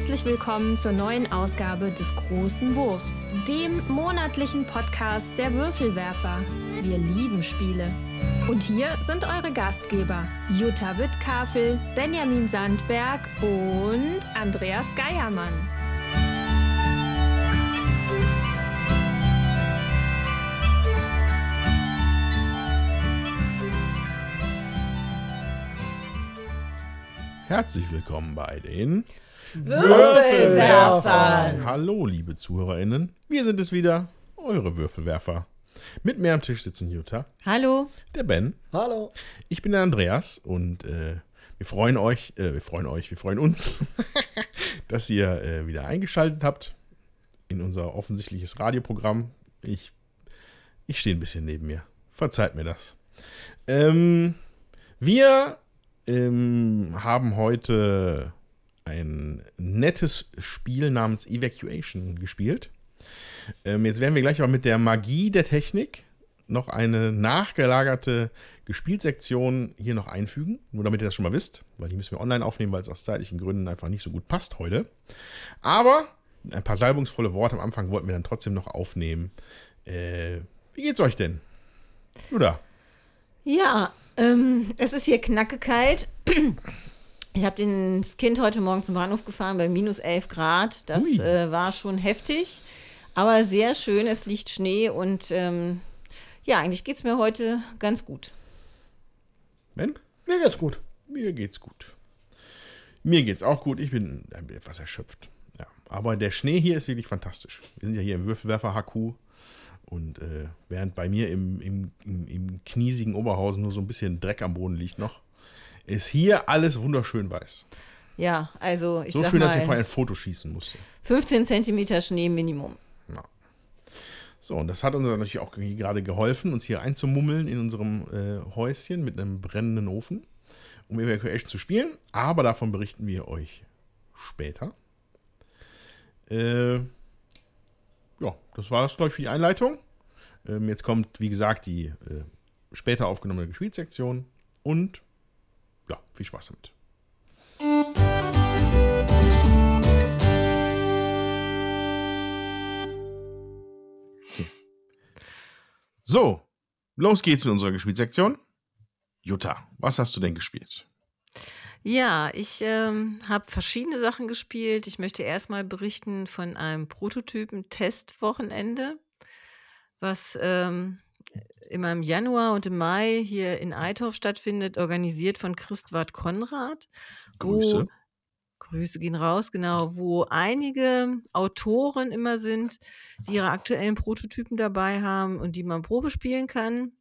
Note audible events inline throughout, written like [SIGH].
herzlich willkommen zur neuen Ausgabe des Großen Wurfs, dem monatlichen Podcast der Würfelwerfer. Wir lieben Spiele. Und hier sind eure Gastgeber Jutta Wittkafel, Benjamin Sandberg und Andreas Geiermann. Herzlich willkommen bei den Würfelwerfern. Hallo, liebe ZuhörerInnen. Wir sind es wieder, eure Würfelwerfer. Mit mir am Tisch sitzen Jutta, Hallo. der Ben, Hallo. ich bin der Andreas und äh, wir freuen euch, äh, wir freuen euch, wir freuen uns, [LAUGHS] dass ihr äh, wieder eingeschaltet habt in unser offensichtliches Radioprogramm. Ich, ich stehe ein bisschen neben mir. Verzeiht mir das. Ähm, wir ähm, haben heute ein nettes Spiel namens Evacuation gespielt. Ähm, jetzt werden wir gleich aber mit der Magie der Technik noch eine nachgelagerte Gespielsektion hier noch einfügen. Nur damit ihr das schon mal wisst, weil die müssen wir online aufnehmen, weil es aus zeitlichen Gründen einfach nicht so gut passt heute. Aber ein paar salbungsvolle Worte am Anfang wollten wir dann trotzdem noch aufnehmen. Äh, wie geht's euch denn? Oder? Ja, ähm, es ist hier knacke kalt. Ich habe das Kind heute Morgen zum Bahnhof gefahren bei minus 11 Grad. Das äh, war schon heftig, aber sehr schön. Es liegt Schnee und ähm, ja, eigentlich geht es mir heute ganz gut. Ben? Mir geht's gut. Mir geht's gut. Mir geht's auch gut. Ich bin etwas erschöpft. Ja. Aber der Schnee hier ist wirklich fantastisch. Wir sind ja hier im Würfelwerfer HQ. Und äh, während bei mir im, im, im, im kniesigen Oberhausen nur so ein bisschen Dreck am Boden liegt noch, ist hier alles wunderschön weiß. Ja, also ich So schön, mal, dass ich vorher ein Foto schießen musste. 15 Zentimeter Schnee Minimum. Ja. So, und das hat uns natürlich auch gerade geholfen, uns hier einzumummeln in unserem äh, Häuschen mit einem brennenden Ofen, um Evacuation zu spielen. Aber davon berichten wir euch später. Äh, ja, das war es, glaube ich, für die Einleitung. Ähm, jetzt kommt, wie gesagt, die äh, später aufgenommene Gespielsektion. Und ja, viel Spaß damit. So, los geht's mit unserer Gespielsektion. Jutta, was hast du denn gespielt? Ja, ich ähm, habe verschiedene Sachen gespielt. Ich möchte erstmal berichten von einem Prototypen-Testwochenende, was ähm, immer im Januar und im Mai hier in Eitorf stattfindet, organisiert von Christwart Konrad. Grüße. Wo, Grüße gehen raus, genau, wo einige Autoren immer sind, die ihre aktuellen Prototypen dabei haben und die man Probe spielen kann.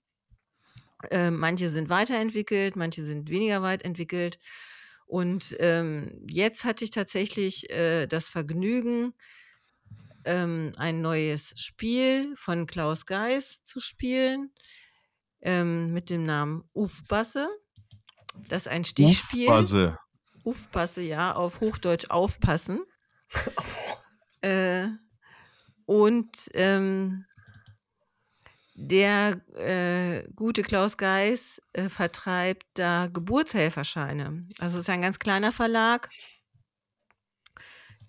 Ähm, manche sind weiterentwickelt, manche sind weniger weit entwickelt. Und ähm, jetzt hatte ich tatsächlich äh, das Vergnügen, ähm, ein neues Spiel von Klaus Geis zu spielen ähm, mit dem Namen Ufbasse. Das ist ein Stichspiel. Ufbase. Ufpasse, ja, auf Hochdeutsch aufpassen. [LAUGHS] äh, und ähm, der äh, gute Klaus Geis äh, vertreibt da Geburtshelferscheine. Also es ist ein ganz kleiner Verlag.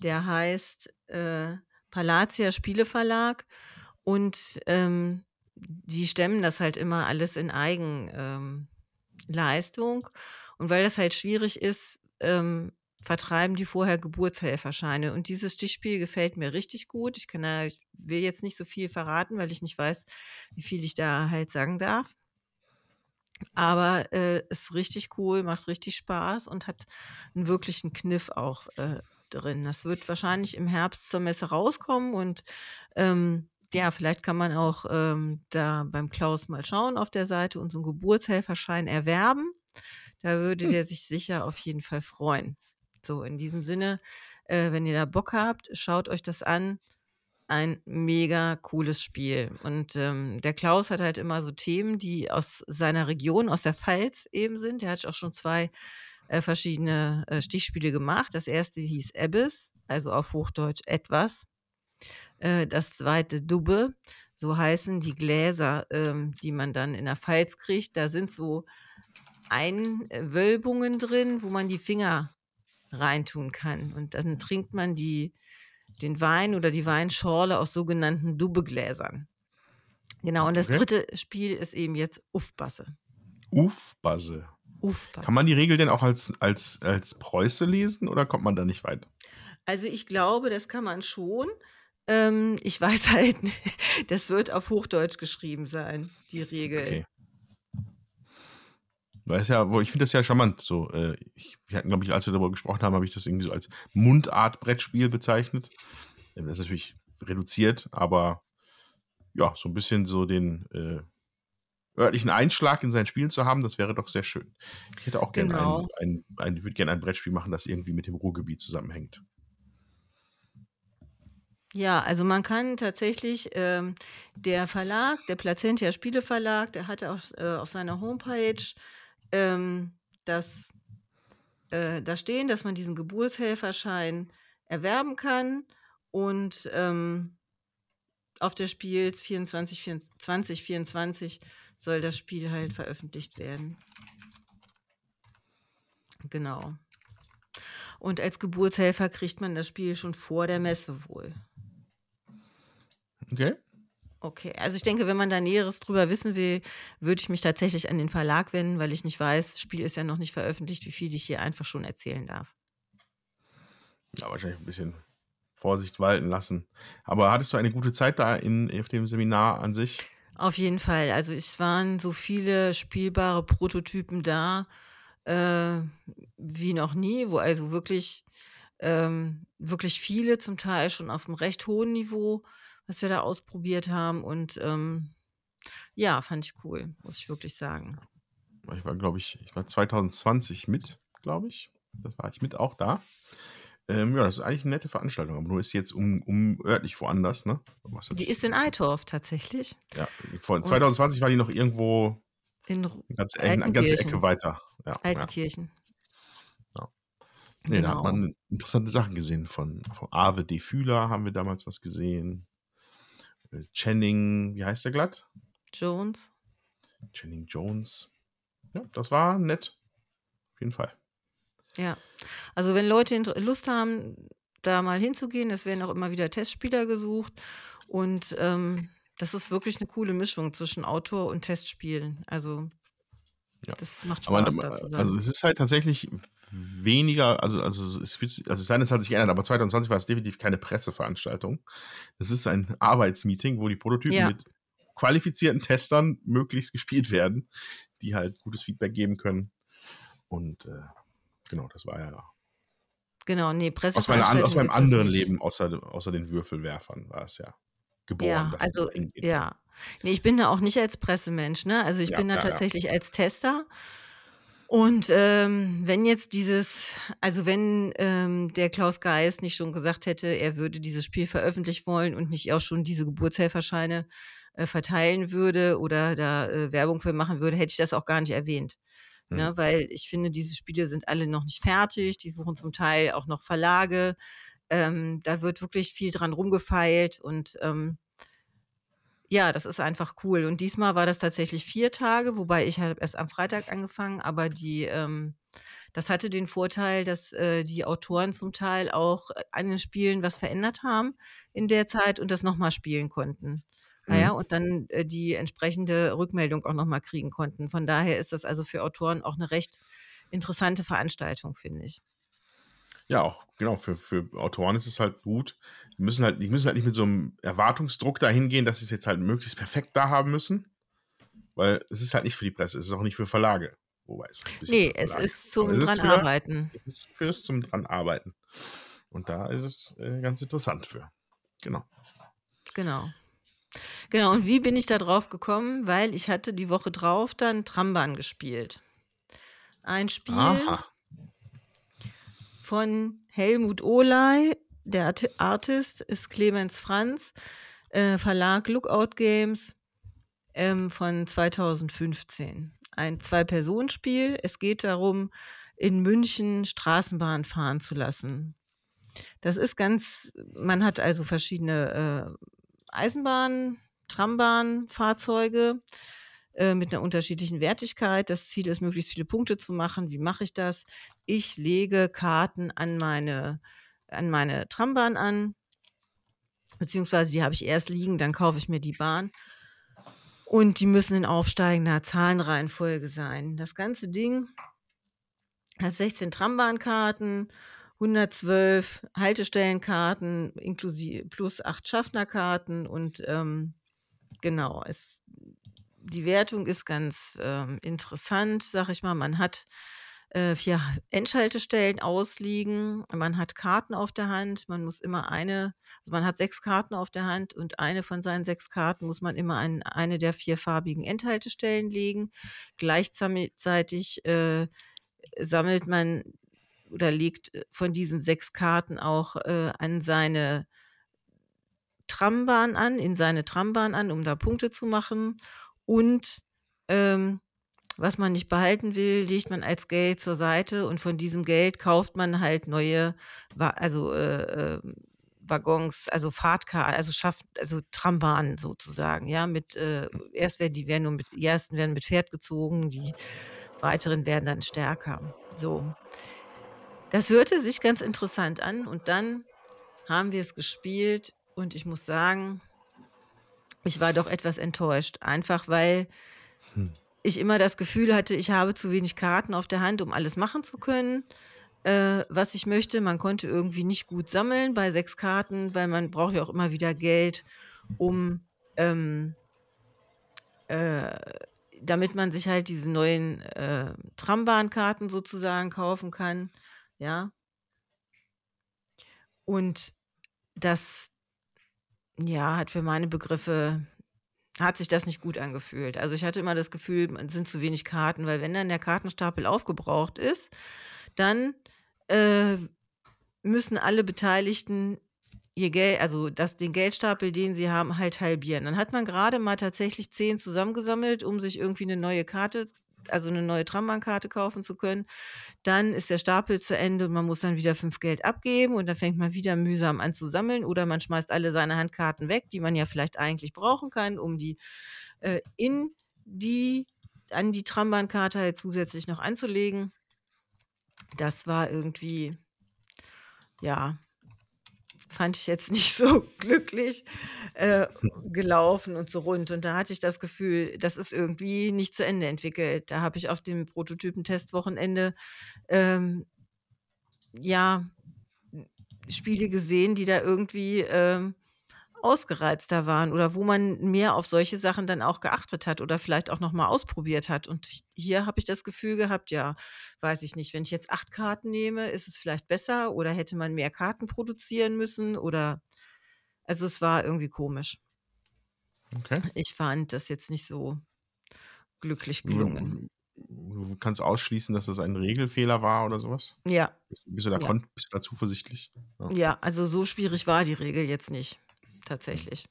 Der heißt äh, Palatia Spieleverlag. Und ähm, die stemmen das halt immer alles in Eigenleistung. Ähm, und weil das halt schwierig ist, ähm, vertreiben die vorher Geburtshelferscheine. Und dieses Stichspiel gefällt mir richtig gut. Ich kann da, ich will jetzt nicht so viel verraten, weil ich nicht weiß, wie viel ich da halt sagen darf. Aber äh, ist richtig cool, macht richtig Spaß und hat einen wirklichen Kniff auch äh, drin. Das wird wahrscheinlich im Herbst zur Messe rauskommen und ähm, ja, vielleicht kann man auch ähm, da beim Klaus mal schauen auf der Seite und so einen Geburtshelferschein erwerben. Da würde der sich sicher auf jeden Fall freuen. So, in diesem Sinne, äh, wenn ihr da Bock habt, schaut euch das an. Ein mega cooles Spiel. Und ähm, der Klaus hat halt immer so Themen, die aus seiner Region, aus der Pfalz eben sind. Er hat auch schon zwei äh, verschiedene äh, Stichspiele gemacht. Das erste hieß Ebbes, also auf Hochdeutsch etwas. Äh, das zweite Dubbe, so heißen die Gläser, ähm, die man dann in der Pfalz kriegt. Da sind so Einwölbungen drin, wo man die Finger reintun kann. Und dann trinkt man die, den Wein oder die Weinschorle aus sogenannten Dubbegläsern. Genau, und das Okay. dritte Spiel ist eben jetzt Uffbasse. Ufbasse. Uffbasse. Kann man die Regel denn auch als, als, als Preuße lesen oder kommt man da nicht weit? Also ich glaube, das kann man schon. Ähm, ich weiß [LAUGHS] halt, nicht, das wird auf Hochdeutsch geschrieben sein, die Regel. Okay. Weil es ja, ich finde das ja charmant. So, äh, ich, wir hatten, glaube ich, als wir darüber gesprochen haben, habe ich das irgendwie so als Mundart-Brettspiel bezeichnet. Ähm, Das ist natürlich reduziert, aber ja, so ein bisschen so den äh, örtlichen Einschlag in seinen Spielen zu haben, das wäre doch sehr schön. Ich hätte auch gerne Genau. ein, ein, ein, würde gerne ein Brettspiel machen, das irgendwie mit dem Ruhrgebiet zusammenhängt. Ja, also man kann tatsächlich, ähm, der Verlag, der Placentia Spieleverlag, der hatte auf, äh, auf seiner Homepage ähm, das äh, da stehen, dass man diesen Geburtshelferschein erwerben kann und ähm, auf der Spiel 24, 2024 soll das Spiel halt veröffentlicht werden. Genau. Und als Geburtshelfer kriegt man das Spiel schon vor der Messe wohl. Okay? Okay, also ich denke, wenn man da Näheres drüber wissen will, würde ich mich tatsächlich an den Verlag wenden, weil ich nicht weiß, das Spiel ist ja noch nicht veröffentlicht, wie viel ich hier einfach schon erzählen darf. Ja, wahrscheinlich ein bisschen Vorsicht walten lassen. Aber hattest du eine gute Zeit da in, auf dem Seminar an sich? Auf jeden Fall. Also es waren so viele spielbare Prototypen da äh, wie noch nie, wo also wirklich, ähm, wirklich viele zum Teil schon auf einem recht hohen Niveau, was wir da ausprobiert haben. Und ähm, ja, fand ich cool, muss ich wirklich sagen. Ich war, glaube ich, ich war 2020 mit, glaube ich. Das war ich mit auch da. Ähm, ja, das ist eigentlich eine nette Veranstaltung, aber nur ist jetzt um, um örtlich woanders, ne? Was Die ist in Eitorf tatsächlich. ja, vor Und 2020 war die noch irgendwo in ganze, eine ganze Ecke weiter. Ja, ja. Altenkirchen. Ja. Nee, da hat Genau. man interessante Sachen gesehen. Von, von Ave D. Fühler haben wir damals was gesehen. Äh, Channing, wie heißt der glatt? Jones. Channing Jones. Ja, das war nett. Auf jeden Fall. Ja. Also wenn Leute Lust haben, da mal hinzugehen, es werden auch immer wieder Testspieler gesucht. Und ähm, das ist wirklich eine coole Mischung zwischen Autor und Testspielen. Also Ja. das macht Aber Spaß, zu sein. also es ist halt tatsächlich weniger, also, also es wird, also es sei denn, es hat sich geändert, aber 2020 war es definitiv keine Presseveranstaltung. Es ist ein Arbeitsmeeting, wo die Prototypen Ja. mit qualifizierten Testern möglichst gespielt werden, die halt gutes Feedback geben können. Und äh, genau, das war ja genau, nee, aus, meiner, aus meinem anderen. Leben, außer, außer den Würfelwerfern, war es ja geboren. Ja, also ja. Nee, ich bin da auch nicht als Pressemensch, ne? Also ich Ja, bin da ja, ja. tatsächlich als Tester. Und ähm, wenn jetzt dieses, also wenn ähm, der Klaus Geis nicht schon gesagt hätte, er würde dieses Spiel veröffentlichen wollen und nicht auch schon diese Geburtshelferscheine äh, verteilen würde oder da äh, Werbung für machen würde, hätte ich das auch gar nicht erwähnt. Hm. Ne? Weil ich finde, diese Spiele sind alle noch nicht fertig, die suchen zum Teil auch noch Verlage. Ähm, da wird wirklich viel dran rumgefeilt und ähm, ja, das ist einfach cool. Und diesmal war das tatsächlich vier Tage, wobei ich habe erst am Freitag angefangen, aber die, ähm, das hatte den Vorteil, dass äh, die Autoren zum Teil auch an den Spielen was verändert haben in der Zeit und das nochmal spielen konnten. Naja, Mhm. und dann äh, die entsprechende Rückmeldung auch nochmal kriegen konnten. Von daher ist das also für Autoren auch eine recht interessante Veranstaltung, finde ich. Ja, auch, genau, für, für Autoren ist es halt gut. Die müssen halt, die müssen halt nicht mit so einem Erwartungsdruck dahin gehen, dass sie es jetzt halt möglichst perfekt da haben müssen. Weil es ist halt nicht für die Presse, es ist auch nicht für Verlage. Wobei es Nee, es ist zum es ist dran für- arbeiten. Es ist fürs zum dran arbeiten. Und da ist es äh, ganz interessant für. Genau. Genau. Genau, und wie bin ich da drauf gekommen? Weil ich hatte die Woche drauf dann Trambahn gespielt. Ein Spiel Aha. von Helmut Ohley, der Art Artist ist Clemens Franz, äh, Verlag Lookout Games ähm, von 2015. Ein Zwei-Personen-Spiel. Es geht darum, in München Straßenbahn fahren zu lassen. Das ist ganz, man hat also verschiedene äh, Eisenbahn, Trambahn, Fahrzeuge. äh, mit einer unterschiedlichen Wertigkeit. Das Ziel ist, möglichst viele Punkte zu machen. Wie mache ich das? Ich lege Karten an meine, an meine Trambahn an, beziehungsweise die habe ich erst liegen, dann kaufe ich mir die Bahn. Und die müssen in aufsteigender Zahlenreihenfolge sein. Das ganze Ding hat 16 Trambahnkarten, 112 Haltestellenkarten inklusive plus 8 Schaffnerkarten und ähm, genau, es, die Wertung ist ganz ähm, interessant, sag ich mal. Man hat äh, vier Endschaltestellen ausliegen, man hat Karten auf der Hand, man muss immer eine, also man hat sechs Karten auf der Hand und eine von seinen sechs Karten muss man immer an eine der vier farbigen Endhaltestellen legen. Gleichzeitig äh, sammelt man oder legt äh, von diesen sechs Karten auch äh, an seine Trambahn an, in seine Trambahn an, um da Punkte zu machen. Und ähm, was man nicht behalten will, legt man als Geld zur Seite und von diesem Geld kauft man halt neue, also äh, äh, Waggons, also Fahrtkarten, also schafft, also Trambahnen sozusagen, ja, mit äh, erst werden die werden nur mit, die ersten werden mit Pferd gezogen, die weiteren werden dann stärker. So. Das hörte sich ganz interessant an und dann haben wir es gespielt und ich muss sagen, ich war doch etwas enttäuscht, einfach weil hm. ich immer das Gefühl hatte, ich habe zu wenig Karten auf der Hand, um alles machen zu können, äh, was ich möchte. Man konnte irgendwie nicht gut sammeln bei sechs Karten, weil man braucht ja auch immer wieder Geld, um ähm, äh, damit man sich halt diese neuen äh, Trambahnkarten sozusagen kaufen kann. Ja. Und das, ja, hat für meine Begriffe, hat sich das nicht gut angefühlt. Also ich hatte immer das Gefühl, es sind zu wenig Karten, weil wenn dann der Kartenstapel aufgebraucht ist, dann äh, müssen alle Beteiligten ihr Geld, also das, den Geldstapel, den sie haben, halt halbieren. Dann hat man gerade mal tatsächlich zehn zusammengesammelt, um sich irgendwie eine neue Karte also eine neue Trambahnkarte kaufen zu können. Dann ist der Stapel zu Ende und man muss dann wieder fünf Geld abgeben und dann fängt man wieder mühsam an zu sammeln oder man schmeißt alle seine Handkarten weg, die man ja vielleicht eigentlich brauchen kann, um die äh, in die an die Trambahnkarte halt zusätzlich noch anzulegen. Das war irgendwie ja fand ich jetzt nicht so [LAUGHS] glücklich äh, gelaufen und so rund. Und da hatte ich das Gefühl, das ist irgendwie nicht zu Ende entwickelt. Da habe ich auf dem Prototypen-Testwochenende ähm, ja Spiele gesehen, die da irgendwie ähm, ausgereizter waren oder wo man mehr auf solche Sachen dann auch geachtet hat oder vielleicht auch noch mal ausprobiert hat. Und hier habe ich das Gefühl gehabt, ja, weiß ich nicht, wenn ich jetzt acht Karten nehme, ist es vielleicht besser oder hätte man mehr Karten produzieren müssen oder also es war irgendwie komisch. Okay. Ich fand das jetzt nicht so glücklich gelungen. Du kannst ausschließen, dass das ein Regelfehler war oder sowas? Ja. Bist du da, ja. bist du da zuversichtlich? Ja. ja, also so schwierig war die Regel jetzt nicht tatsächlich.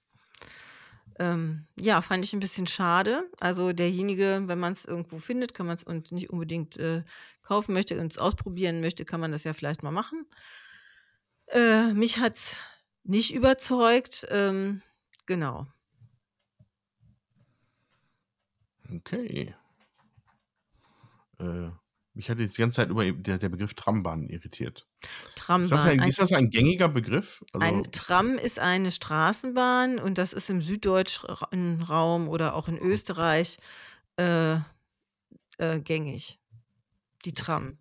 Ähm, ja, fand ich ein bisschen schade. Also derjenige, wenn man es irgendwo findet, kann man es und nicht unbedingt äh, kaufen möchte und es ausprobieren möchte, kann man das ja vielleicht mal machen. Äh, mich hat es nicht überzeugt. Ähm, genau. Okay. Äh, mich hat jetzt die ganze Zeit über der, der Begriff Trambahn irritiert. Trambahn. Ist das ein, ist das ein gängiger Begriff? Also ein Tram ist eine Straßenbahn und das ist im süddeutschen Raum oder auch in Österreich äh, äh, gängig. Die Tram.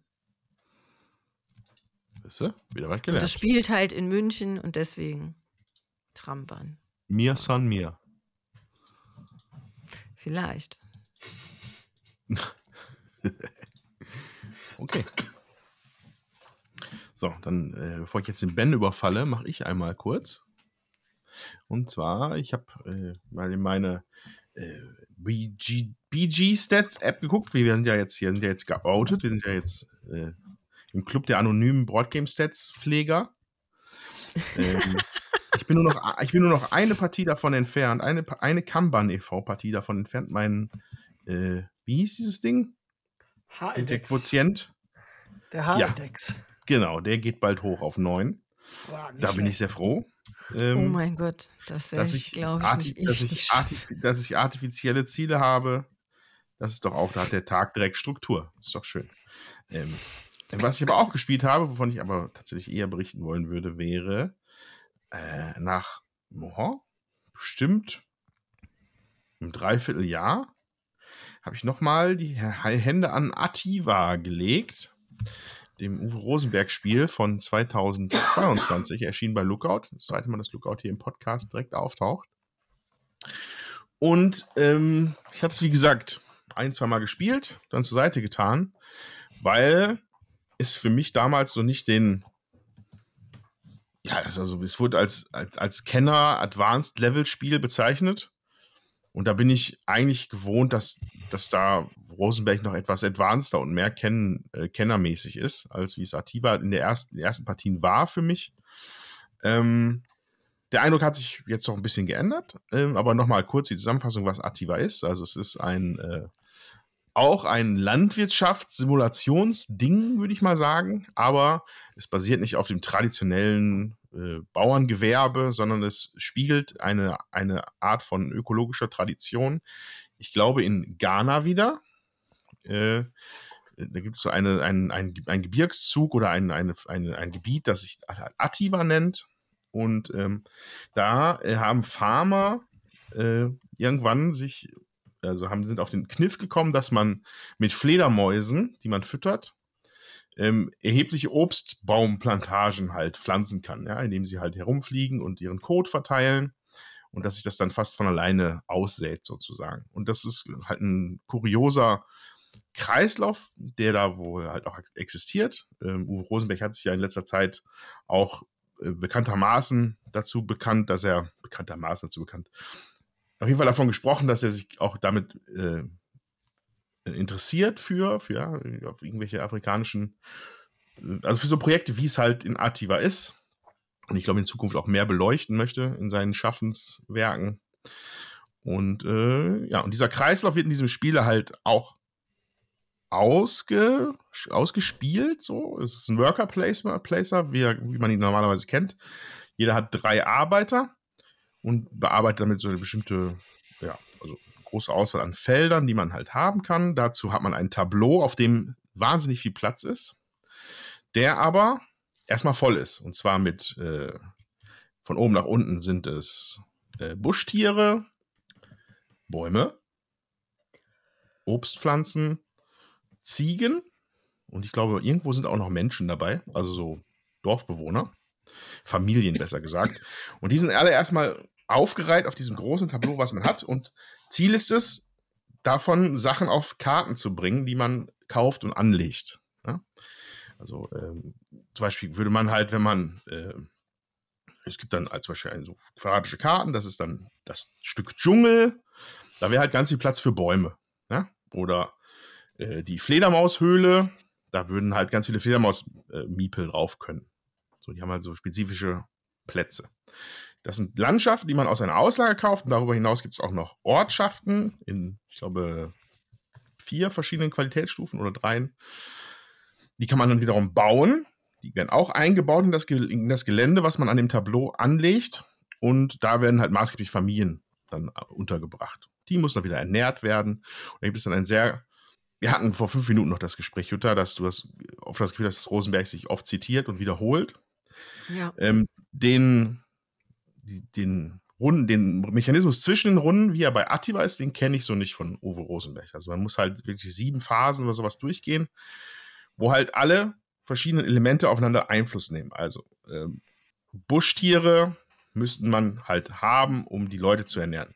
Weißt du? Wieder was gelernt. Und das spielt halt in München und deswegen Trambahn. Mir san mir. Vielleicht. [LAUGHS] Okay. So, dann, äh, bevor ich jetzt den Ben überfalle, mache ich einmal kurz. Und zwar, ich habe äh, mal in meine äh, BG, BG Stats App geguckt. Wir sind ja jetzt hier sind ja jetzt geoutet. Wir sind ja jetzt äh, im Club der anonymen Boardgame Stats Pfleger. ähm, [LAUGHS] ich bin nur noch ich bin nur noch eine Partie davon entfernt, eine eine Kanban e.V. Partie davon entfernt, meinen äh, wie hieß dieses Ding? Der Quotient. Der H-Index. Ja, genau, der geht bald hoch auf 9. Wow, da bin ich sehr froh. Ähm, oh mein Gott, das wäre ich, glaube ich, nicht, dass, ich, dass ich artifizielle Ziele habe, Das ist doch auch, da hat der Tag direkt Struktur. Ist doch schön. Ähm, was ich aber auch gespielt habe, wovon ich aber tatsächlich eher berichten wollen würde, wäre äh, nach oh, bestimmt einem Dreivierteljahr habe ich nochmal die Hände an Ativa gelegt, dem Uwe Rosenberg-Spiel von 2022, erschienen bei Lookout. Das zweite Mal, dass Lookout hier im Podcast direkt auftaucht. Und ähm, ich hatte es, wie gesagt, ein, zwei Mal gespielt, dann zur Seite getan, weil es für mich damals so nicht den. Ja, also es wurde als, als, als Kenner Advanced Level Spiel bezeichnet. Und da bin ich eigentlich gewohnt, dass, dass da Rosenberg noch etwas advanceder und mehr kenn, äh, kennermäßig ist, als wie es Ativa in, der ersten, den ersten Partien war für mich. Ähm, der Eindruck hat sich jetzt noch ein bisschen geändert, ähm, aber nochmal kurz die Zusammenfassung, was Ativa ist. Also es ist ein äh, auch ein Landwirtschaftssimulationsding, würde ich mal sagen, aber es basiert nicht auf dem traditionellen äh, Bauerngewerbe, sondern es spiegelt eine, eine Art von ökologischer Tradition. Ich glaube in Ghana wieder. Äh, da gibt es so eine, ein, ein, ein Gebirgszug oder ein, eine, eine, ein Gebiet, das sich Ativa nennt. Und ähm, da äh, haben Farmer äh, irgendwann sich, also haben, sind auf den Kniff gekommen, dass man mit Fledermäusen, die man füttert, ähm, erhebliche Obstbaumplantagen halt pflanzen kann, ja, indem sie halt herumfliegen und ihren Kot verteilen und dass sich das dann fast von alleine aussät sozusagen. Und das ist halt ein kurioser Kreislauf, der da wohl halt auch existiert. Ähm, Uwe Rosenberg hat sich ja in letzter Zeit auch äh, bekanntermaßen dazu bekannt, dass er bekanntermaßen dazu bekannt, auf jeden Fall davon gesprochen, dass er sich auch damit äh, interessiert für, für ja, irgendwelche afrikanischen, also für so Projekte, wie es halt in Ativa ist. Und ich glaube, in Zukunft auch mehr beleuchten möchte in seinen Schaffenswerken. Und äh, ja, und dieser Kreislauf wird in diesem Spiel halt auch ausge, ausgespielt. So, es ist ein Worker Placer, wie, wie man ihn normalerweise kennt. Jeder hat drei Arbeiter und bearbeitet damit so eine bestimmte, ja, also große Auswahl an Feldern, die man halt haben kann. Dazu hat man ein Tableau, auf dem wahnsinnig viel Platz ist, der aber erstmal voll ist. Und zwar mit äh, von oben nach unten sind es äh, Buschtiere, Bäume, Obstpflanzen, Ziegen und ich glaube, irgendwo sind auch noch Menschen dabei, also so Dorfbewohner, Familien besser gesagt. Und die sind alle erstmal aufgereiht auf diesem großen Tableau, was man hat. Und Ziel ist es, davon Sachen auf Karten zu bringen, die man kauft und anlegt. Ja? Also ähm, zum Beispiel würde man halt, wenn man, äh, es gibt dann als zum Beispiel so quadratische Karten, das ist dann das Stück Dschungel, da wäre halt ganz viel Platz für Bäume. Ja? Oder äh, die Fledermaushöhle, da würden halt ganz viele Fledermaus-Miepel äh, drauf können. So, die haben halt so spezifische Plätze. Das sind Landschaften, die man aus einer Auslage kauft. Und darüber hinaus gibt es auch noch Ortschaften in, ich glaube, vier verschiedenen Qualitätsstufen oder dreien. Die kann man dann wiederum bauen. Die werden auch eingebaut in das, in das Gelände, was man an dem Tableau anlegt. Und da werden halt maßgeblich Familien dann äh, untergebracht. Die muss dann wieder ernährt werden. Und da gibt es dann ein sehr wir hatten vor fünf Minuten noch das Gespräch, Jutta, dass du das oft das Gefühl hast, dass Rosenberg sich oft zitiert und wiederholt. Ja. Ähm, den den Runden, den Mechanismus zwischen den Runden, wie er bei Attiva ist, den kenne ich so nicht von Uwe Rosenberg. Also man muss halt wirklich sieben Phasen oder sowas durchgehen, wo halt alle verschiedenen Elemente aufeinander Einfluss nehmen. Also ähm, Buschtiere müssten man halt haben, um die Leute zu ernähren.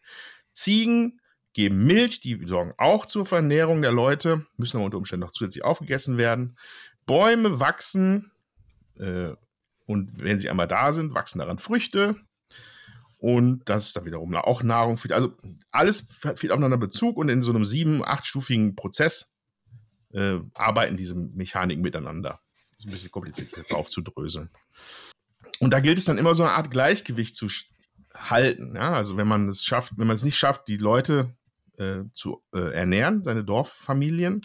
Ziegen geben Milch, die sorgen auch zur Vernährung der Leute, müssen aber unter Umständen noch zusätzlich aufgegessen werden. Bäume wachsen äh, und wenn sie einmal da sind, wachsen daran Früchte. Und das ist dann wiederum auch Nahrung für. Also alles fehlt aufeinander Bezug und in so einem sieben-, achtstufigen Prozess äh, arbeiten diese Mechaniken miteinander. Das ist ein bisschen kompliziert jetzt aufzudröseln. Und da gilt es dann immer so eine Art Gleichgewicht zu halten. Ja? Also wenn man es schafft, wenn man es nicht schafft, die Leute äh, zu äh, ernähren, seine Dorffamilien,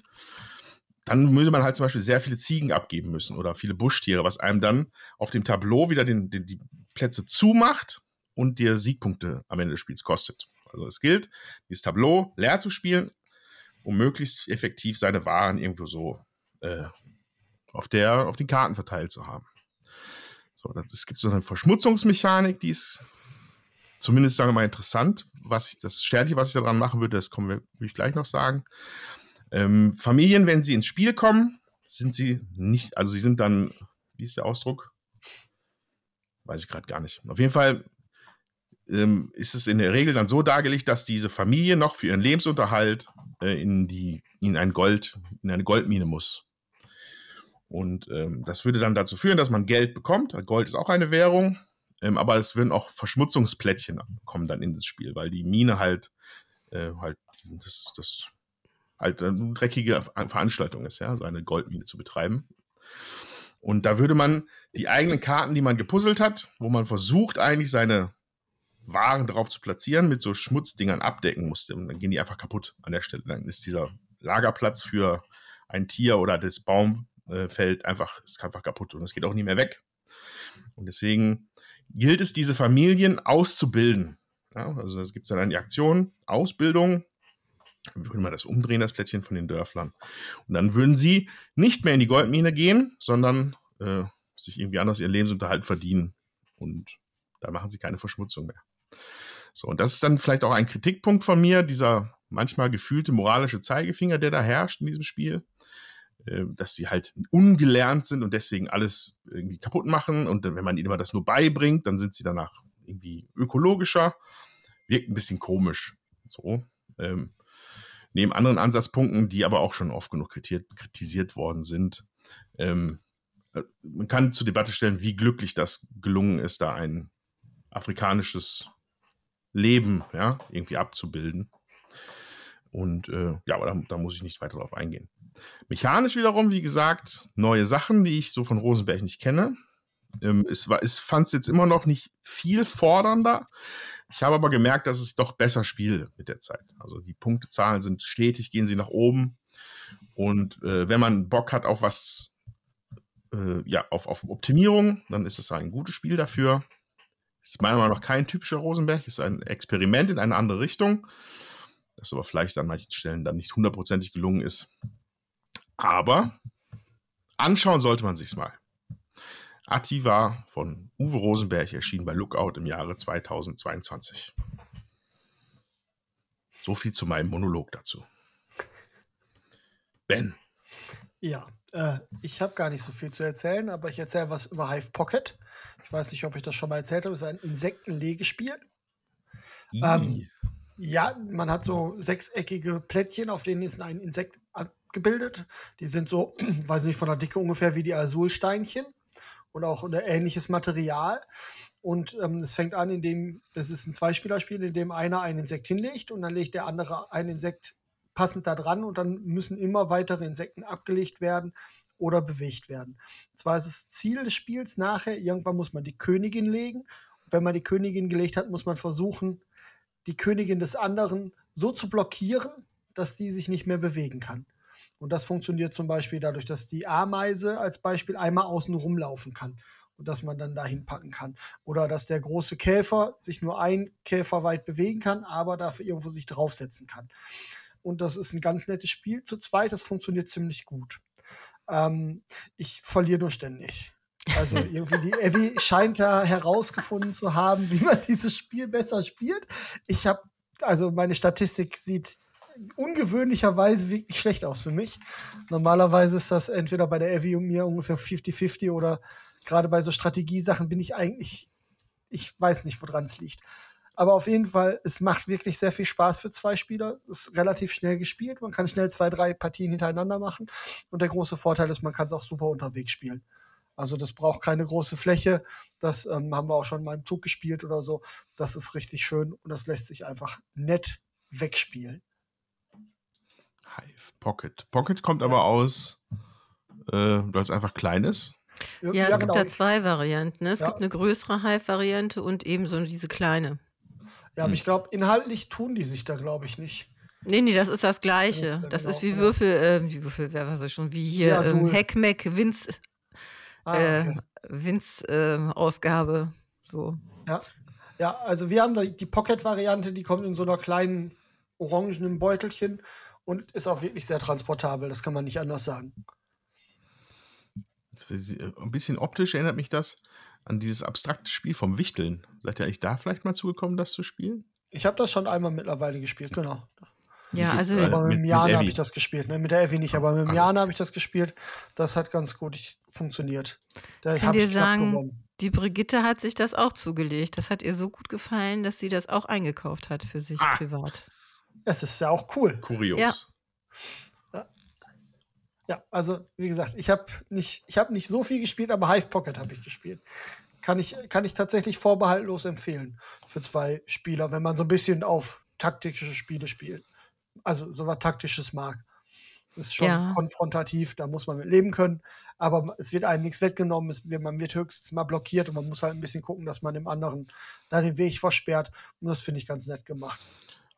dann würde man halt zum Beispiel sehr viele Ziegen abgeben müssen oder viele Buschtiere, was einem dann auf dem Tableau wieder den, den, die Plätze zumacht und dir Siegpunkte am Ende des Spiels kostet. Also es gilt, dieses Tableau leer zu spielen um möglichst effektiv seine Waren irgendwo so äh, auf, der, auf den Karten verteilt zu haben. So, es gibt so eine Verschmutzungsmechanik, die ist zumindest, sagen wir mal, interessant. Was ich, das Sternchen, was ich daran machen würde, das kommen wir, würde ich gleich noch sagen. Ähm, Familien, wenn sie ins Spiel kommen, sind sie nicht, also sie sind dann, wie ist der Ausdruck? Weiß ich gerade gar nicht. Auf jeden Fall ähm, ist es in der Regel dann so dargelegt, dass diese Familie noch für ihren Lebensunterhalt äh, in, die, in ein Gold, in eine Goldmine muss. Und ähm, das würde dann dazu führen, dass man Geld bekommt. Gold ist auch eine Währung, ähm, aber es würden auch Verschmutzungsplättchen kommen dann in das Spiel, weil die Mine halt, äh, halt das, das halt eine dreckige Veranstaltung ist, ja, so eine Goldmine zu betreiben. Und da würde man die eigenen Karten, die man gepuzzelt hat, wo man versucht, eigentlich seine waren drauf zu platzieren, mit so Schmutzdingern abdecken musste. Und dann gehen die einfach kaputt an der Stelle. Dann ist dieser Lagerplatz für ein Tier oder das Baumfeld einfach, ist einfach kaputt und es geht auch nie mehr weg. Und deswegen gilt es, diese Familien auszubilden. Ja, also es gibt dann eine Aktion, Ausbildung, würden wir das umdrehen, das Plättchen von den Dörflern. Und dann würden sie nicht mehr in die Goldmine gehen, sondern äh, sich irgendwie anders ihren Lebensunterhalt verdienen. Und da machen sie keine Verschmutzung mehr. So, und das ist dann vielleicht auch ein Kritikpunkt von mir, dieser manchmal gefühlte moralische Zeigefinger, der da herrscht in diesem Spiel, äh, dass sie halt ungelernt sind und deswegen alles irgendwie kaputt machen. Und wenn man ihnen immer das nur beibringt, dann sind sie danach irgendwie ökologischer. Wirkt ein bisschen komisch. So. Ähm, neben anderen Ansatzpunkten, die aber auch schon oft genug kritisiert worden sind. Ähm, äh, man kann zur Debatte stellen, wie glücklich das gelungen ist, da ein afrikanisches Leben ja, irgendwie abzubilden. Und äh, ja, aber da, da, muss ich nicht weiter drauf eingehen. Mechanisch wiederum, wie gesagt, neue Sachen, die ich so von Rosenberg nicht kenne. Ähm, es es fand es jetzt immer noch nicht viel fordernder. Ich habe aber gemerkt, dass es doch besser spielt mit der Zeit. Also die Punktezahlen sind stetig, gehen sie nach oben. Und äh, wenn man Bock hat auf was, äh, ja, auf, auf Optimierung, dann ist es ein gutes Spiel dafür. Ist meiner Meinung nach kein typischer Rosenberg, ist ein Experiment in eine andere Richtung, das aber vielleicht an manchen Stellen dann nicht hundertprozentig gelungen ist. Aber anschauen sollte man sich's mal. Atti war von Uwe Rosenberg erschienen bei Lookout im Jahre 2022. So viel zu meinem Monolog dazu. Ben. Ja, äh, ich habe gar nicht so viel zu erzählen, aber ich erzähle was über Hive Pocket. Ich weiß nicht, ob ich das schon mal erzählt habe. Es ist ein Insektenlegespiel. Ähm, ja, man hat so sechseckige Plättchen, auf denen ist ein Insekt abgebildet. Die sind so, [CLEARS THROAT] weiß nicht, von der Dicke ungefähr wie die Azulsteinchen und auch ein ähnliches Material. Und ähm, es fängt an, indem, das ist ein Zweispielerspiel, in dem einer ein Insekt hinlegt und dann legt der andere ein Insekt passend da dran und dann müssen immer weitere Insekten abgelegt werden oder bewegt werden. Zwar ist das Ziel des Spiels nachher, irgendwann muss man die Königin legen. Und wenn man die Königin gelegt hat, muss man versuchen, die Königin des anderen so zu blockieren, dass die sich nicht mehr bewegen kann. Und das funktioniert zum Beispiel dadurch, dass die Ameise als Beispiel einmal außen rumlaufen kann und dass man dann dahin packen kann. Oder dass der große Käfer sich nur ein Käfer weit bewegen kann, aber dafür irgendwo sich draufsetzen kann und das ist ein ganz nettes Spiel. Zu zweit, das funktioniert ziemlich gut. Ähm, ich verliere nur ständig. Also [LAUGHS] irgendwie die Evi scheint da herausgefunden zu haben, wie man [LAUGHS] dieses Spiel besser spielt. Ich habe, also meine Statistik sieht ungewöhnlicherweise wirklich schlecht aus für mich. Normalerweise ist das entweder bei der Evi und mir ungefähr 50-50 oder gerade bei so Strategiesachen bin ich eigentlich, ich weiß nicht, woran es liegt. Aber auf jeden Fall, es macht wirklich sehr viel Spaß für zwei Spieler. Es ist relativ schnell gespielt. Man kann schnell zwei, drei Partien hintereinander machen. Und der große Vorteil ist, man kann es auch super unterwegs spielen. Also das braucht keine große Fläche. Das ähm, haben wir auch schon mal im Zug gespielt oder so. Das ist richtig schön und das lässt sich einfach nett wegspielen. Hive Pocket. Pocket kommt ja. aber aus, äh, weil es einfach klein ist. Ja, ja es genau. gibt da zwei Varianten. Ne? Es ja. gibt eine größere Hive-Variante und eben so diese kleine. Ja, aber hm. ich glaube, inhaltlich tun die sich da, glaube ich, nicht. Nee, nee, das ist das Gleiche. Ja, das genau, ist wie ja. Würfel, äh, wie Würfel, wer weiß ich schon, wie hier ja, so ähm, Heckmeck, Vince, ah, äh, okay. Vince äh, Ausgabe. So. Ja. Ja, also wir haben da die Pocket-Variante, die kommt in so einer kleinen orangenen Beutelchen und ist auch wirklich sehr transportabel, das kann man nicht anders sagen. Ein bisschen optisch erinnert mich das an dieses abstrakte Spiel vom Wichteln. Seid ihr eigentlich da vielleicht mal zugekommen, das zu spielen? Ich habe das schon einmal mittlerweile gespielt, genau. Ja, also Äh, Aber mit, mit- dem Jana habe ich das gespielt. Ne? Mit der Evi nicht, aber mit dem Jana habe ich das gespielt. Das hat ganz gut ich, funktioniert. Da Ich kann dir sagen, gewonnen. die Brigitte hat sich das auch zugelegt. Das hat ihr so gut gefallen, dass sie das auch eingekauft hat für sich Ah. privat. Es ist ja auch cool. Kurios. Ja. Ja, also wie gesagt, ich habe nicht, ich hab nicht so viel gespielt, aber Hive Pocket habe ich gespielt. Kann ich, kann ich tatsächlich vorbehaltlos empfehlen für zwei Spieler, wenn man so ein bisschen auf taktische Spiele spielt. Also so was Taktisches mag. Das ist schon Ja. konfrontativ, da muss man mit leben können, aber es wird einem nichts weggenommen, es man wird höchstens mal blockiert und man muss halt ein bisschen gucken, dass man dem anderen da den Weg versperrt. Und das finde ich ganz nett gemacht.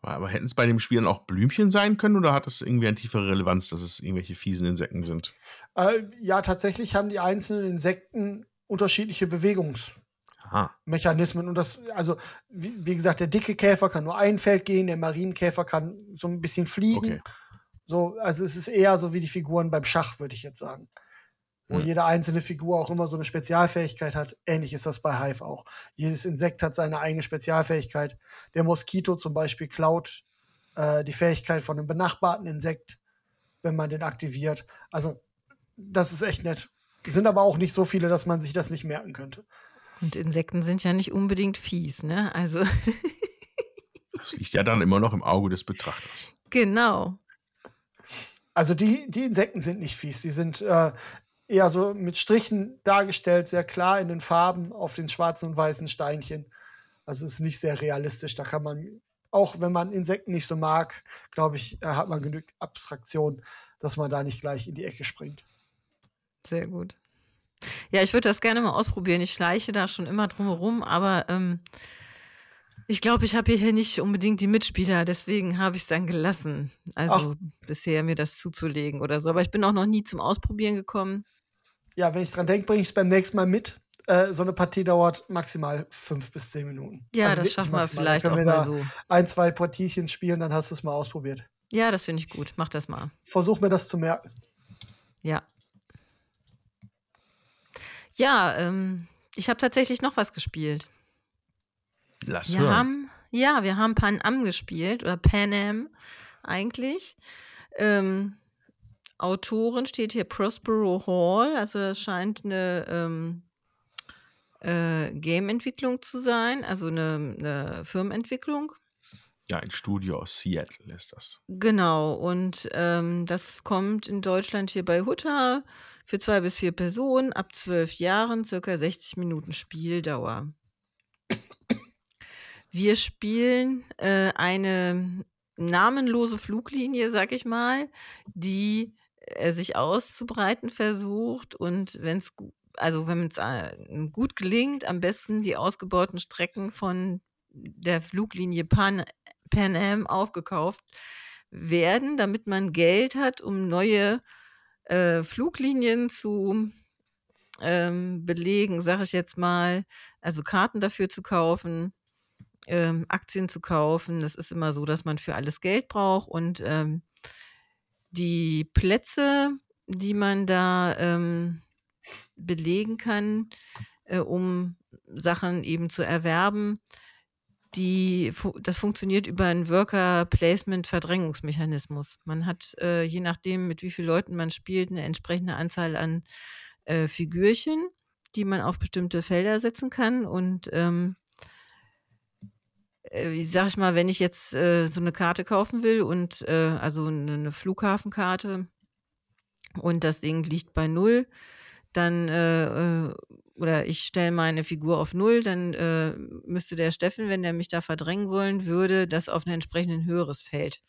Aber hätten es bei dem Spiel dann auch Blümchen sein können oder hat es irgendwie eine tiefere Relevanz, dass es irgendwelche fiesen Insekten sind? Äh, ja, tatsächlich haben die einzelnen Insekten unterschiedliche Bewegungsmechanismen. Aha. Und das, also, wie, wie gesagt, der dicke Käfer kann nur ein Feld gehen, der Marienkäfer kann so ein bisschen fliegen. Okay. So, also es ist eher so wie die Figuren beim Schach, würde ich jetzt sagen. Wo jede einzelne Figur auch immer so eine Spezialfähigkeit hat. Ähnlich ist das bei Hive auch. Jedes Insekt hat seine eigene Spezialfähigkeit. Der Moskito zum Beispiel klaut äh, die Fähigkeit von einem benachbarten Insekt, wenn man den aktiviert. Also, das ist echt nett. Sind aber auch nicht so viele, dass man sich das nicht merken könnte. Und Insekten sind ja nicht unbedingt fies, ne? Also, [LAUGHS] Das liegt ja dann immer noch im Auge des Betrachters. genau. Also die, die Insekten sind nicht fies. Die sind äh, eher so mit Strichen dargestellt, sehr klar in den Farben auf den schwarzen und weißen Steinchen. Also es ist nicht sehr realistisch. Da kann man, auch wenn man Insekten nicht so mag, glaube ich, äh, hat man genügend Abstraktion, dass man da nicht gleich in die Ecke springt. Sehr gut. Ja, ich würde das gerne mal ausprobieren. Ich schleiche da schon immer drumherum, aber ähm, ich glaube, ich habe hier nicht unbedingt die Mitspieler, deswegen habe ich es dann gelassen. Also bisher mir das zuzulegen oder so. Aber ich bin auch noch nie zum Ausprobieren gekommen. Ja, wenn ich dran denke, bringe ich es beim nächsten Mal mit. Äh, so eine Partie dauert maximal fünf bis zehn Minuten. Ja, Also das schaffen wir vielleicht auch mal wir da so. Ein, zwei Partiechen spielen, dann hast du es mal ausprobiert. Ja, das finde ich gut. Mach das mal. Versuch mir das zu merken. Ja. Ja, ähm, ich habe tatsächlich noch was gespielt. Lass Wir hören. haben, ja, wir haben Pan Am gespielt oder Pan Am eigentlich. Ähm, Autorin steht hier Prospero Hall, also es scheint eine ähm, äh, Game-Entwicklung zu sein, also eine, eine Firmenentwicklung. Ja, ein Studio aus Seattle ist das. Genau, und ähm, das kommt in Deutschland hier bei Hutta für zwei bis vier Personen ab zwölf Jahren, circa 60 Minuten Spieldauer. Wir spielen äh, eine namenlose Fluglinie, sag ich mal, die äh, sich auszubreiten versucht und wenn es also wenn es äh, gut gelingt, am besten die ausgebauten Strecken von der Fluglinie Pan, Pan Am aufgekauft werden, damit man Geld hat, um neue äh, Fluglinien zu ähm, belegen, sage ich jetzt mal, also Karten dafür zu kaufen, ähm, Aktien zu kaufen. Das ist immer so, dass man für alles Geld braucht und ähm, die Plätze, die man da ähm, belegen kann, äh, um Sachen eben zu erwerben, die, das funktioniert über einen Worker-Placement-Verdrängungsmechanismus. Man hat, äh, je nachdem, mit wie vielen Leuten man spielt, eine entsprechende Anzahl an äh, Figürchen, die man auf bestimmte Felder setzen kann. Und ähm, äh, sag ich mal, wenn ich jetzt äh, so eine Karte kaufen will und äh, also eine, eine Flughafenkarte und das Ding liegt bei null, dann äh, äh, oder ich stelle meine Figur auf null, dann äh, müsste der Steffen, wenn der mich da verdrängen wollen würde, das auf ein entsprechend höheres Feld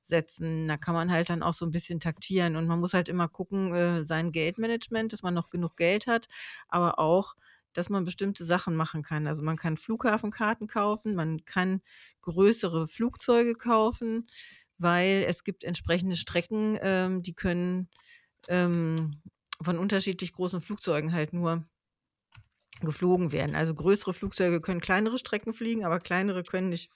setzen. Da kann man halt dann auch so ein bisschen taktieren und man muss halt immer gucken, äh, sein Geldmanagement, dass man noch genug Geld hat, aber auch, dass man bestimmte Sachen machen kann. Also man kann Flughafenkarten kaufen, man kann größere Flugzeuge kaufen, weil es gibt entsprechende Strecken, ähm, die können ähm, von unterschiedlich großen Flugzeugen halt nur geflogen werden. Also größere Flugzeuge können kleinere Strecken fliegen, aber kleinere können nicht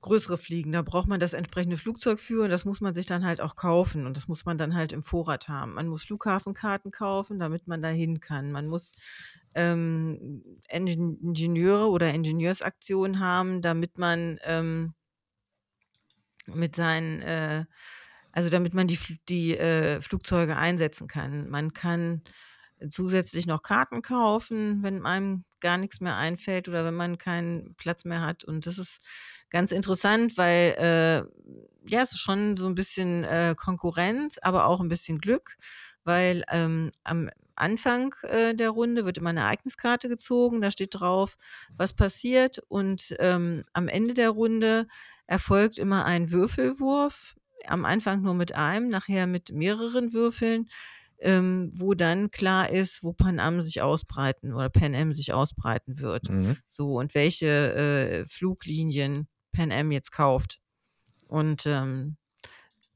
größere Fliegen. Da braucht man das entsprechende Flugzeug für und das muss man sich dann halt auch kaufen und das muss man dann halt im Vorrat haben. Man muss Flughafenkarten kaufen, damit man da hin kann. Man muss ähm, Ingenieure oder Ingenieursaktionen haben, damit man ähm, mit seinen, äh, also damit man die, die äh, Flugzeuge einsetzen kann. Man kann zusätzlich noch Karten kaufen, wenn einem gar nichts mehr einfällt oder wenn man keinen Platz mehr hat. Und das ist ganz interessant, weil äh, ja, es ist schon so ein bisschen äh, Konkurrenz, aber auch ein bisschen Glück, weil ähm, am Anfang äh, der Runde wird immer eine Ereigniskarte gezogen, da steht drauf, was passiert und ähm, am Ende der Runde erfolgt immer ein Würfelwurf, am Anfang nur mit einem, nachher mit mehreren Würfeln ähm, wo dann klar ist, wo Pan Am sich ausbreiten oder Pan Am sich ausbreiten wird. Mhm. So und welche äh, Fluglinien Pan Am jetzt kauft. Und ähm,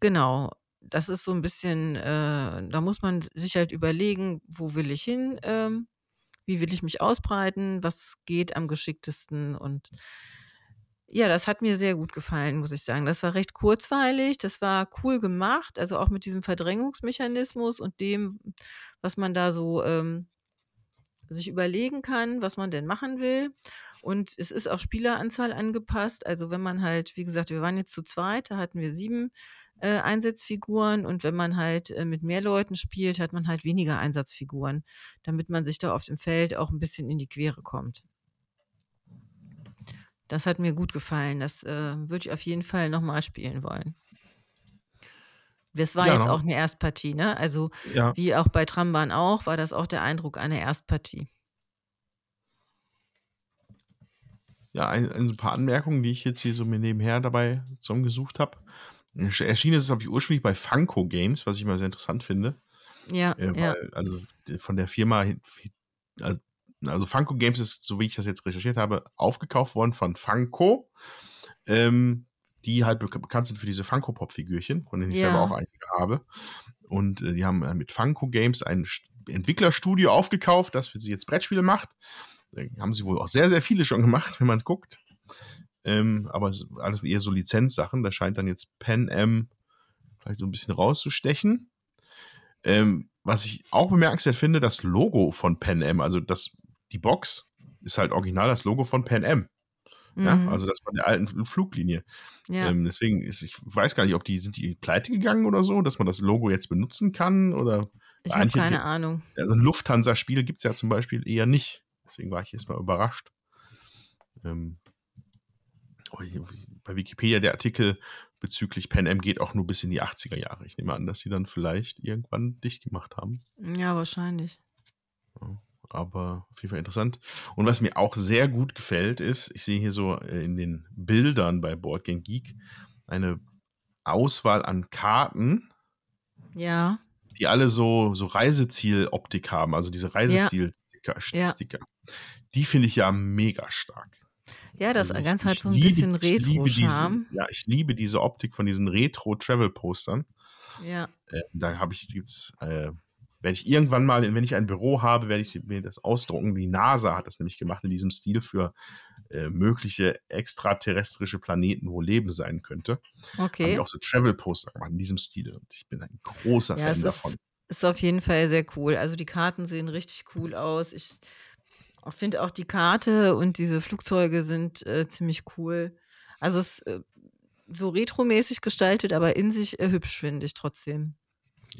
genau, das ist so ein bisschen, äh, da muss man sich halt überlegen, wo will ich hin, ähm, wie will ich mich ausbreiten, was geht am geschicktesten und ja, das hat mir sehr gut gefallen, muss ich sagen. Das war recht kurzweilig, das war cool gemacht, also auch mit diesem Verdrängungsmechanismus und dem, was man da so ähm, sich überlegen kann, was man denn machen will. Und es ist auch Spieleranzahl angepasst. Also wenn man halt, wie gesagt, wir waren jetzt zu zweit, da hatten wir sieben äh, Einsatzfiguren und wenn man halt äh, mit mehr Leuten spielt, hat man halt weniger Einsatzfiguren, damit man sich da auf dem Feld auch ein bisschen in die Quere kommt. Das hat mir gut gefallen. Das äh, würde ich auf jeden Fall nochmal spielen wollen. Das war ja, jetzt auch eine Erstpartie, ne? Also ja. wie auch bei Trambahn auch, war das auch der Eindruck einer Erstpartie. Ja, ein, ein paar Anmerkungen, die ich jetzt hier so mir nebenher dabei zusammengesucht habe. Erschienen ist es, glaube ich, ursprünglich bei Funko Games, was ich mal sehr interessant finde. Ja, äh, weil, ja. Also von der Firma, also also Funko Games ist, so wie ich das jetzt recherchiert habe, aufgekauft worden von Funko, ähm, die halt bekannt sind für diese Funko Pop Figürchen, von denen ich ja. selber auch einige habe. Und äh, die haben äh, mit Funko Games ein Entwicklerstudio aufgekauft, das für sie jetzt Brettspiele macht. Da haben sie wohl auch sehr, sehr viele schon gemacht, wenn man es guckt. Ähm, aber alles eher so Lizenzsachen. Da scheint dann jetzt Pen M vielleicht so ein bisschen rauszustechen. Ähm, was ich auch bemerkenswert finde, das Logo von Pen M, also das die Box ist halt original das Logo von Pan Am. Ja, mhm. also das von der alten Fluglinie. Ja. Ähm, deswegen ist, ich weiß gar nicht, ob die, sind die pleite gegangen oder so, dass man das Logo jetzt benutzen kann oder. Ich habe keine Ahnung. Also ein Lufthansa-Spiel gibt es ja zum Beispiel eher nicht. Deswegen war ich jetzt mal überrascht. Ähm, bei Wikipedia der Artikel bezüglich Pan Am geht auch nur bis in die 80er Jahre. Ich nehme an, dass sie dann vielleicht irgendwann dicht gemacht haben. Ja, wahrscheinlich. Ja aber auf jeden Fall interessant. Und was mir auch sehr gut gefällt, ist, ich sehe hier so äh, in den Bildern bei Boardgame Geek eine Auswahl an Karten. Ja. Die alle so, so Reiseziel-Optik haben, also diese Reisestil-Sticker. Ja. Die finde ich ja mega stark. Ja, das also ganz halt so ein liebe, bisschen Retro-Charme. Ja, ich liebe diese Optik von diesen Retro-Travel-Postern. Ja. Äh, da habe ich jetzt äh, werde ich irgendwann mal, wenn ich ein Büro habe, werde ich mir das ausdrucken. Die NASA hat das nämlich gemacht in diesem Stil für äh, mögliche extraterrestrische Planeten, wo Leben sein könnte. Okay. Haben die auch so Travel-Poster gemacht in diesem Stil. Und ich bin ein großer ja, Fan davon. Ist, ist auf jeden Fall sehr cool. Also die Karten sehen richtig cool aus. Ich finde auch die Karte und diese Flugzeuge sind äh, ziemlich cool. Also es ist äh, so retromäßig gestaltet, aber in sich äh, hübsch, finde ich trotzdem.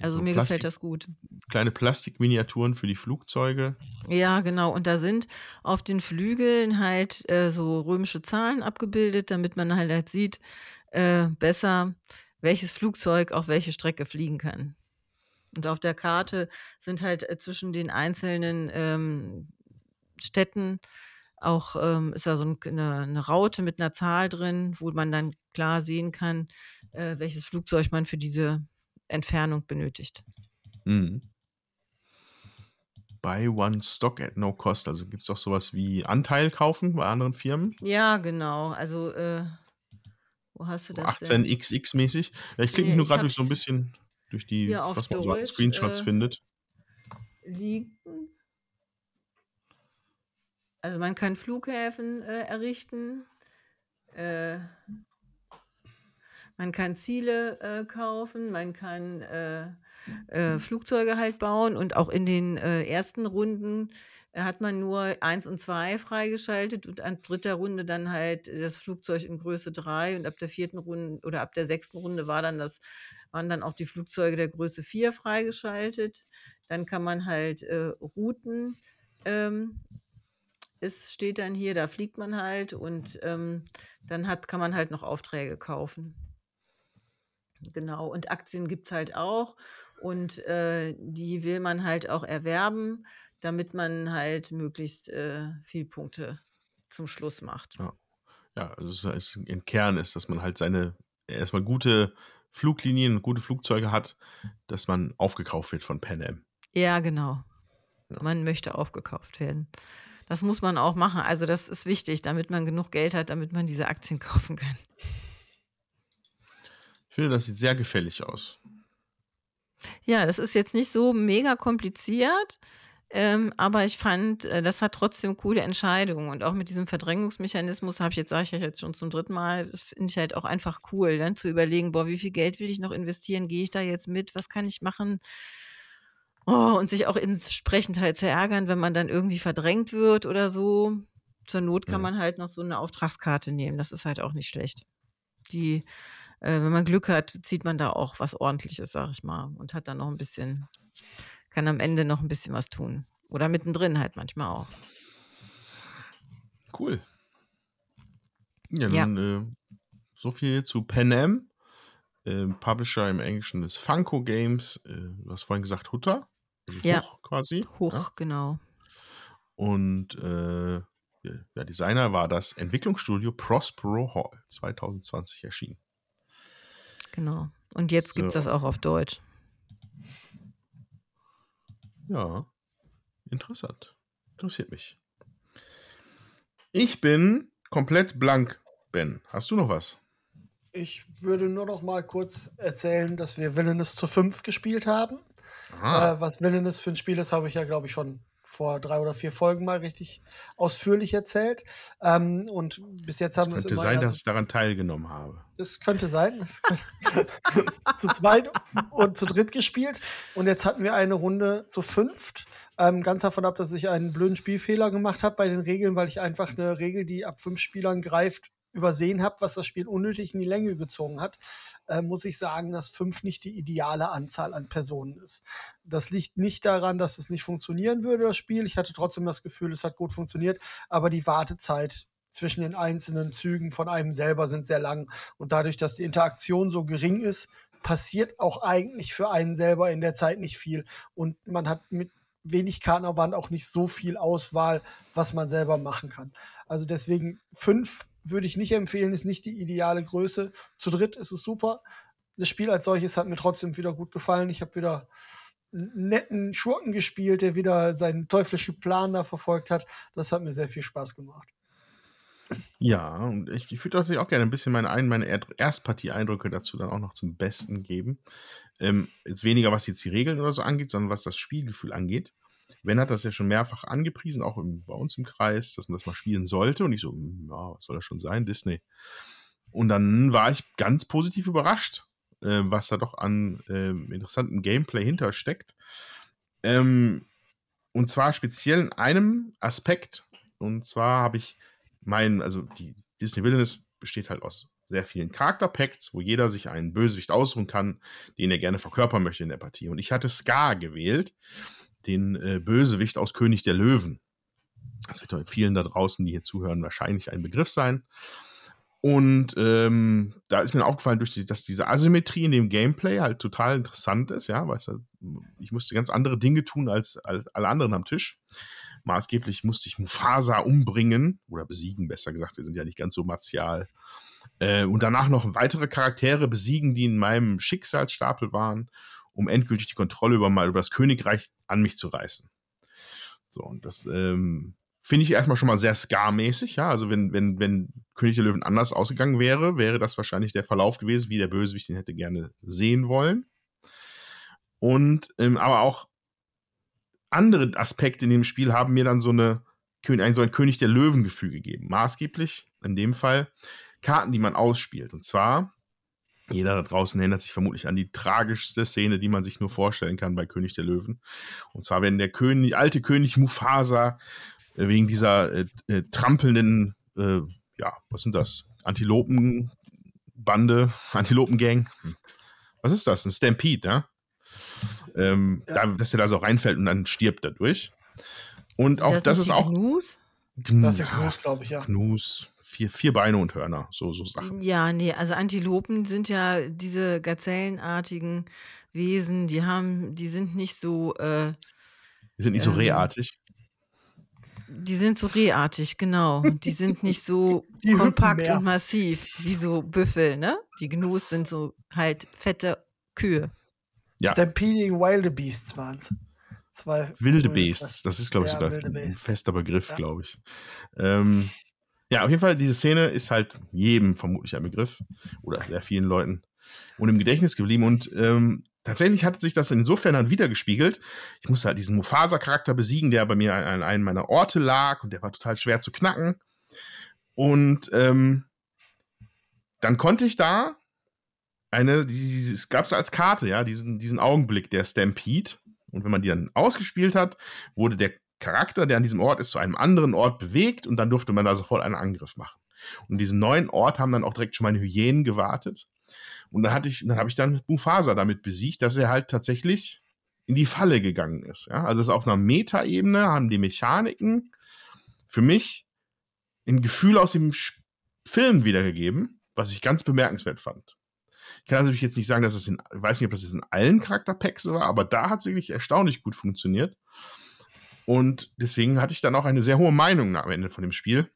Also so mir Plastik, gefällt das gut. Kleine Plastikminiaturen für die Flugzeuge. Ja, genau. Und da sind auf den Flügeln halt äh, so römische Zahlen abgebildet, damit man halt, halt sieht, äh, besser, welches Flugzeug auf welche Strecke fliegen kann. Und auf der Karte sind halt äh, zwischen den einzelnen ähm, Städten auch ähm, ist da so eine, eine, Raute mit einer Zahl drin, wo man dann klar sehen kann, äh, welches Flugzeug man für diese Entfernung benötigt. Mhm. Buy one stock at no cost. Also gibt es auch sowas wie Anteil kaufen bei anderen Firmen? Ja, genau. Also, äh, wo hast du das? 18xx-mäßig. Ja, ich klicke nee, nur gerade durch so ein bisschen durch die, was man so als Screenshots äh, findet. Liegen. Also man kann Flughäfen äh, errichten. Äh, Man kann Ziele äh, kaufen, man kann äh, äh, Flugzeuge halt bauen und auch in den äh, ersten Runden hat man nur eins und zwei freigeschaltet und an dritter Runde dann halt das Flugzeug in Größe drei und ab der vierten Runde oder ab der sechsten Runde war dann das, waren dann auch die Flugzeuge der Größe vier freigeschaltet. Dann kann man halt Routen ähm, es steht dann hier, da fliegt man halt und ähm, dann hat, kann man halt noch Aufträge kaufen. Genau, und Aktien gibt es halt auch und äh, die will man halt auch erwerben, damit man halt möglichst äh, viel Punkte zum Schluss macht. Ja, ja also das heißt, im Kern ist, dass man halt seine erstmal gute Fluglinien, gute Flugzeuge hat, dass man aufgekauft wird von Pan Am. Ja, genau. Ja. Man möchte aufgekauft werden. Das muss man auch machen. Also das ist wichtig, damit man genug Geld hat, damit man diese Aktien [LAUGHS] kaufen kann. Ich finde, das sieht sehr gefällig aus. Ja, das ist jetzt nicht so mega kompliziert, ähm, aber ich fand, äh, das hat trotzdem coole Entscheidungen. Und auch mit diesem Verdrängungsmechanismus habe ich jetzt, sage ich ja jetzt schon zum dritten Mal, das finde ich halt auch einfach cool, dann zu überlegen, boah, wie viel Geld will ich noch investieren? Gehe ich da jetzt mit? Was kann ich machen? Oh, und sich auch entsprechend halt zu ärgern, wenn man dann irgendwie verdrängt wird oder so. Zur Not kann mhm. man halt noch so eine Auftragskarte nehmen. Das ist halt auch nicht schlecht. Die, äh, wenn man Glück hat, zieht man da auch was ordentliches, sag ich mal, und hat dann noch ein bisschen, kann am Ende noch ein bisschen was tun. Oder mittendrin halt manchmal auch. Cool. Ja, dann ja. Äh, so viel zu Pan Am. Äh, Publisher im Englischen ist Funko Games. Äh, du hast vorhin gesagt Hutter. Ja. Hoch quasi. Hoch, ja? genau. Und äh, ja, Designer war das Entwicklungsstudio Prospero Hall, 2020 erschienen. Genau. Und jetzt so. gibt es das auch auf Deutsch. Ja, interessant. Interessiert mich. Ich bin komplett blank, Ben. Hast du noch was? Ich würde nur noch mal kurz erzählen, dass wir Villainous zu 5 gespielt haben. Äh, was Villainous für ein Spiel ist, habe ich ja, glaube ich, schon vor drei oder vier Folgen mal richtig ausführlich erzählt. Ähm, und bis jetzt haben wir es Könnte sein, dass ich daran teilgenommen habe. Das könnte sein. Das könnte [LAUGHS] zu zweit und zu dritt gespielt. Und jetzt hatten wir eine Runde zu fünft. Ähm, ganz davon ab, dass ich einen blöden Spielfehler gemacht habe bei den Regeln, weil ich einfach eine Regel, die ab fünf Spielern greift, übersehen habe, was das Spiel unnötig in die Länge gezogen hat, äh, muss ich sagen, dass fünf nicht die ideale Anzahl an Personen ist. Das liegt nicht daran, dass es nicht funktionieren würde, das Spiel. Ich hatte trotzdem das Gefühl, es hat gut funktioniert, aber die Wartezeit zwischen den einzelnen Zügen von einem selber sind sehr lang. Und dadurch, dass die Interaktion so gering ist, passiert auch eigentlich für einen selber in der Zeit nicht viel. Und man hat mit wenig Kartenaufwand auch nicht so viel Auswahl, was man selber machen kann. Also deswegen fünf würde ich nicht empfehlen, ist nicht die ideale Größe. Zu dritt ist es super. Das Spiel als solches hat mir trotzdem wieder gut gefallen. Ich habe wieder einen netten Schurken gespielt, der wieder seinen teuflischen Plan da verfolgt hat. Das hat mir sehr viel Spaß gemacht. Ja, und ich, ich würde tatsächlich auch gerne ein bisschen meine, meine Erstpartie-Eindrücke dazu dann auch noch zum Besten geben. Ähm, jetzt weniger, was jetzt die Regeln oder so angeht, sondern was das Spielgefühl angeht. Ben hat das ja schon mehrfach angepriesen, auch im, bei uns im Kreis, dass man das mal spielen sollte. Und ich so, hm, ja, was soll das schon sein? Disney. Und dann war ich ganz positiv überrascht, äh, was da doch an äh, interessantem Gameplay hintersteckt. Ähm, und zwar speziell in einem Aspekt. Und zwar habe ich mein, also die Disney Villainous besteht halt aus sehr vielen Charakterpacks, wo jeder sich einen Bösewicht aussuchen kann, den er gerne verkörpern möchte in der Partie. Und ich hatte Scar gewählt den äh, Bösewicht aus König der Löwen. Das wird vielen da draußen, die hier zuhören, wahrscheinlich ein Begriff sein. Und ähm, da ist mir aufgefallen, die, dass diese Asymmetrie in dem Gameplay halt total interessant ist, ja, weil ich musste ganz andere Dinge tun als, als alle anderen am Tisch. Maßgeblich musste ich Mufasa umbringen oder besiegen, besser gesagt. Wir sind ja nicht ganz so martial. Äh, und danach noch weitere Charaktere besiegen, die in meinem Schicksalsstapel waren um endgültig die Kontrolle über, mal, über das Königreich an mich zu reißen. So, und das ähm, finde ich erstmal schon mal sehr Scar-mäßig, ja. Also, wenn, wenn, wenn König der Löwen anders ausgegangen wäre, wäre das wahrscheinlich der Verlauf gewesen, wie der Bösewicht den hätte gerne sehen wollen. Und ähm, aber auch andere Aspekte in dem Spiel haben mir dann so eine ein, so ein König der Löwen-Gefühl gegeben. Maßgeblich in dem Fall Karten, die man ausspielt. Und zwar Jeder da draußen erinnert sich vermutlich an die tragischste Szene, die man sich nur vorstellen kann bei König der Löwen. Und zwar, wenn der König, alte König Mufasa äh, wegen dieser äh, äh, trampelnden, äh, ja, was sind das? Antilopenbande, [LAUGHS] Antilopengang. Hm. Was ist das? Ein Stampede, ja? Ähm, ja. Da, dass er da so reinfällt und dann stirbt dadurch. Und sind auch das, das ist auch. Gnus? Das ist ja Gnus, glaube ich, ja. Gnus. Vier, vier Beine und Hörner, so, so Sachen. Ja, nee, also Antilopen sind ja diese gazellenartigen Wesen, die haben, die sind nicht so. Äh, die sind nicht so ähm, rehartig. Die sind so rehartig, genau. Die sind nicht so [LAUGHS] kompakt und massiv wie so Büffel, ne? Die Gnus sind so halt fette Kühe. Ja. Stampeding Wildebeests waren es. Zwei wilde Beasts, das ist, glaube ich, ja, sogar ein fester Begriff, ja. glaube ich. Ähm, ja, auf jeden Fall, diese Szene ist halt jedem vermutlich ein Begriff oder sehr vielen Leuten und im Gedächtnis geblieben. Und ähm, tatsächlich hat sich das insofern dann wiedergespiegelt. Ich musste halt diesen Mufasa-Charakter besiegen, der bei mir an einem meiner Orte lag und der war total schwer zu knacken. Und ähm, dann konnte ich da eine, es gab es als Karte, ja, diesen, diesen Augenblick der Stampede. Und wenn man die dann ausgespielt hat, wurde der Charakter, der an diesem Ort ist, zu einem anderen Ort bewegt und dann durfte man da sofort einen Angriff machen. Und in diesem neuen Ort haben dann auch direkt schon meine Hyänen gewartet. Und dann hatte ich, dann habe ich dann Mufasa damit besiegt, dass er halt tatsächlich in die Falle gegangen ist. Ja? Also es auf einer Metaebene haben die Mechaniken für mich ein Gefühl aus dem Film wiedergegeben, was ich ganz bemerkenswert fand. Ich kann natürlich jetzt nicht sagen, dass es in, ich weiß nicht, ob das in allen Charakterpacks war, aber da hat es wirklich erstaunlich gut funktioniert. Und deswegen hatte ich dann auch eine sehr hohe Meinung am Ende von dem Spiel.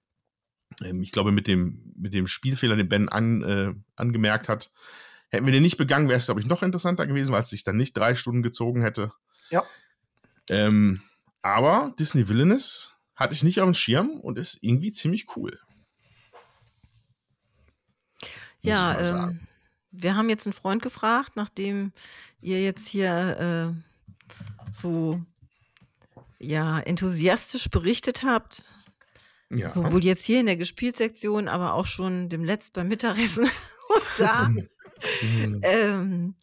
Ähm, ich glaube, mit dem, mit dem Spielfehler, den Ben an, äh, angemerkt hat, hätten wir den nicht begangen, wäre es, glaube ich, noch interessanter gewesen, weil es sich dann nicht drei Stunden gezogen hätte. Ja. Ähm, aber Disney Villainous hatte ich nicht auf dem Schirm und ist irgendwie ziemlich cool. Ja, ähm, wir haben jetzt einen Freund gefragt, nachdem ihr jetzt hier äh, so ja, enthusiastisch berichtet habt. Ja. Sowohl jetzt hier in der Gespielsektion, aber auch schon dem Letzt beim Mittagessen. [LAUGHS] Und da, [LAUGHS] ähm,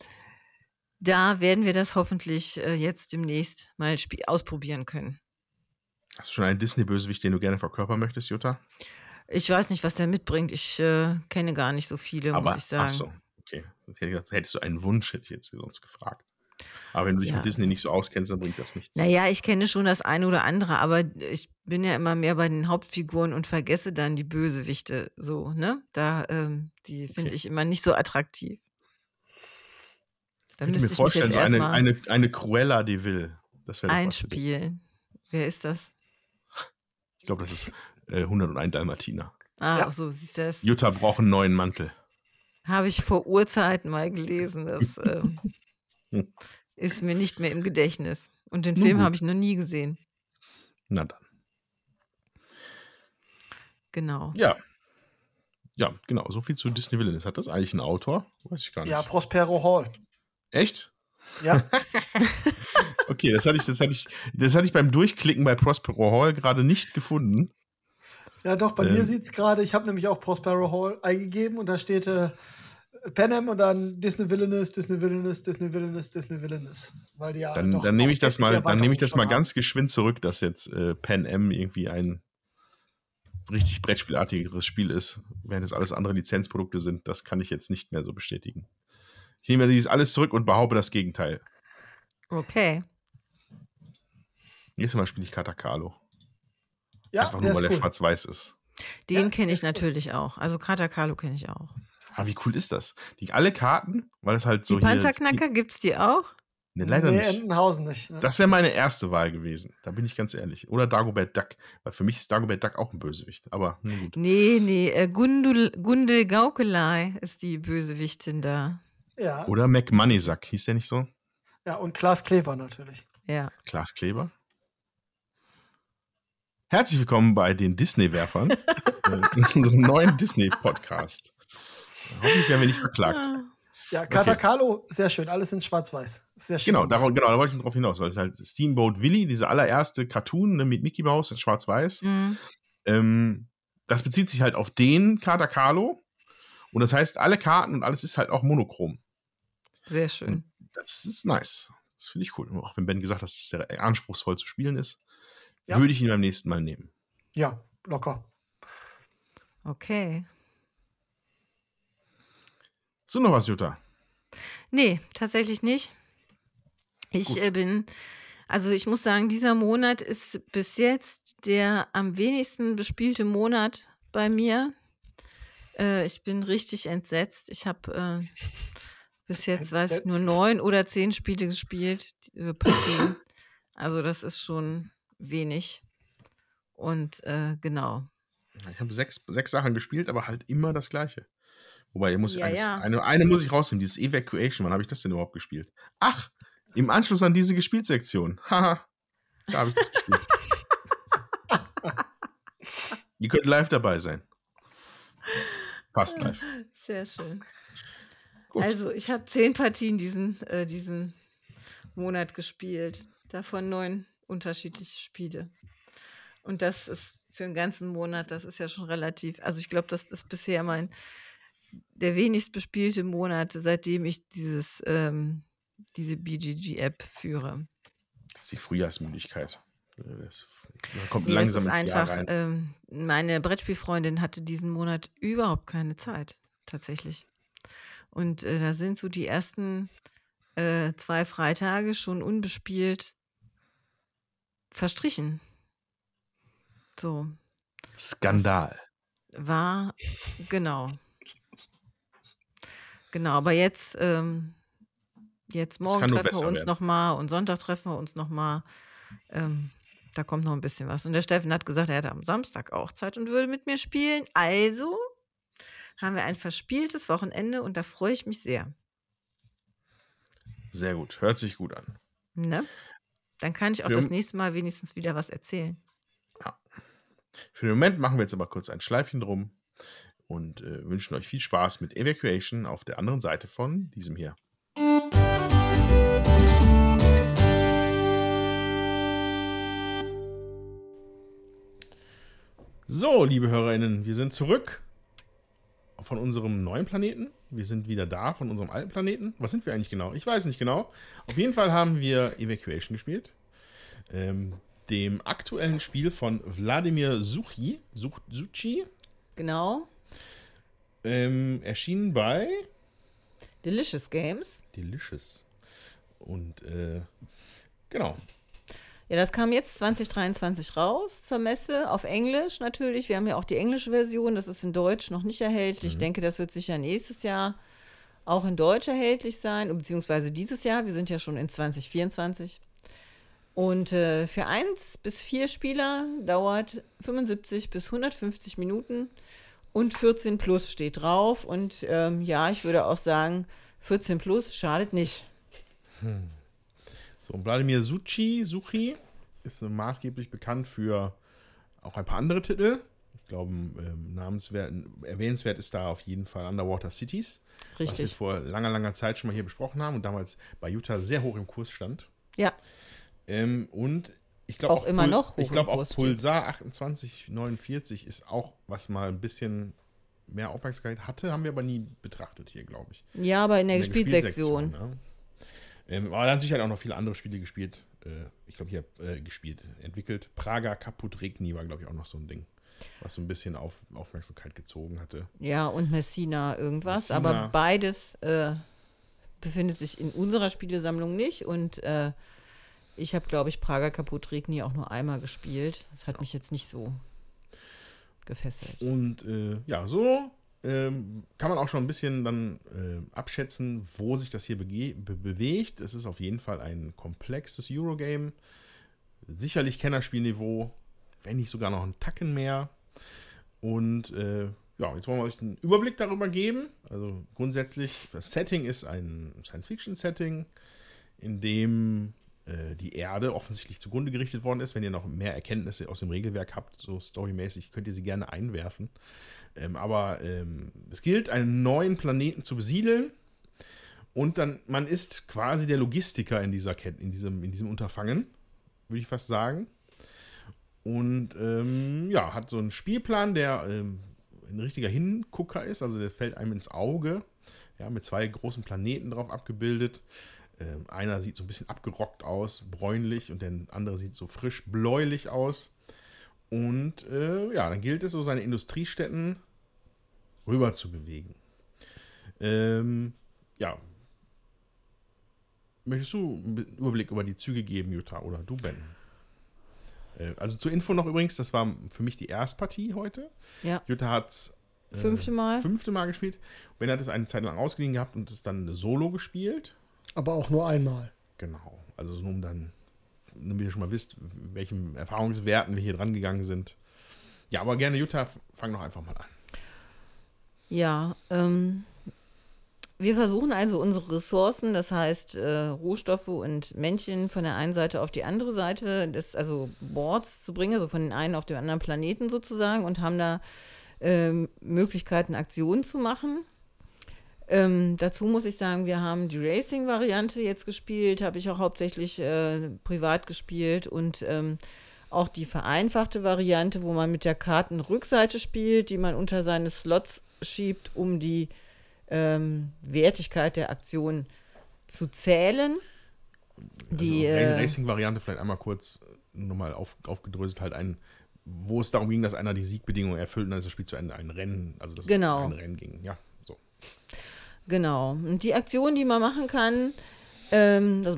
da werden wir das hoffentlich äh, jetzt demnächst mal ausprobieren können. Hast du schon einen Disney-Bösewicht, den du gerne verkörpern möchtest, Jutta? Ich weiß nicht, was der mitbringt. Ich äh, kenne gar nicht so viele, aber, muss ich sagen. Ach so, okay. Hättest du einen Wunsch, hätte ich jetzt sonst gefragt. Aber wenn du dich ja. mit Disney nicht so auskennst, dann bringt das nichts. Naja, ich kenne schon das eine oder andere, aber ich bin ja immer mehr bei den Hauptfiguren und vergesse dann die Bösewichte so, ne? Da, ähm, die finde okay. ich immer nicht so attraktiv. Da ich müsste mir vorstellen, so eine, eine, eine Cruella de Vil. Das wäre Einspielen. Wer ist das? Ich glaube, das ist äh, 101 Dalmatiner. Ah, ja. so, siehst du das? Jutta braucht einen neuen Mantel. Habe ich vor Urzeiten mal gelesen. Das [LAUGHS] ähm, ist mir nicht mehr im Gedächtnis. Und den Film habe ich noch nie gesehen. Na dann. Genau. Ja. Ja, genau. So viel zu Disney Villains. Hat das eigentlich einen Autor? Weiß ich gar nicht. Ja, Prospero Hall. Echt? Ja. [LAUGHS] okay, das hatte ich, das hatte ich, das hatte ich beim Durchklicken bei Prospero Hall gerade nicht gefunden. Ja, doch, bei ähm. mir sieht es gerade, ich habe nämlich auch Prospero Hall eingegeben und da steht äh, Panem und dann Disney Villainous, Disney Villainous, Disney Villainous, Disney Villainous. Weil die ja dann, dann nehme ich das mal, dann nehme ich das mal ganz geschwind zurück, dass jetzt äh, Pan M irgendwie ein richtig Brettspielartigeres Spiel ist, während es alles andere Lizenzprodukte sind. Das kann ich jetzt nicht mehr so bestätigen. Ich nehme dieses alles zurück und behaupte das Gegenteil. Okay. Nächstes Mal spiele ich Katakalo. Ja, Einfach nur, weil cool. er schwarz-weiß ist. Den ja, kenne ich natürlich cool. auch. Also Katakalo kenne ich auch. Ah, wie cool ist das? Die, alle Karten, weil es halt so. Die Panzerknacker gibt es die auch? Ne, leider nee, nicht. Entenhausen nicht. Ne? Das wäre meine erste Wahl gewesen. Da bin ich ganz ehrlich. Oder Dagobert Duck. Weil für mich ist Dagobert Duck auch ein Bösewicht. Aber na gut. Nee, nee. Äh, Gundul, Gundel Gaukelei ist die Bösewichtin da. Ja. Oder McMoneysack. Hieß der nicht so? Ja, und Klaas Kleber natürlich. Ja. Klaas Kleber? Herzlich willkommen bei den Disney-Werfern. [LAUGHS] in unserem neuen Disney-Podcast. Hoffentlich werden wir nicht verklagt. Ah. Ja, Katakalo, okay. sehr schön, alles in schwarz-weiß. Sehr schön. Genau, darauf, genau, da wollte ich darauf hinaus, weil es halt Steamboat Willy, diese allererste Cartoon ne, mit Mickey Mouse in schwarz-weiß, mhm. ähm, das bezieht sich halt auf den Katakalo. Und das heißt, alle Karten und alles ist halt auch monochrom. Sehr schön. Und das ist nice. Das finde ich cool. Auch wenn Ben gesagt hat, dass das sehr anspruchsvoll zu spielen ist, Ja. würde ich ihn beim nächsten Mal nehmen. Ja, locker. Okay. So, noch was, Jutta? Nee, tatsächlich nicht. Ich äh, bin, also ich muss sagen, dieser Monat ist bis jetzt der am wenigsten bespielte Monat bei mir. Äh, ich bin richtig entsetzt. Ich habe äh, bis jetzt, weiß ich, nur Entsetzt. neun oder zehn Spiele gespielt, die- äh, Partien. Also das ist schon wenig. Und äh, genau. Ich habe sechs, sechs Sachen gespielt, aber halt immer das Gleiche. Wobei, hier muss ich Ja, eines, ja. Eine, eine muss ich rausnehmen, dieses Evacuation. Wann habe ich das denn überhaupt gespielt? Ach, im Anschluss an diese Gespielsektion. Haha, da habe ich das gespielt. [LAUGHS] Ihr könnt live dabei sein. Passt live. Sehr schön. Gut. Also, ich habe zehn Partien diesen, äh, diesen Monat gespielt. Davon neun unterschiedliche Spiele. Und das ist für einen ganzen Monat, das ist ja schon relativ. Also, ich glaube, das ist bisher mein der wenigst bespielte Monat, seitdem ich dieses, ähm, diese BGG-App führe. Das ist die Frühjahrsmüdigkeit. Das, kommt Nee, das langsam ist ins Jahr einfach, rein. ähm, meine Brettspielfreundin hatte diesen Monat überhaupt keine Zeit, tatsächlich. Und äh, da sind so die ersten äh, zwei Freitage schon unbespielt verstrichen. So, Skandal. war, genau. Genau, aber jetzt, ähm, jetzt morgen treffen wir uns nochmal und Sonntag treffen wir uns nochmal. Ähm, da kommt noch ein bisschen was. Und der Steffen hat gesagt, er hätte am Samstag auch Zeit und würde mit mir spielen. Also haben wir ein verspieltes Wochenende und da freue ich mich sehr. Sehr gut. Hört sich gut an. Ne? Dann kann ich auch Für- das nächste Mal wenigstens wieder was erzählen. Für den Moment machen wir jetzt aber kurz ein Schleifchen drum und äh, wünschen euch viel Spaß mit Evacuation auf der anderen Seite von diesem hier. So, liebe HörerInnen, wir sind zurück von unserem neuen Planeten. Wir sind wieder da von unserem alten Planeten. Was sind wir eigentlich genau? Ich weiß nicht genau. Auf jeden Fall haben wir Evacuation gespielt. Ähm, dem aktuellen Spiel von Wladimir Suchi, Such, Suchi, Genau. Ähm, erschienen bei Delicious Games. Delicious. Und äh, genau. Ja, das kam jetzt 2023 raus zur Messe, auf Englisch natürlich. Wir haben ja auch die englische Version, das ist in Deutsch noch nicht erhältlich. Ich denke, das wird sicher nächstes Jahr auch in Deutsch erhältlich sein, beziehungsweise dieses Jahr. Wir sind ja schon in 2024. Und äh, für eins bis vier Spieler dauert 75 bis 150 Minuten und 14 plus steht drauf. Und ähm, ja, ich würde auch sagen, 14 plus schadet nicht. So, und Wladimir Suchi, Suchi ist äh, maßgeblich bekannt für auch ein paar andere Titel. Ich glaube, ähm, namenswert, erwähnenswert ist da auf jeden Fall Underwater Cities. Was wir Richtig. vor langer, langer Zeit schon mal hier besprochen haben und damals bei Utah sehr hoch im Kurs stand. Ja. Ähm, und ich glaube Auch immer noch hoch Ich glaube auch. Pulsar 2849 ist auch, was mal ein bisschen mehr Aufmerksamkeit hatte, haben wir aber nie betrachtet hier, glaube ich. Ja, aber in der, In der Gespielsektion. Ja. Ähm, aber natürlich hat auch noch viele andere Spiele gespielt. Äh, ich glaube, hier äh, gespielt, entwickelt. Praga Kaput Regni war, glaube ich, auch noch so ein Ding, was so ein bisschen auf, Aufmerksamkeit gezogen hatte. Ja, und Messina irgendwas. Messina. Aber beides äh, befindet sich in unserer Spielesammlung nicht. Und äh, ich habe, glaube ich, Prager Kaput Regni auch nur einmal gespielt. Das hat mich jetzt nicht so gefesselt. Und äh, ja, so ähm, kann man auch schon ein bisschen dann äh, abschätzen, wo sich das hier be bewegt. Es ist auf jeden Fall ein komplexes Eurogame. Sicherlich Kennerspielniveau, wenn nicht sogar noch einen Tacken mehr. Und äh, ja, jetzt wollen wir euch einen Überblick darüber geben. Also grundsätzlich, das Setting ist ein Science-Fiction-Setting, in dem die Erde offensichtlich zugrunde gerichtet worden ist. Wenn ihr noch mehr Erkenntnisse aus dem Regelwerk habt, so storymäßig, könnt ihr sie gerne einwerfen. Ähm, aber ähm, es gilt, einen neuen Planeten zu besiedeln. Und dann, man ist quasi der Logistiker in, dieser Kette, in, diesem, in diesem Unterfangen, würde ich fast sagen. Und ähm, ja, hat so einen Spielplan, der ähm, ein richtiger Hingucker ist. Also der fällt einem ins Auge. Ja, mit zwei großen Planeten drauf abgebildet. Ähm, einer sieht so ein bisschen abgerockt aus, bräunlich, und der andere sieht so frisch bläulich aus. Und äh, ja, dann gilt es so, seine Industriestätten rüber zu bewegen. Ähm, ja. Möchtest du einen Überblick über die Züge geben, Jutta, oder du, Ben? Äh, also zur Info noch übrigens, das war für mich die Erstpartie heute. Ja. Jutta hat es äh, fünfte Mal. Fünfte Mal gespielt. Ben hat es eine Zeit lang ausgeliehen gehabt und es dann solo gespielt. Aber auch nur einmal. Genau. Also so um dann, damit ihr schon mal wisst, welchen Erfahrungswerten wir hier dran gegangen sind. Ja, aber gerne, Jutta, fang doch einfach mal an. Ja, ähm, wir versuchen also unsere Ressourcen, das heißt äh, Rohstoffe und Männchen von der einen Seite auf die andere Seite des also Boards zu bringen, also von den einen auf den anderen Planeten sozusagen und haben da äh, Möglichkeiten, Aktionen zu machen. Ähm, dazu muss ich sagen, wir haben die Racing-Variante jetzt gespielt, habe ich auch hauptsächlich äh, privat gespielt und ähm, auch die vereinfachte Variante, wo man mit der Kartenrückseite spielt, die man unter seine Slots schiebt, um die ähm, Wertigkeit der Aktion zu zählen. Die also, äh, Racing-Variante vielleicht einmal kurz äh, nochmal auf, aufgedröselt, halt ein, wo es darum ging, dass einer die Siegbedingungen erfüllt und dann ist das Spiel zu Ende ein Rennen, also dass genau. ein Rennen ging. Ja, so. Genau. Und die Aktion, die man machen kann, ähm, das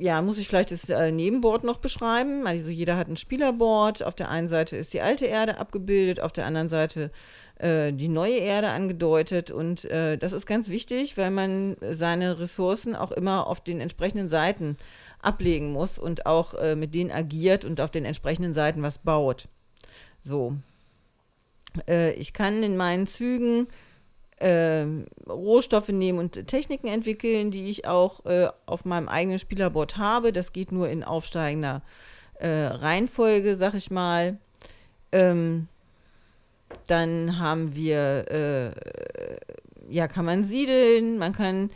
ja, muss ich vielleicht das äh, Nebenboard noch beschreiben. Also jeder hat ein Spielerboard. Auf der einen Seite ist die alte Erde abgebildet, auf der anderen Seite äh, die neue Erde angedeutet. Und äh, das ist ganz wichtig, weil man seine Ressourcen auch immer auf den entsprechenden Seiten ablegen muss und auch äh, mit denen agiert und auf den entsprechenden Seiten was baut. So. Äh, ich kann in meinen Zügen äh, Rohstoffe nehmen und Techniken entwickeln, die ich auch äh, auf meinem eigenen Spielerboard habe. Das geht nur in aufsteigender äh, Reihenfolge, sag ich mal. Ähm, dann haben wir, äh, ja, kann man siedeln, man kann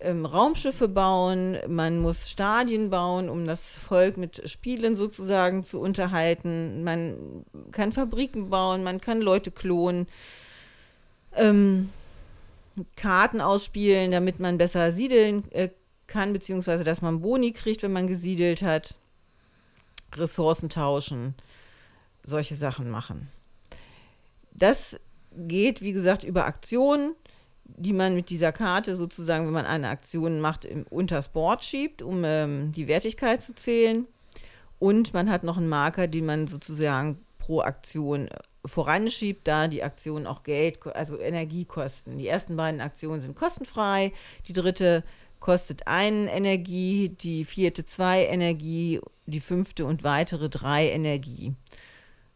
ähm, Raumschiffe bauen, man muss Stadien bauen, um das Volk mit Spielen sozusagen zu unterhalten. Man kann Fabriken bauen, man kann Leute klonen ähm, Karten ausspielen, damit man besser siedeln äh, kann, beziehungsweise dass man Boni kriegt, wenn man gesiedelt hat. Ressourcen tauschen, solche Sachen machen. Das geht, wie gesagt, über Aktionen, die man mit dieser Karte sozusagen, wenn man eine Aktion macht, im, unters Board schiebt, um ähm, die Wertigkeit zu zählen. Und man hat noch einen Marker, den man sozusagen pro Aktion voranschiebt, da die Aktionen auch Geld, also Energie kosten. Die ersten beiden Aktionen sind kostenfrei, die dritte kostet einen Energie, die vierte zwei Energie, die fünfte und weitere drei Energie.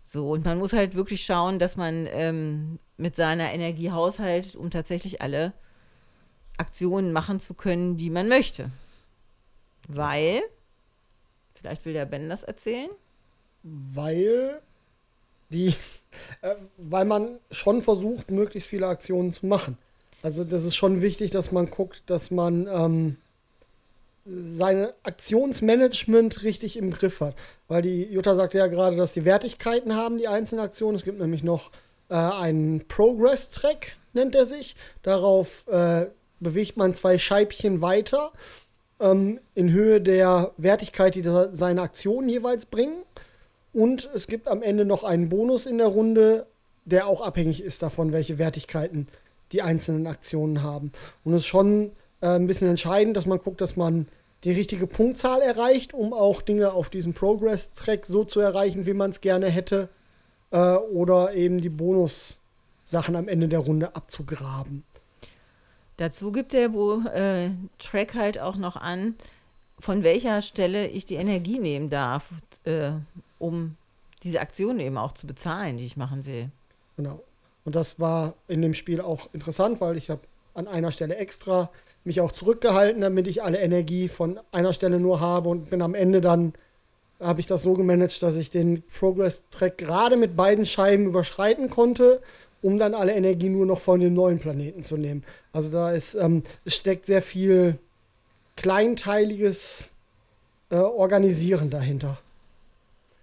So, und man muss halt wirklich schauen, dass man ähm, mit seiner Energie haushaltet, um tatsächlich alle Aktionen machen zu können, die man möchte. Weil, vielleicht will der Ben das erzählen. Weil die, äh, weil man schon versucht, möglichst viele Aktionen zu machen. Also das ist schon wichtig, dass man guckt, dass man ähm, sein Aktionsmanagement richtig im Griff hat. Weil die Jutta sagte ja gerade, dass die Wertigkeiten haben, die einzelnen Aktionen. Es gibt nämlich noch äh, einen Progress-Track, nennt er sich. Darauf äh, bewegt man zwei Scheibchen weiter ähm, in Höhe der Wertigkeit, die seine Aktionen jeweils bringen. Und es gibt am Ende noch einen Bonus in der Runde, der auch abhängig ist davon, welche Wertigkeiten die einzelnen Aktionen haben. Und es ist schon äh, ein bisschen entscheidend, dass man guckt, dass man die richtige Punktzahl erreicht, um auch Dinge auf diesem Progress-Track so zu erreichen, wie man es gerne hätte. Äh, oder eben die Bonus-Sachen am Ende der Runde abzugraben. Dazu gibt der äh, Track halt auch noch an, von welcher Stelle ich die Energie nehmen darf, äh, um diese Aktion eben auch zu bezahlen, die ich machen will. Genau. Und das war in dem Spiel auch interessant, weil ich habe an einer Stelle extra mich auch zurückgehalten, damit ich alle Energie von einer Stelle nur habe und bin am Ende dann habe ich das so gemanagt, dass ich den Progress-Track gerade mit beiden Scheiben überschreiten konnte, um dann alle Energie nur noch von dem neuen Planeten zu nehmen. Also da ist, ähm, steckt sehr viel kleinteiliges äh, Organisieren dahinter.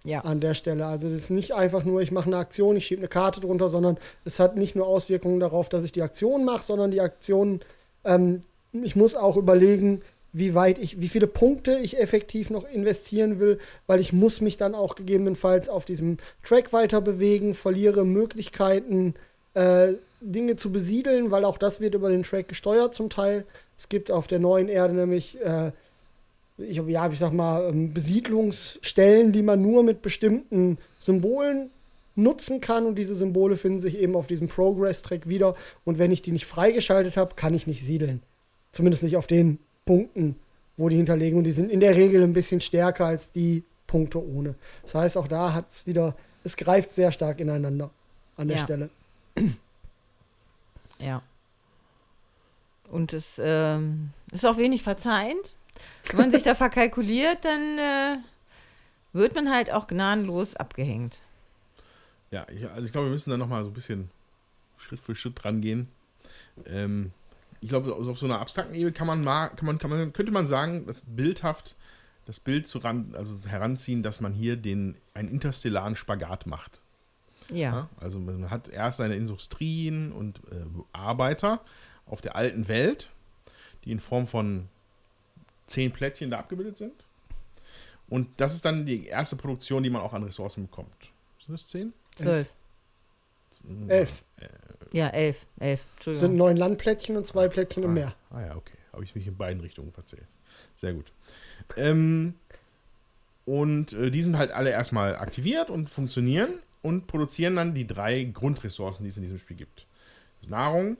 Ja. an der Stelle. Also es ist nicht einfach nur, ich mache eine Aktion, ich schiebe eine Karte drunter, sondern es hat nicht nur Auswirkungen darauf, dass ich die Aktion mache, sondern die Aktion, ähm, ich muss auch überlegen, wie weit ich, wie viele Punkte ich effektiv noch investieren will, weil ich muss mich dann auch gegebenenfalls auf diesem Track weiter bewegen, verliere Möglichkeiten, äh, Dinge zu besiedeln, weil auch das wird über den Track gesteuert zum Teil. Es gibt auf der neuen Erde nämlich äh, ich, ja, ich sag mal, ähm, Besiedlungsstellen, die man nur mit bestimmten Symbolen nutzen kann und diese Symbole finden sich eben auf diesem Progress-Track wieder und wenn ich die nicht freigeschaltet habe, kann ich nicht siedeln. Zumindest nicht auf den Punkten, wo die hinterlegen und die sind in der Regel ein bisschen stärker als die Punkte ohne. Das heißt, auch da hat es wieder, es greift sehr stark ineinander an der Ja. Stelle. Ja. Und es ähm, ist auch wenig verzeihend. Wenn man sich da verkalkuliert, dann äh, wird man halt auch gnadenlos abgehängt. Ja, ich, also ich glaube, wir müssen da nochmal so ein bisschen Schritt für Schritt dran gehen. Ähm, ich glaube, auf so einer abstrakten Ebene kann man mal, kann man, kann man, könnte man sagen, dass bildhaft das Bild zu ran, also heranziehen, dass man hier den, einen interstellaren Spagat macht. Ja. Ja? Also man hat erst seine Industrien und äh, Arbeiter auf der alten Welt, die in Form von zehn Plättchen da abgebildet sind. Und das ist dann die erste Produktion, die man auch an Ressourcen bekommt. Sind das zehn? Zwölf. Elf. Ja, elf. Elf. Es sind Entschuldigung. neun Landplättchen und zwei Plättchen im Meer. Ah ja, okay. Habe ich mich in beiden Richtungen verzählt. Sehr gut. Ähm, und äh, die sind halt alle erstmal aktiviert und funktionieren und produzieren dann die drei Grundressourcen, die es in diesem Spiel gibt. Nahrung,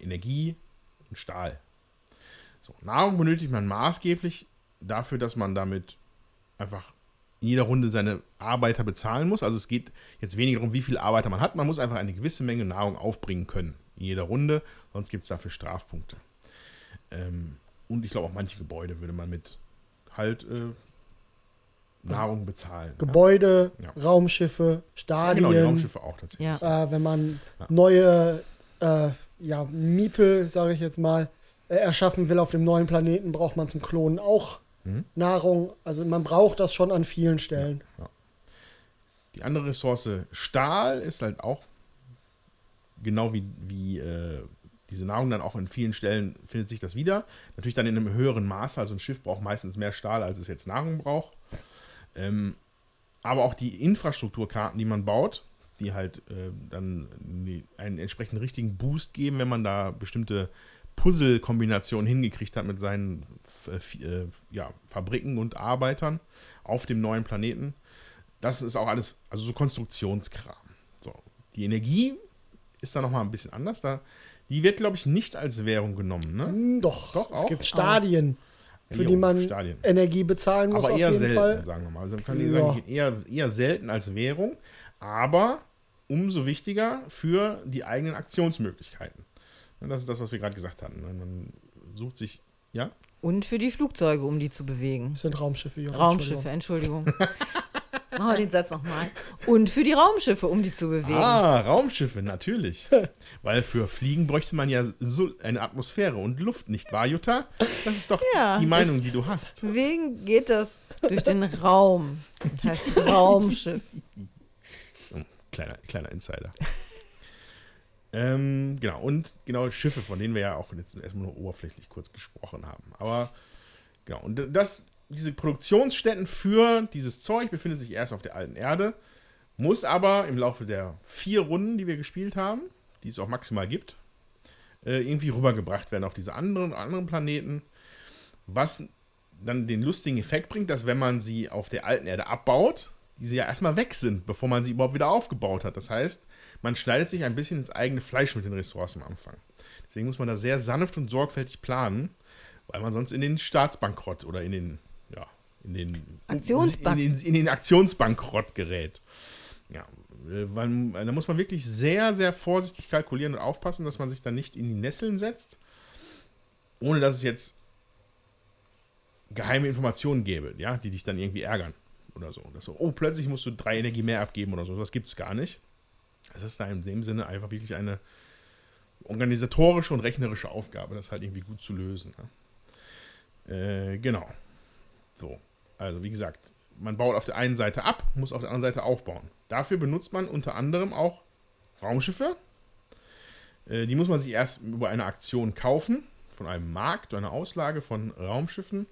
Energie und Stahl. So, Nahrung benötigt man maßgeblich dafür, dass man damit einfach in jeder Runde seine Arbeiter bezahlen muss. Also es geht jetzt weniger darum, wie viele Arbeiter man hat. Man muss einfach eine gewisse Menge Nahrung aufbringen können in jeder Runde, sonst gibt es dafür Strafpunkte. Ähm, und ich glaube auch manche Gebäude würde man mit halt äh, Nahrung bezahlen. ja. Gebäude, Ja. Raumschiffe, Ja, Stadien. genau, die Raumschiffe auch tatsächlich. Ja. äh, wenn man Ja. neue äh, ja, Miepel, sage ich jetzt mal, äh, erschaffen will auf dem neuen Planeten, braucht man zum Klonen auch Mhm. Nahrung. Also man braucht das schon an vielen Stellen. Die andere Ressource Stahl ist halt auch genau wie, wie äh, diese Nahrung dann auch in vielen Stellen findet sich das wieder. Natürlich dann in einem höheren Maße. Also ein Schiff braucht meistens mehr Stahl, als es jetzt Nahrung braucht. Ähm, aber auch die Infrastrukturkarten, die man baut, die halt äh, dann einen entsprechenden richtigen Boost geben, wenn man da bestimmte Puzzle-Kombinationen hingekriegt hat mit seinen äh, äh, ja, Fabriken und Arbeitern auf dem neuen Planeten. Das ist auch alles, also so Konstruktionskram. So. Die Energie ist da nochmal ein bisschen anders. Da, die wird, glaube ich, nicht als Währung genommen. Ne? Hm, Doch, Doch, es auch? gibt Stadien, für die man Stadien. Energie bezahlen muss Aber eher selten, Fall. sagen wir mal. Also man kann Ja. sagen, eher, eher selten als Währung, aber umso wichtiger für die eigenen Aktionsmöglichkeiten. Und das ist das, was wir gerade gesagt hatten. Man sucht sich, ja? Und für die Flugzeuge, um die zu bewegen. Das sind Raumschiffe. Ja, Raumschiffe, Entschuldigung. [LAUGHS] Machen wir den Satz nochmal. Und für die Raumschiffe, um die zu bewegen. Ah, Raumschiffe, natürlich. [LAUGHS] Weil für Fliegen bräuchte man ja so eine Atmosphäre und Luft, nicht wahr, Jutta? Das ist doch Ja, die Meinung, die du hast. Deswegen geht das durch den Raum. Das heißt Raumschiff. Oh, kleiner, kleiner Insider. Ähm, genau, und genau Schiffe, von denen wir ja auch jetzt erstmal nur oberflächlich kurz gesprochen haben. Aber genau, und das, diese Produktionsstätten für dieses Zeug befindet sich erst auf der alten Erde, muss aber im Laufe der vier Runden, die wir gespielt haben, die es auch maximal gibt, äh, irgendwie rübergebracht werden auf diese anderen, anderen Planeten. Was dann den lustigen Effekt bringt, dass wenn man sie auf der alten Erde abbaut, diese ja erstmal weg sind, bevor man sie überhaupt wieder aufgebaut hat. Das heißt, man schneidet sich ein bisschen ins eigene Fleisch mit den Ressourcen am Anfang. Deswegen muss man da sehr sanft und sorgfältig planen, weil man sonst in den Staatsbankrott oder in den, ja, in den, Aktionsbank- in den, in den Aktionsbankrott gerät. Ja, äh, weil, da muss man wirklich sehr, sehr vorsichtig kalkulieren und aufpassen, dass man sich da nicht in die Nesseln setzt, ohne dass es jetzt geheime Informationen gäbe, ja, die dich dann irgendwie ärgern oder so. Dass so, oh, plötzlich musst du drei Energie mehr abgeben oder so. Das gibt es gar nicht. Es ist da in dem Sinne einfach wirklich eine organisatorische und rechnerische Aufgabe, das halt irgendwie gut zu lösen. Ja. Äh, genau. So. Also, wie gesagt, man baut auf der einen Seite ab, muss auf der anderen Seite aufbauen. Dafür benutzt man unter anderem auch Raumschiffe. Äh, die muss man sich erst über eine Aktion kaufen, von einem Markt einer Auslage von Raumschiffen.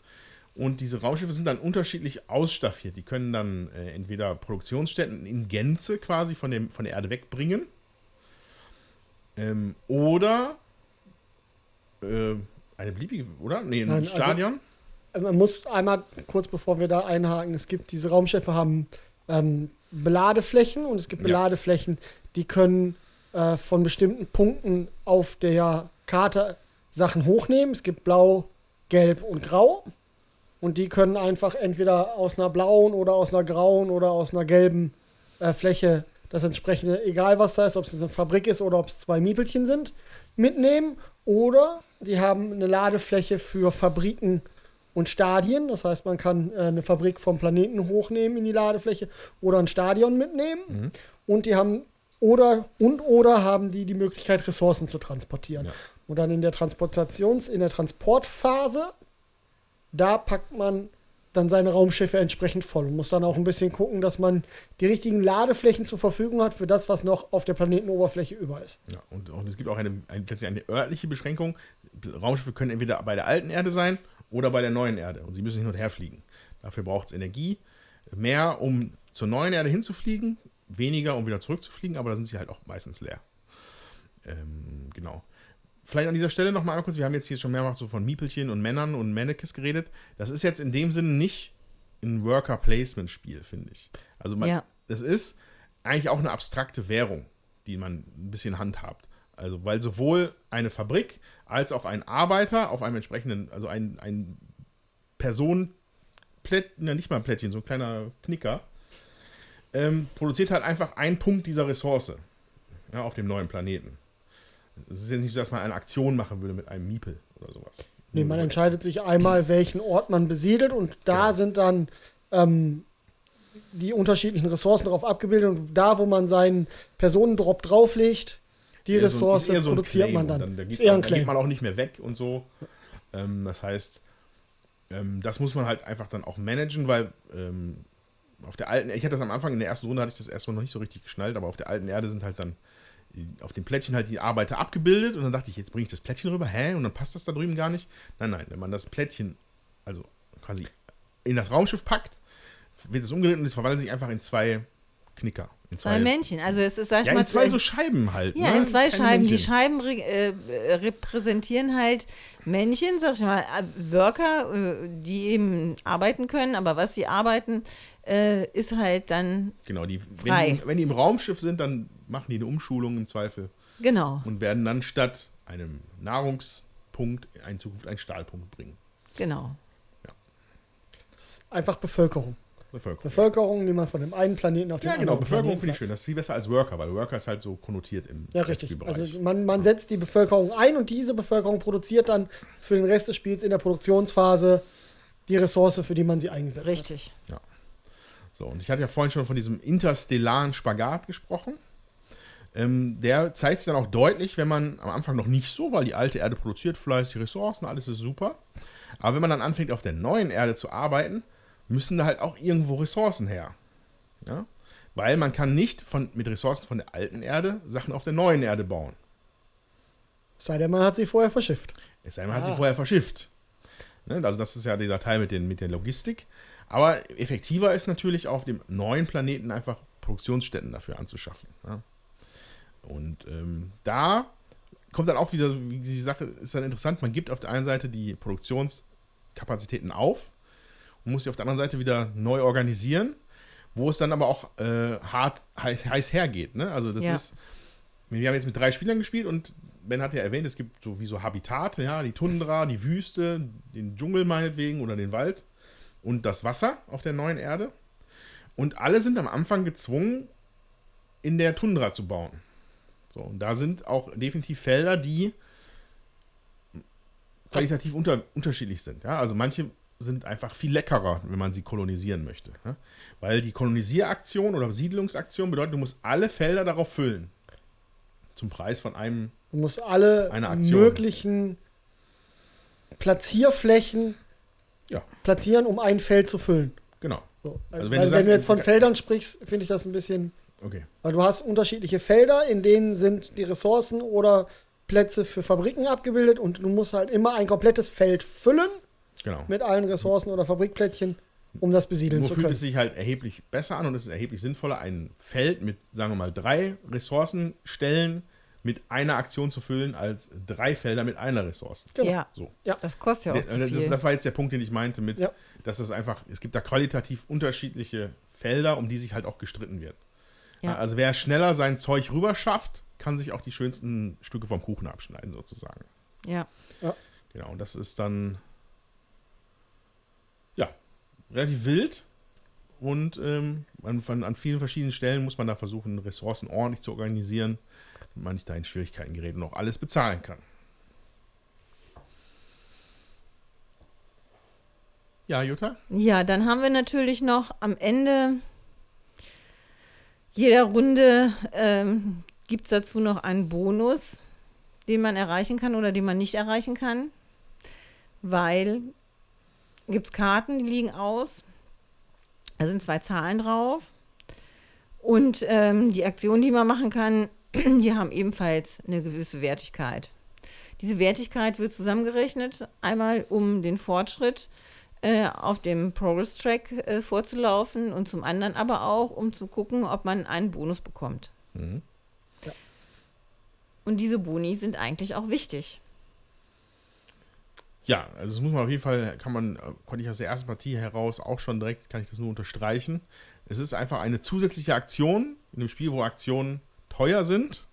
Und diese Raumschiffe sind dann unterschiedlich ausstaffiert. Die können dann äh, entweder Produktionsstätten in Gänze quasi von, dem, von der Erde wegbringen. Ähm, oder äh, eine beliebige, oder? Nee, ein Nein, also- Stadion. Man muss einmal kurz bevor wir da einhaken, es gibt diese Raumschiffe haben ähm, Beladeflächen und es gibt Ja. Beladeflächen, die können äh, von bestimmten Punkten auf der Karte Sachen hochnehmen. Es gibt blau, gelb und grau. Und die können einfach entweder aus einer blauen oder aus einer grauen oder aus einer gelben äh, Fläche das entsprechende, egal was da ist, ob es eine Fabrik ist oder ob es zwei Miepelchen sind, mitnehmen. Oder die haben eine Ladefläche für Fabriken und Stadien. Das heißt, man kann äh, eine Fabrik vom Planeten hochnehmen in die Ladefläche oder ein Stadion mitnehmen. Und die haben oder und oder haben die die Möglichkeit, Ressourcen zu transportieren. Ja. Und dann in der Transportations-, in der Transportphase, da packt man dann seine Raumschiffe entsprechend voll und muss dann auch ein bisschen gucken, dass man die richtigen Ladeflächen zur Verfügung hat für das, was noch auf der Planetenoberfläche über ist. Ja, und, und es gibt auch eine, eine, eine örtliche Beschränkung. Raumschiffe können entweder bei der alten Erde sein oder bei der neuen Erde. Und sie müssen hin und her fliegen. Dafür braucht es Energie. Mehr, um zur neuen Erde hinzufliegen, weniger, um wieder zurückzufliegen, aber da sind sie halt auch meistens leer. Ähm, genau. Vielleicht an dieser Stelle noch mal kurz, wir haben jetzt hier schon mehrfach so von Miepelchen und Männern und Mannequins geredet. Das ist jetzt in dem Sinne nicht ein Worker-Placement-Spiel, finde ich. Also man, Ja. das ist eigentlich auch eine abstrakte Währung, die man ein bisschen handhabt. Also, weil sowohl eine Fabrik als auch ein Arbeiter auf einem entsprechenden, also ein, ein Personenplättchen, ja nicht mal ein Plättchen, so ein kleiner Knicker, ähm, produziert halt einfach einen Punkt dieser Ressource ja, auf dem neuen Planeten. Es ist jetzt nicht so, dass man eine Aktion machen würde mit einem Miepel oder sowas. Nee, man entscheidet sich einmal, welchen Ort man besiedelt und da Genau. sind dann ähm, die unterschiedlichen Ressourcen drauf abgebildet und da, wo man seinen Personendrop drauflegt, die Eher so ein- Ressource so ein produziert Claim man dann. dann da, ist eher auch, ein da geht man auch nicht mehr weg und so. Ähm, das heißt, ähm, das muss man halt einfach dann auch managen, weil ähm, auf der alten, ich hatte das am Anfang in der ersten Runde hatte ich das erstmal noch nicht so richtig geschnallt, aber auf der alten Erde sind halt dann auf dem Plättchen halt die Arbeiter abgebildet und dann dachte ich, jetzt bringe ich das Plättchen rüber, hä? Und dann passt das da drüben gar nicht. Nein, nein, wenn man das Plättchen also quasi in das Raumschiff packt, wird es umgedreht und es verwandelt sich einfach in zwei Knicker. In Zwei Männchen. Also es ist, sag ich Ja, mal, in zwei so Scheiben halt. Ja, ne? in zwei Keine Scheiben. Die Männchen. Scheiben re äh, äh, repräsentieren halt Männchen, sag ich mal, äh, Worker, äh, die eben arbeiten können, aber was sie arbeiten, äh, ist halt dann, Genau, die, Frei. wenn, die, wenn die im Raumschiff sind, dann machen die eine Umschulung im Zweifel genau, und werden dann statt einem Nahrungspunkt in Zukunft einen Stahlpunkt bringen. genau. Das ist einfach Bevölkerung. Bevölkerung. Bevölkerung, die man von dem einen Planeten auf den Ja, genau, anderen Bevölkerung Planeten finde ich schön. Das ist viel besser als Worker, weil Worker ist halt so konnotiert im Ja, richtig. Also man, man setzt die Bevölkerung ein und diese Bevölkerung produziert dann für den Rest des Spiels in der Produktionsphase die Ressource, für die man sie eingesetzt hat. Richtig. So, und ich hatte ja vorhin schon von diesem interstellaren Spagat gesprochen. Ähm, der zeigt sich dann auch deutlich, wenn man am Anfang noch nicht so, weil die alte Erde produziert fleißig Ressourcen, alles ist super. Aber wenn man dann anfängt, auf der neuen Erde zu arbeiten, müssen da halt auch irgendwo Ressourcen her. Ja? Weil man kann nicht von, mit Ressourcen von der alten Erde Sachen auf der neuen Erde bauen. Es sei denn, man hat sie vorher verschifft. Es sei denn, man hat Ah. sie vorher verschifft. Ne? Also das ist ja dieser Teil mit, den, mit der Logistik. Aber effektiver ist natürlich auf dem neuen Planeten einfach Produktionsstätten dafür anzuschaffen. Ja? Und ähm, da kommt dann auch wieder, wie die Sache ist dann interessant, man gibt auf der einen Seite die Produktionskapazitäten auf und muss sie auf der anderen Seite wieder neu organisieren, wo es dann aber auch äh, hart heiß, heiß hergeht. Ne? Also das Ja. ist, wir haben jetzt mit drei Spielern gespielt und Ben hat ja erwähnt, es gibt so wie so Habitate, ja, die Tundra, die Wüste, den Dschungel meinetwegen oder den Wald und das Wasser auf der neuen Erde. Und alle sind am Anfang gezwungen, in der Tundra zu bauen. So, und da sind auch definitiv Felder, die qualitativ unter, unterschiedlich sind. Ja? Also manche sind einfach viel leckerer, wenn man sie kolonisieren möchte. Ja? Weil die Kolonisieraktion oder Siedlungsaktion bedeutet, du musst alle Felder darauf füllen. Zum Preis von einem Du musst alle möglichen Platzierflächen Ja. platzieren, um ein Feld zu füllen. Genau. So. Also wenn wenn, du wenn sagst, du jetzt von okay. Feldern sprichst, finde ich das ein bisschen. Okay. Weil du hast unterschiedliche Felder, in denen sind die Ressourcen oder Plätze für Fabriken abgebildet und du musst halt immer ein komplettes Feld füllen Genau. mit allen Ressourcen oder Fabrikplättchen, um das besiedeln Nur zu fühlt können. es sich halt erheblich besser an und es ist erheblich sinnvoller, ein Feld mit, sagen wir mal, drei Ressourcenstellen mit einer Aktion zu füllen, als drei Felder mit einer Ressource. Genau. Ja, So. das kostet ja auch Der- zu das, viel. das war jetzt der Punkt, den ich meinte mit, Ja. dass es einfach, es gibt da qualitativ unterschiedliche Felder, um die sich halt auch gestritten wird. Ja. Also wer schneller sein Zeug rüber schafft, kann sich auch die schönsten Stücke vom Kuchen abschneiden, sozusagen. ja. Genau, und das ist dann ja relativ wild. Und ähm, an, an, an vielen verschiedenen Stellen muss man da versuchen, Ressourcen ordentlich zu organisieren, damit man nicht da in Schwierigkeiten gerät und auch alles bezahlen kann. Ja, Jutta? Ja, dann haben wir natürlich noch am Ende jeder Runde ähm, gibt es dazu noch einen Bonus, den man erreichen kann oder den man nicht erreichen kann, weil gibt es Karten, die liegen aus. Da sind zwei Zahlen drauf. Und ähm, die Aktionen, die man machen kann, [CLEARS THROAT] die haben ebenfalls eine gewisse Wertigkeit. Diese Wertigkeit wird zusammengerechnet, einmal um den Fortschritt äh, auf dem Progress-Track äh, vorzulaufen und zum anderen aber auch, um zu gucken, ob man einen Bonus bekommt. Mhm. Und diese Boni sind eigentlich auch wichtig. Ja, also das muss man auf jeden Fall, kann man, äh, konnte ich aus der ersten Partie heraus auch schon direkt, kann ich das nur unterstreichen. Es ist einfach eine zusätzliche Aktion in einem Spiel, wo Aktionen teuer sind,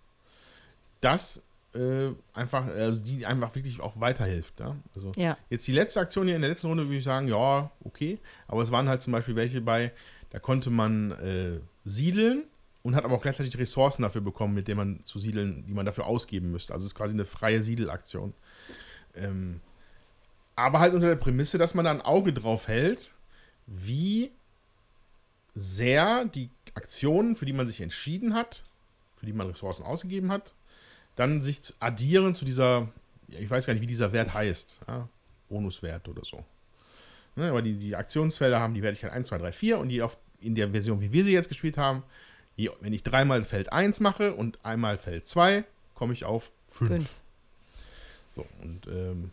das äh, einfach, also die einfach wirklich auch weiterhilft. Ja? Also Ja. jetzt die letzte Aktion hier in der letzten Runde würde ich sagen, ja, okay, aber es waren halt zum Beispiel welche bei, da konnte man äh, siedeln und hat aber auch gleichzeitig Ressourcen dafür bekommen, mit denen man zu siedeln, die man dafür ausgeben müsste. Also es ist quasi eine freie Siedelaktion. Ähm, aber halt unter der Prämisse, dass man da ein Auge drauf hält, wie sehr die Aktionen, für die man sich entschieden hat, für die man Ressourcen ausgegeben hat, dann sich zu addieren zu dieser, ja, ich weiß gar nicht, wie dieser Wert heißt, ja, Bonuswert oder so. Ne, aber die, die Aktionsfelder haben die Wertigkeit 1, 2, 3, 4 und die auf, in der Version, wie wir sie jetzt gespielt haben, je, wenn ich dreimal Feld 1 mache und einmal Feld 2, komme ich auf 5. Fünf. So, und ähm,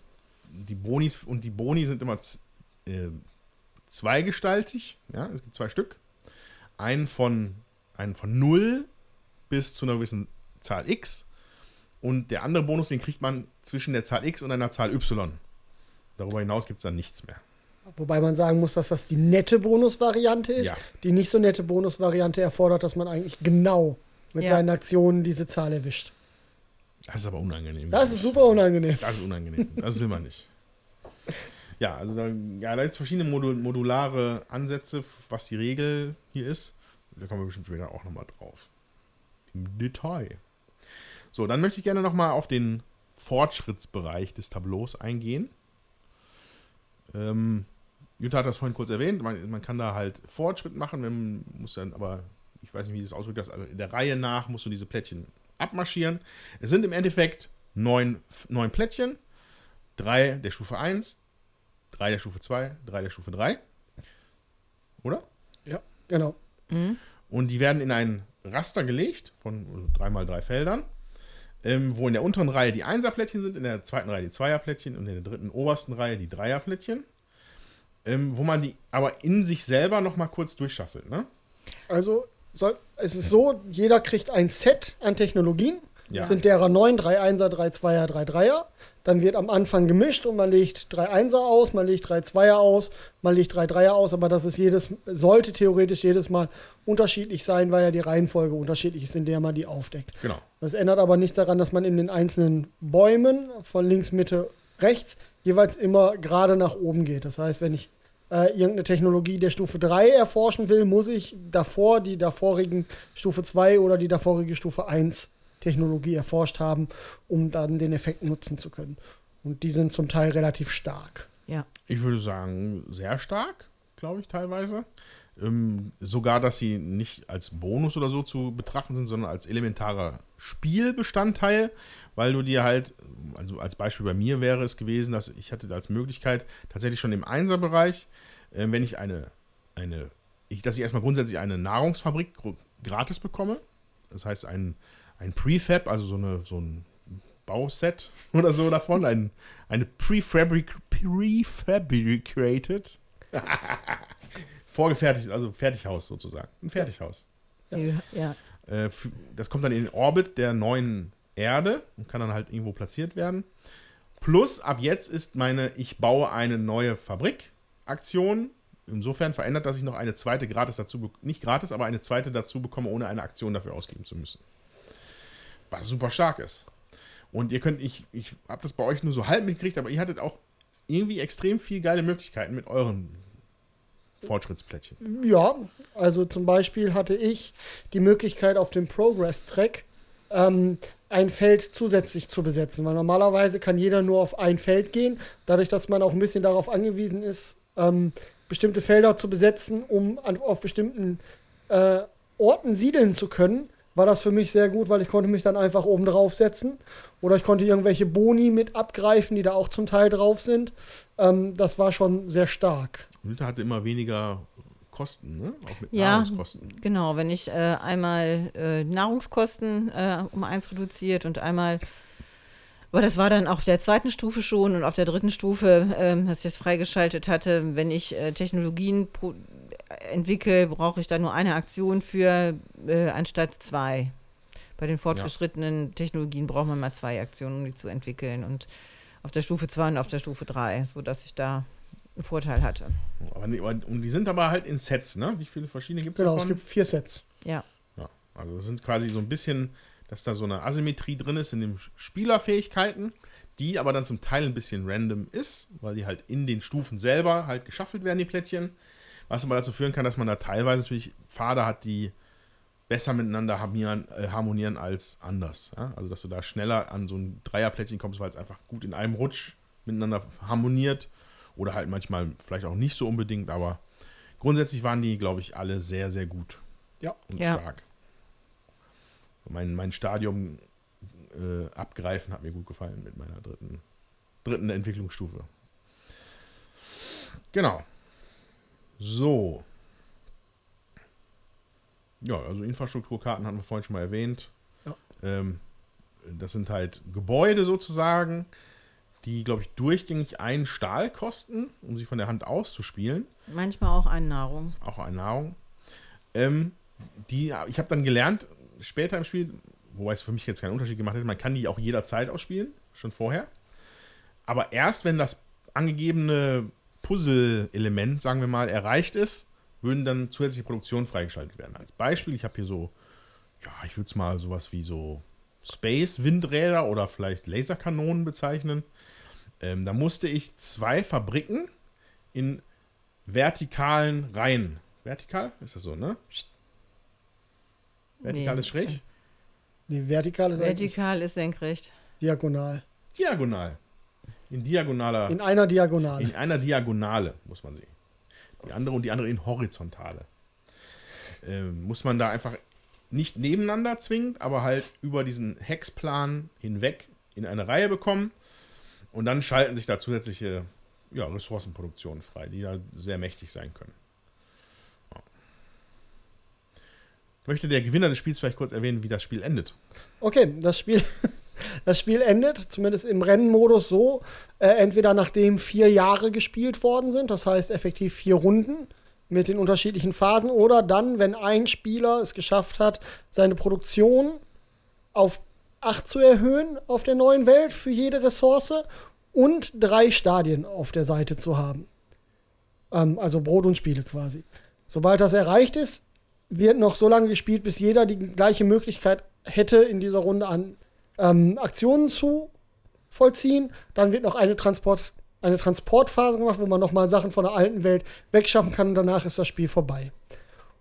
die Bonis und die Boni sind immer äh, zweigestaltig. Ja, es gibt zwei Stück. Einen von, einen von 0 bis zu einer gewissen Zahl x. Und der andere Bonus, den kriegt man zwischen der Zahl x und einer Zahl y. Darüber hinaus gibt es dann nichts mehr. Wobei man sagen muss, dass das die nette Bonusvariante ist. Ja. Die nicht so nette Bonusvariante erfordert, dass man eigentlich genau mit Ja. seinen Aktionen diese Zahl erwischt. Das ist aber unangenehm. Das ist super unangenehm. Das ist unangenehm. Das will man nicht. Ja, also da, ja, da gibt es verschiedene Modul modulare Ansätze, was die Regel hier ist. Da kommen wir bestimmt später auch nochmal drauf. Im Detail. So, dann möchte ich gerne nochmal auf den Fortschrittsbereich des Tableaus eingehen. Ähm, Jutta hat das vorhin kurz erwähnt. Man, man kann da halt Fortschritt machen, man muss dann aber, ich weiß nicht, wie das ausdrückt, das, aber in der Reihe nach musst du diese Plättchen abmarschieren. Es sind im Endeffekt neun, neun Plättchen. Drei der Stufe 1, drei der Stufe 2, drei der Stufe 3. Oder? Genau. Und die werden in ein Raster gelegt von drei mal drei Feldern, ähm, wo in der unteren Reihe die Einserplättchen sind, in der zweiten Reihe die Zweierplättchen und in der dritten obersten Reihe die Dreierplättchen. Ähm, wo man die aber in sich selber noch mal kurz durchschaffelt. Ne? Also soll, es ist so, jeder kriegt ein Set an Technologien. Ja. Sind derer 9, 3 Einser, 3 Zweier, 3 Dreier. Dann wird am Anfang gemischt und man legt 3 Einser aus, man legt 3 Zweier aus, man legt 3 Dreier aus, aber das ist jedes, sollte theoretisch jedes Mal unterschiedlich sein, weil ja die Reihenfolge unterschiedlich ist, in der man die aufdeckt. Genau. Das ändert aber nichts daran, dass man in den einzelnen Bäumen von links, Mitte, rechts jeweils immer gerade nach oben geht. Das heißt, wenn ich äh, irgendeine Technologie der Stufe 3 erforschen will, muss ich davor die davorigen Stufe 2 oder die davorige Stufe 1 Technologie erforscht haben, um dann den Effekt nutzen zu können. Und die sind zum Teil relativ stark. Ja. Ich würde sagen, sehr stark, glaube ich, teilweise. Ähm, sogar, dass sie nicht als Bonus oder so zu betrachten sind, sondern als elementarer Spielbestandteil, weil du dir halt, also als Beispiel bei mir wäre es gewesen, dass ich hatte als Möglichkeit tatsächlich schon im Einserbereich, äh, wenn ich eine, eine ich, dass ich erstmal grundsätzlich eine Nahrungsfabrik gratis bekomme. Das heißt, ein, ein Prefab, also so, eine, so ein Bauset [LAUGHS] oder so davon, ein, eine Prefabric, Prefabricated, [LAUGHS] vorgefertigt, also Fertighaus sozusagen. Ein Fertighaus. Ja. ja. Äh, das kommt dann in den Orbit der neuen Erde und kann dann halt irgendwo platziert werden. Plus, ab jetzt ist meine Ich baue eine neue Fabrik-Aktion. Insofern verändert, dass ich noch eine zweite gratis dazu, nicht gratis, aber eine zweite dazu bekomme, ohne eine Aktion dafür ausgeben zu müssen. Was super stark ist. Und ihr könnt, ich, ich habe das bei euch nur so halb mitgekriegt, aber ihr hattet auch irgendwie extrem viel geile Möglichkeiten mit euren Fortschrittsplättchen. Ja, also zum Beispiel hatte ich die Möglichkeit auf dem Progress-Track ähm, ein Feld zusätzlich zu besetzen, weil normalerweise kann jeder nur auf ein Feld gehen. Dadurch, dass man auch ein bisschen darauf angewiesen ist, ähm, bestimmte Felder zu besetzen, um an, auf bestimmten äh, Orten siedeln zu können, war das für mich sehr gut, weil ich konnte mich dann einfach oben drauf setzen oder ich konnte irgendwelche Boni mit abgreifen, die da auch zum Teil drauf sind. Ähm, das war schon sehr stark. Luther hatte immer weniger Kosten, ne? Auch mit ja, Nahrungskosten. Genau, wenn ich äh, einmal äh, Nahrungskosten äh, um eins reduziert und einmal, aber das war dann auf der zweiten Stufe schon und auf der dritten Stufe, ähm, als ich das freigeschaltet hatte, wenn ich äh, Technologien entwickle, brauche ich da nur eine Aktion für äh, anstatt zwei. Bei den fortgeschrittenen ja. Technologien braucht man mal zwei Aktionen, um die zu entwickeln und auf der Stufe 2 und auf der Stufe 3, sodass ich da einen Vorteil hatte. Aber, und die sind aber halt in Sets, ne? Wie viele verschiedene gibt es Genau, davon? es gibt vier Sets. Ja. ja. Also das sind quasi so ein bisschen, dass da so eine Asymmetrie drin ist in den Spielerfähigkeiten, die aber dann zum Teil ein bisschen random ist, weil die halt in den Stufen selber halt geschaffelt werden, die Plättchen. Was aber dazu führen kann, dass man da teilweise natürlich Pfade hat, die besser miteinander harmonieren, äh, harmonieren als anders. Ja? Also, dass du da schneller an so ein Dreierplättchen kommst, weil es einfach gut in einem Rutsch miteinander harmoniert oder halt manchmal vielleicht auch nicht so unbedingt, aber grundsätzlich waren die, glaube ich, alle sehr, sehr gut. Ja. Und ja. stark. Mein, mein Stadium äh, abgreifen hat mir gut gefallen mit meiner dritten, dritten Entwicklungsstufe. Genau. So. Ja, also Infrastrukturkarten hatten wir vorhin schon mal erwähnt. Ja. Ähm, das sind halt Gebäude sozusagen, die, glaube ich, durchgängig einen Stahl kosten, um sie von der Hand auszuspielen. Manchmal auch eine Nahrung. Auch eine Nahrung. Ähm, die, ich habe dann gelernt, später im Spiel, wobei es für mich jetzt keinen Unterschied gemacht hätte, man kann die auch jederzeit ausspielen, schon vorher. Aber erst wenn das angegebene Puzzle-Element, sagen wir mal, erreicht ist, würden dann zusätzliche Produktionen freigeschaltet werden. Als Beispiel, ich habe hier so, ja, ich würde es mal sowas wie so Space-Windräder oder vielleicht Laserkanonen bezeichnen. Ähm, da musste ich zwei Fabriken in vertikalen Reihen. Vertikal? Ist das so, ne? Vertikal nee. ist schräg? Nee, vertikal ist Vertikal ist senkrecht. Diagonal. Diagonal. In diagonaler. In einer Diagonale. In einer Diagonale muss man sehen. Die andere und die andere in horizontale. Ähm, muss man da einfach nicht nebeneinander zwingend, aber halt über diesen Hexplan hinweg in eine Reihe bekommen. Und dann schalten sich da zusätzliche ja, Ressourcenproduktionen frei, die da sehr mächtig sein können. Ja. Möchte der Gewinner des Spiels vielleicht kurz erwähnen, wie das Spiel endet? Okay, das Spiel, das Spiel endet, zumindest im Rennenmodus, so, äh, entweder nachdem vier Jahre gespielt worden sind, das heißt effektiv vier Runden mit den unterschiedlichen Phasen, oder dann, wenn ein Spieler es geschafft hat, seine Produktion auf 8 zu erhöhen auf der neuen Welt für jede Ressource und drei Stadien auf der Seite zu haben. Ähm, also Brot und Spiele quasi. Sobald das erreicht ist, wird noch so lange gespielt, bis jeder die gleiche Möglichkeit hätte, in dieser Runde an ähm, Aktionen zu vollziehen. Dann wird noch eine, Transport, eine Transportphase gemacht, wo man nochmal Sachen von der alten Welt wegschaffen kann und danach ist das Spiel vorbei.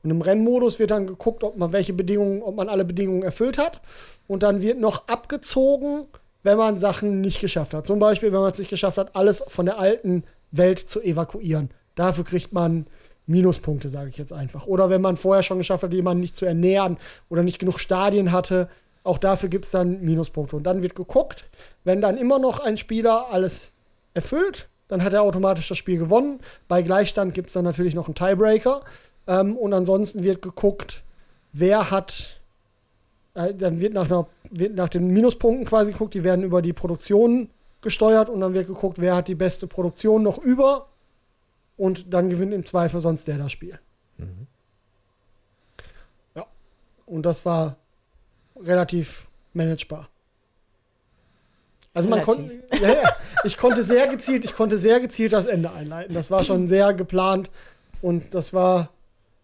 Und im Rennmodus wird dann geguckt, ob man welche Bedingungen, ob man alle Bedingungen erfüllt hat. Und dann wird noch abgezogen, wenn man Sachen nicht geschafft hat. Zum Beispiel, wenn man es nicht geschafft hat, alles von der alten Welt zu evakuieren. Dafür kriegt man Minuspunkte, sage ich jetzt einfach. Oder wenn man vorher schon geschafft hat, jemanden nicht zu ernähren oder nicht genug Stadien hatte, auch dafür gibt es dann Minuspunkte. Und dann wird geguckt, wenn dann immer noch ein Spieler alles erfüllt, dann hat er automatisch das Spiel gewonnen. Bei Gleichstand gibt es dann natürlich noch einen Tiebreaker. Ähm, und ansonsten wird geguckt, wer hat, äh, dann wird nach, einer, wird nach den Minuspunkten quasi geguckt, die werden über die Produktion gesteuert und dann wird geguckt, wer hat die beste Produktion noch über und dann gewinnt im Zweifel sonst der das Spiel. Mhm. Ja. Und das war relativ managebar. Also man konnte, [LAUGHS] ja, ja, ich konnte sehr gezielt, ich konnte sehr gezielt das Ende einleiten. Das war schon sehr geplant und das war,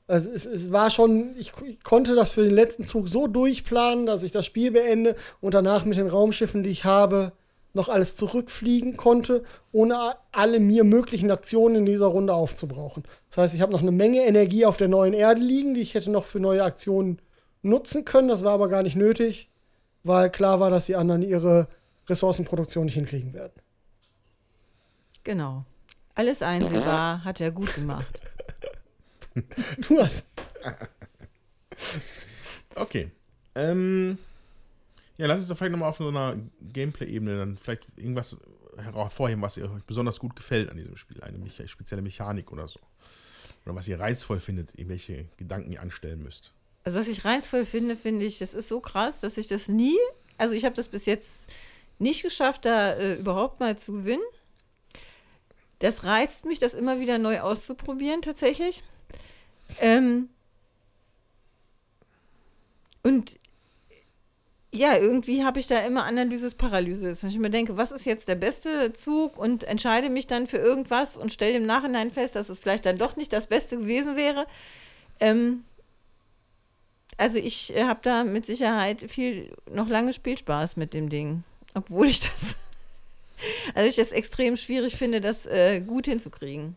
also es, es war schon, ich, ich konnte das für den letzten Zug so durchplanen, dass ich das Spiel beende und danach mit den Raumschiffen, die ich habe, noch alles zurückfliegen konnte, ohne alle mir möglichen Aktionen in dieser Runde aufzubrauchen. Das heißt, ich habe noch eine Menge Energie auf der neuen Erde liegen, die ich hätte noch für neue Aktionen nutzen können. Das war aber gar nicht nötig, weil klar war, dass die anderen ihre Ressourcenproduktion nicht hinkriegen werden. Genau. Alles einsehbar, hat er gut gemacht. [LAUGHS] Du hast. [LAUGHS] Okay. Ähm, ja, lass uns doch vielleicht nochmal auf so einer Gameplay-Ebene dann vielleicht irgendwas hervorheben, was ihr euch besonders gut gefällt an diesem Spiel. Eine spezielle Mechanik oder so. Oder was ihr reizvoll findet, irgendwelche Gedanken ihr anstellen müsst. Also was ich reizvoll finde, finde ich, das ist so krass, dass ich das nie, also ich habe das bis jetzt nicht geschafft, da äh, überhaupt mal zu gewinnen. Das reizt mich, das immer wieder neu auszuprobieren, tatsächlich. Ähm und ja, irgendwie habe ich da immer Analysis Paralysis. Wenn ich mir denke, was ist jetzt der beste Zug und entscheide mich dann für irgendwas und stelle im Nachhinein fest, dass es vielleicht dann doch nicht das Beste gewesen wäre. Ähm, also ich äh, habe da mit Sicherheit viel, noch lange Spielspaß mit dem Ding. Obwohl ich das, [LAUGHS] also ich das extrem schwierig finde, das äh, gut hinzukriegen.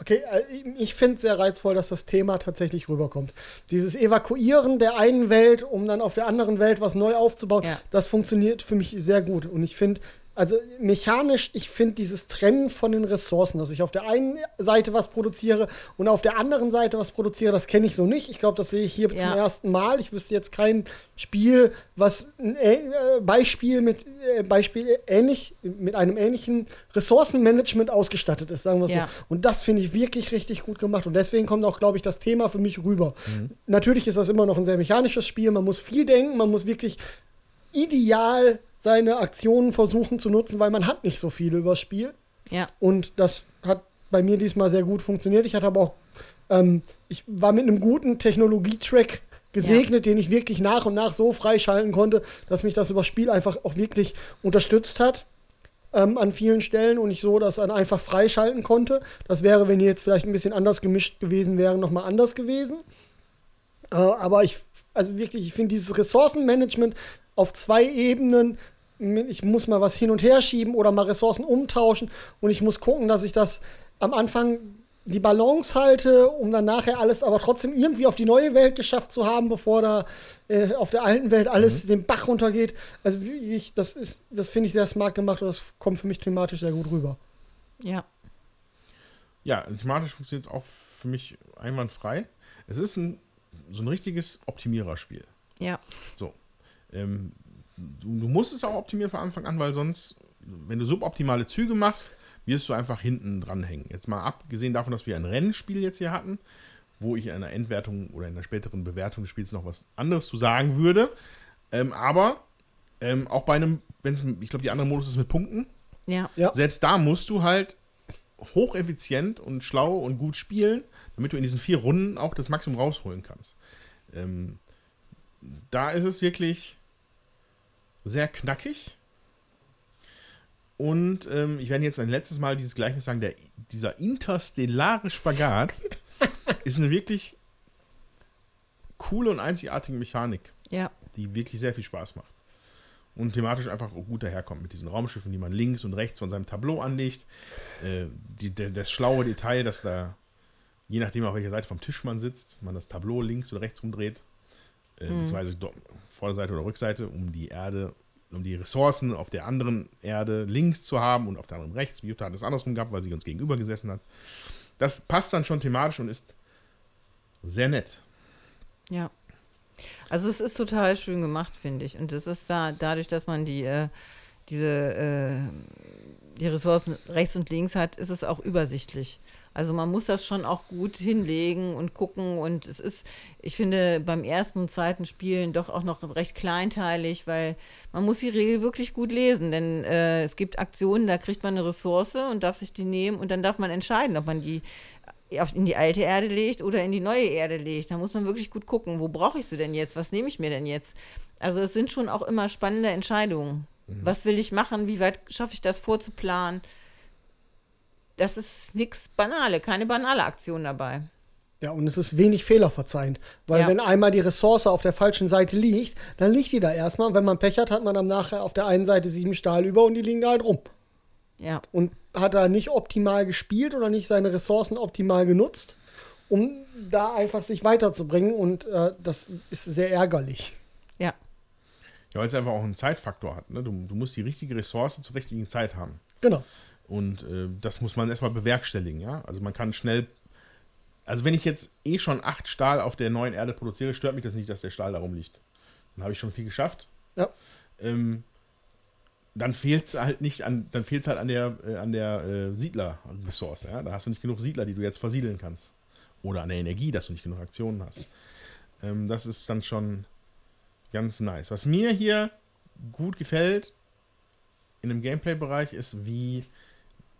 Okay, äh, ich finde es sehr reizvoll, dass das Thema tatsächlich rüberkommt. Dieses Evakuieren der einen Welt, um dann auf der anderen Welt was neu aufzubauen, Ja. das funktioniert für mich sehr gut. Und ich finde, also mechanisch, ich finde dieses Trennen von den Ressourcen, dass ich auf der einen Seite was produziere und auf der anderen Seite was produziere, das kenne ich so nicht. Ich glaube, das sehe ich hier zum Ja. ersten Mal. Ich wüsste jetzt kein Spiel, was ein äh, Beispiel mit äh, Beispiel ähnlich mit einem ähnlichen Ressourcenmanagement ausgestattet ist, sagen wir Ja. so. Und das finde ich wirklich richtig gut gemacht. Und deswegen kommt auch, glaube ich, das Thema für mich rüber. Natürlich ist das immer noch ein sehr mechanisches Spiel. Man muss viel denken, man muss wirklich ideal seine Aktionen versuchen zu nutzen, weil man hat nicht so viel übers Spiel. Ja, Und das hat bei mir diesmal sehr gut funktioniert. Ich hatte aber auch, ähm, ich war mit einem guten Technologietrack gesegnet, den ich wirklich nach und nach so freischalten konnte, dass mich das übers Spiel einfach auch wirklich unterstützt hat. Ähm, an vielen Stellen und ich so das dann einfach freischalten konnte. Das wäre, wenn die jetzt vielleicht ein bisschen anders gemischt gewesen wären, nochmal anders gewesen. Äh, aber ich, also wirklich, ich finde dieses Ressourcenmanagement auf zwei Ebenen, ich muss mal was hin und her schieben oder mal Ressourcen umtauschen und ich muss gucken, dass ich das am Anfang die Balance halte, um dann nachher alles aber trotzdem irgendwie auf die neue Welt geschafft zu haben, bevor da äh, auf der alten Welt alles den Bach runtergeht. Also wie ich, das ist, das finde ich sehr smart gemacht und das kommt für mich thematisch sehr gut rüber. ja, Ja, thematisch funktioniert es auch für mich einwandfrei. Es ist ein, so ein richtiges Optimiererspiel. ja, So. Ähm, du, du musst es auch optimieren von Anfang an, weil sonst, wenn du suboptimale Züge machst, wirst du einfach hinten dranhängen. Jetzt mal abgesehen davon, dass wir ein Rennspiel jetzt hier hatten, wo ich in einer Endwertung oder in einer späteren Bewertung des Spiels noch was anderes zu sagen würde. Ähm, aber ähm, auch bei einem, wenn es, ich glaube, die andere Modus ist mit Punkten, ja, Ja. selbst da musst du halt hocheffizient und schlau und gut spielen, damit du in diesen vier Runden auch das Maximum rausholen kannst. Ähm, da ist es wirklich sehr knackig. Und ähm, ich werde jetzt ein letztes Mal dieses Gleichnis sagen, der, dieser interstellare Spagat [LAUGHS] ist eine wirklich coole und einzigartige Mechanik ja, die wirklich sehr viel Spaß macht. Und thematisch einfach gut daherkommt mit diesen Raumschiffen, die man links und rechts von seinem Tableau anlegt. Äh, die, der, das schlaue Detail, dass da, je nachdem auf welcher Seite vom Tisch man sitzt, man das Tableau links oder rechts rumdreht, äh, beziehungsweise do- Vorderseite oder Rückseite, um die Erde, um die Ressourcen auf der anderen Erde links zu haben und auf der anderen rechts. Jutta hat es andersrum gehabt, weil sie uns gegenüber gesessen hat. Das passt dann schon thematisch und ist sehr nett. ja. Also es ist total schön gemacht, finde ich. Und es ist da, dadurch, dass man die, äh, diese, äh, die Ressourcen rechts und links hat, ist es auch übersichtlich. Also man muss das schon auch gut hinlegen und gucken. Und es ist, ich finde, beim ersten und zweiten Spielen doch auch noch recht kleinteilig, weil man muss die Regel wirklich gut lesen. Denn äh, es gibt Aktionen, da kriegt man eine Ressource und darf sich die nehmen und dann darf man entscheiden, ob man die in die alte Erde legt oder in die neue Erde legt. Da muss man wirklich gut gucken, wo brauche ich sie denn jetzt? Was nehme ich mir denn jetzt? Also es sind schon auch immer spannende Entscheidungen. Mhm. Was will ich machen? Wie weit schaffe ich das vorzuplanen? Das ist nichts Banale, keine banale Aktion dabei. Ja, und es ist wenig fehlerverzeihend. Weil ja. wenn einmal die Ressource auf der falschen Seite liegt, dann liegt die da erstmal. wenn man Pech hat, hat man dann nachher auf der einen Seite sieben Stahl über und die liegen da halt rum. Ja. Und hat da nicht optimal gespielt oder nicht seine Ressourcen optimal genutzt, um da einfach sich weiterzubringen. Und äh, das ist sehr ärgerlich. Ja. Ja, weil es einfach auch einen Zeitfaktor hat. Ne? Du, du musst die richtige Ressource zur richtigen Zeit haben. Genau. Und äh, das muss man erstmal bewerkstelligen, ja. Also man kann schnell. Also wenn ich jetzt eh schon acht Stahl auf der neuen Erde produziere, stört mich das nicht, dass der Stahl da rumliegt. Dann habe ich schon viel geschafft. Ja. Ähm, dann fehlt es halt nicht an, dann fehlt halt an der, äh, an der äh, Siedler-Ressource, ja. Da hast du nicht genug Siedler, die du jetzt versiedeln kannst. Oder an der Energie, dass du nicht genug Aktionen hast. Ähm, das ist dann schon ganz nice. Was mir hier gut gefällt in dem Gameplay-Bereich ist, wie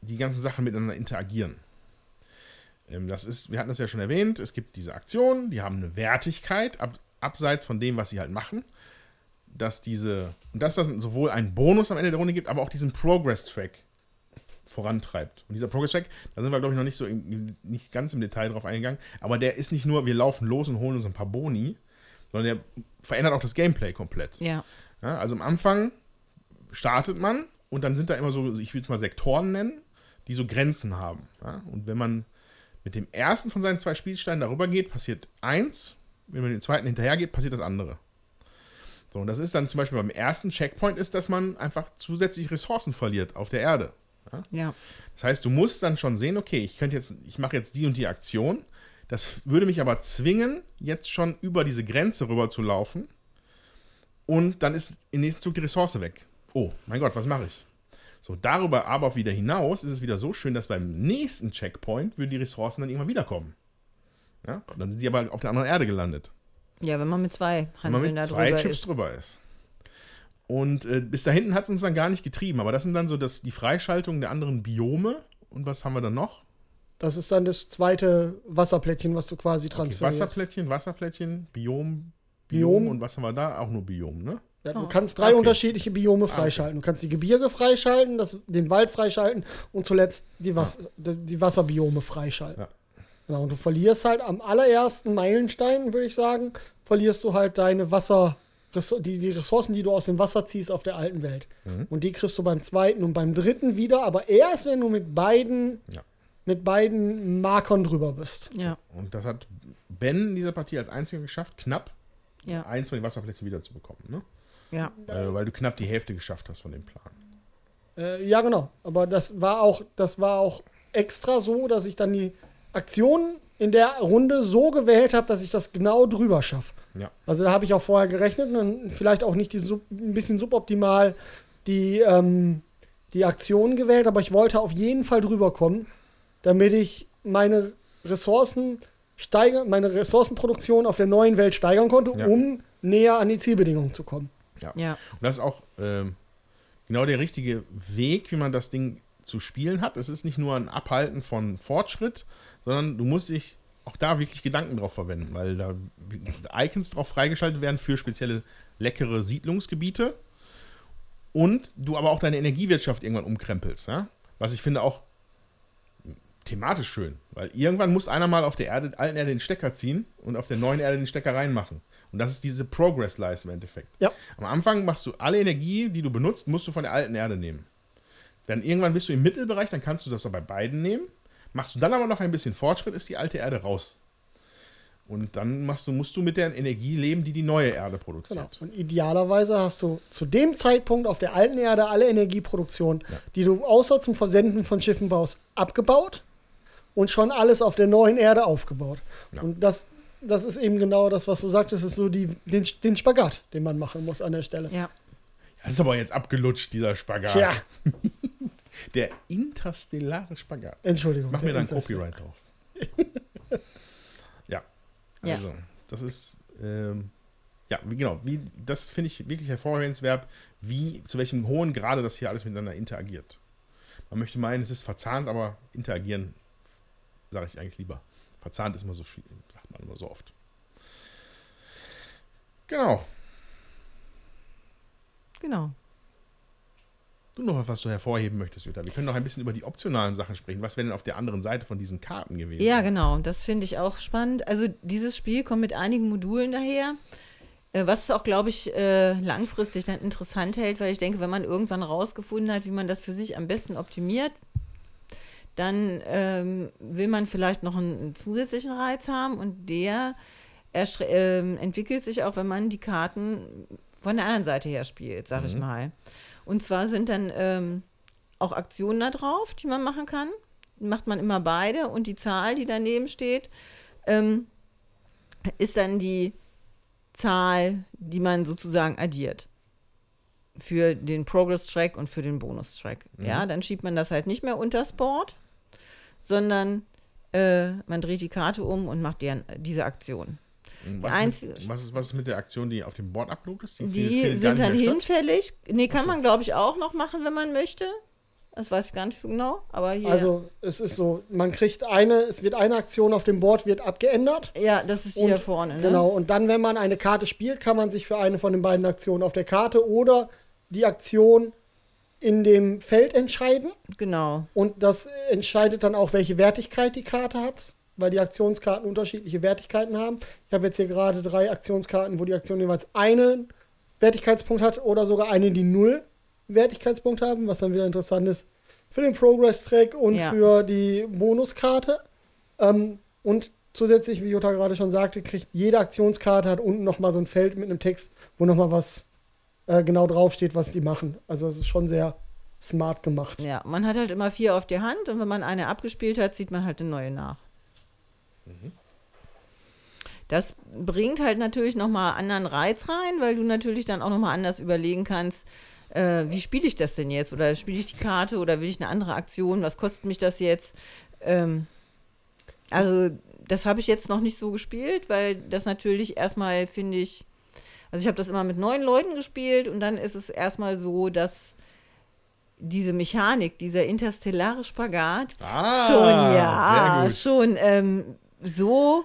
die ganzen Sachen miteinander interagieren. Ähm, das ist, wir hatten das ja schon erwähnt, es gibt diese Aktionen, die haben eine Wertigkeit, ab, abseits von dem, was sie halt machen. Dass diese, und dass das sowohl einen Bonus am Ende der Runde gibt, aber auch diesen Progress-Track vorantreibt. Und dieser Progress-Track, da sind wir, glaube ich, noch nicht so in, nicht ganz im Detail drauf eingegangen, aber der ist nicht nur, wir laufen los und holen uns ein paar Boni, sondern der verändert auch das Gameplay komplett. Ja. ja also am Anfang startet man und dann sind da immer so, ich würde es mal Sektoren nennen, die so Grenzen haben. Ja? Und wenn man mit dem ersten von seinen zwei Spielsteinen darüber geht, passiert eins. Wenn man den zweiten hinterher geht, passiert das andere. So, und das ist dann zum Beispiel beim ersten Checkpoint ist, dass man einfach zusätzlich Ressourcen verliert auf der Erde. Ja? ja. Das heißt, du musst dann schon sehen, okay, ich könnte jetzt, ich mache jetzt die und die Aktion. Das würde mich aber zwingen, jetzt schon über diese Grenze rüber zu laufen. Und dann ist im nächsten Zug die Ressource weg. Oh, mein Gott, was mache ich? So, darüber aber wieder hinaus ist es wieder so schön, dass beim nächsten Checkpoint würden die Ressourcen dann irgendwann wiederkommen. Ja? Und dann sind sie aber auf der anderen Erde gelandet. Ja, wenn man mit zwei Hanseln wenn man mit zwei Chips ist. drüber ist. Und äh, bis da hinten hat es uns dann gar nicht getrieben. Aber das sind dann so das, die Freischaltung der anderen Biome. Und was haben wir dann noch? Das ist dann das zweite Wasserplättchen, was du quasi transferierst. Okay, Wasserplättchen, Wasserplättchen, Biom, Biom, Biom. Und was haben wir da? Auch nur Biom, ne? Ja, du oh. kannst drei okay. unterschiedliche Biome freischalten. Du kannst die Gebirge freischalten, das, den Wald freischalten und zuletzt die, Was ja. die Wasserbiome freischalten. Ja. Genau, und du verlierst halt am allerersten Meilenstein, würde ich sagen, verlierst du halt deine Wasser, die, die Ressourcen, die du aus dem Wasser ziehst auf der alten Welt. Mhm. Und die kriegst du beim zweiten und beim dritten wieder, aber erst wenn du mit beiden, ja. mit beiden Markern drüber bist. Ja. Und das hat Ben in dieser Partie als einziger geschafft, knapp ja. eins von den Wasserplättchen wiederzubekommen. Ne? Ja. Äh, weil du knapp die Hälfte geschafft hast von dem Plan. Äh, ja, genau. Aber das war auch, das war auch extra so, dass ich dann die Aktion in der Runde so gewählt habe, dass ich das genau drüber schaffe. Ja. Also da habe ich auch vorher gerechnet und vielleicht auch nicht die Sub, ein bisschen suboptimal die, ähm, die Aktion gewählt, aber ich wollte auf jeden Fall drüber kommen, damit ich meine Ressourcen steigern, meine Ressourcenproduktion auf der neuen Welt steigern konnte, ja. um näher an die Zielbedingungen zu kommen. Ja. ja. Und das ist auch ähm, genau der richtige Weg, wie man das Ding zu spielen hat. Es ist nicht nur ein Abhalten von Fortschritt, sondern du musst dich auch da wirklich Gedanken drauf verwenden, weil da Icons drauf freigeschaltet werden für spezielle leckere Siedlungsgebiete und du aber auch deine Energiewirtschaft irgendwann umkrempelst. Ja? Was ich finde auch thematisch schön, weil irgendwann muss einer mal auf der Erde, alten Erde den Stecker ziehen und auf der neuen Erde den Stecker reinmachen. Und das ist diese Progress-Leiste im Endeffekt. Ja. Am Anfang machst du alle Energie, die du benutzt, musst du von der alten Erde nehmen. Dann irgendwann bist du im Mittelbereich, dann kannst du das bei beiden nehmen. Machst du dann aber noch ein bisschen Fortschritt, ist die alte Erde raus. Und dann machst du, musst du mit der Energie leben, die die neue Erde produziert. Genau. Und idealerweise hast du zu dem Zeitpunkt auf der alten Erde alle Energieproduktion, ja. die du außer zum Versenden von Schiffen baust, abgebaut und schon alles auf der neuen Erde aufgebaut. Ja. Und das das ist eben genau das, was du sagtest, ist so die, den, den Spagat, den man machen muss an der Stelle. Ja. Das ist aber jetzt abgelutscht, dieser Spagat. Tja. [LAUGHS] Der interstellare Spagat. Entschuldigung. Mach mir dann. Copyright drauf. [LAUGHS] ja. Ja. Also, das ist, ähm, ja, wie, genau, wie, das finde ich wirklich hervorhebenswert, wie, zu welchem hohen Grade das hier alles miteinander interagiert. Man möchte meinen, es ist verzahnt, aber interagieren, sage ich eigentlich lieber. Verzahnt ist immer so viel, sagt man immer so oft. Genau. Genau. Du noch was du hervorheben möchtest, Jutta? Wir können noch ein bisschen über die optionalen Sachen sprechen. Was wäre denn auf der anderen Seite von diesen Karten gewesen? Ja, genau. Das finde ich auch spannend. Also dieses Spiel kommt mit einigen Modulen daher, äh, was es auch, glaube ich, äh, langfristig dann interessant hält, weil ich denke, wenn man irgendwann rausgefunden hat, wie man das für sich am besten optimiert, dann ähm, will man vielleicht noch einen, einen zusätzlichen Reiz haben und der ähm, entwickelt sich auch, wenn man die Karten von der anderen Seite her spielt, sag ich mal. Und zwar sind dann ähm, auch Aktionen da drauf, die man machen kann. Macht man immer beide und die Zahl, die daneben steht, ähm, ist dann die Zahl, die man sozusagen addiert. Für den Progress-Track und für den Bonus-Track. Ja, dann schiebt man das halt nicht mehr unters Board, sondern äh, man dreht die Karte um und macht deren, diese Aktion. Was, einzige- mit, was, ist, was ist mit der Aktion, die auf dem Board uploadet ist? Die gar sind dann statt? hinfällig. Nee, kann man, glaube ich, auch noch machen, wenn man möchte. Das weiß ich gar nicht so genau. Aber hier. Also es ist so, man kriegt eine, es wird eine Aktion auf dem Board wird abgeändert. ja, das ist die Und- hier vorne. Ne? Genau, und dann, wenn man eine Karte spielt, kann man sich für eine von den beiden Aktionen auf der Karte oder die Aktion in dem Feld entscheiden. Genau. Und das entscheidet dann auch, welche Wertigkeit die Karte hat, weil die Aktionskarten unterschiedliche Wertigkeiten haben. Ich habe jetzt hier gerade drei Aktionskarten, wo die Aktion jeweils einen Wertigkeitspunkt hat oder sogar eine, die null Wertigkeitspunkt haben, was dann wieder interessant ist für den Progress-Track und Ja. für die Bonuskarte. Ähm, und zusätzlich, wie Jutta gerade schon sagte, kriegt jede Aktionskarte hat unten nochmal so ein Feld mit einem Text, wo nochmal was äh, genau draufsteht, was die machen. Also es ist schon sehr smart gemacht. Ja, man hat halt immer vier auf der Hand und wenn man eine abgespielt hat, zieht man halt eine neue nach. Das bringt halt natürlich nochmal anderen Reiz rein, weil du natürlich dann auch nochmal anders überlegen kannst, äh, wie spiele ich das denn jetzt? Oder spiele ich die Karte oder will ich eine andere Aktion? Was kostet mich das jetzt? Ähm, also, das habe ich jetzt noch nicht so gespielt, weil das natürlich erstmal, finde ich, also ich habe das immer mit neun Leuten gespielt und dann ist es erstmal so, dass diese Mechanik, dieser interstellare Spagat Ah, schon, ja, schon ähm, so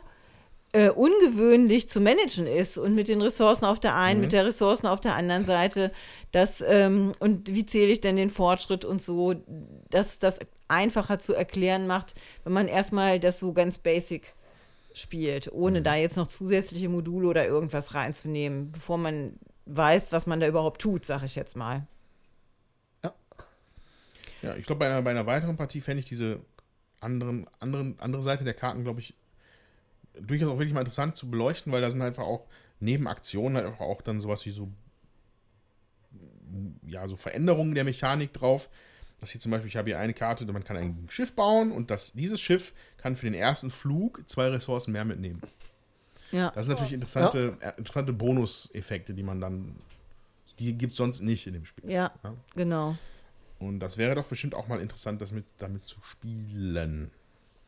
äh, ungewöhnlich zu managen ist und mit den Ressourcen auf der einen, Mhm. mit der Ressourcen auf der anderen Seite, das, ähm, und wie zähle ich denn den Fortschritt und so, dass das einfacher zu erklären macht, wenn man erstmal das so ganz basic spielt, ohne Mhm. da jetzt noch zusätzliche Module oder irgendwas reinzunehmen, bevor man weiß, was man da überhaupt tut, sag ich jetzt mal. Ja, ich glaube, bei einer, bei einer weiteren Partie fände ich diese anderen, anderen, andere Seite der Karten, glaube ich, durchaus auch wirklich mal interessant zu beleuchten, weil da sind einfach auch neben Aktionen halt einfach auch dann sowas wie so, ja, so Veränderungen der Mechanik drauf. Das hier zum Beispiel, ich habe hier eine Karte, man kann ein Schiff bauen und das, dieses Schiff kann für den ersten Flug zwei Ressourcen mehr mitnehmen. Ja. Das sind natürlich interessante, äh, interessante Bonuseffekte, die man dann, die gibt es sonst nicht in dem Spiel. Ja, Ja. genau. Und das wäre doch bestimmt auch mal interessant, das mit, damit zu spielen.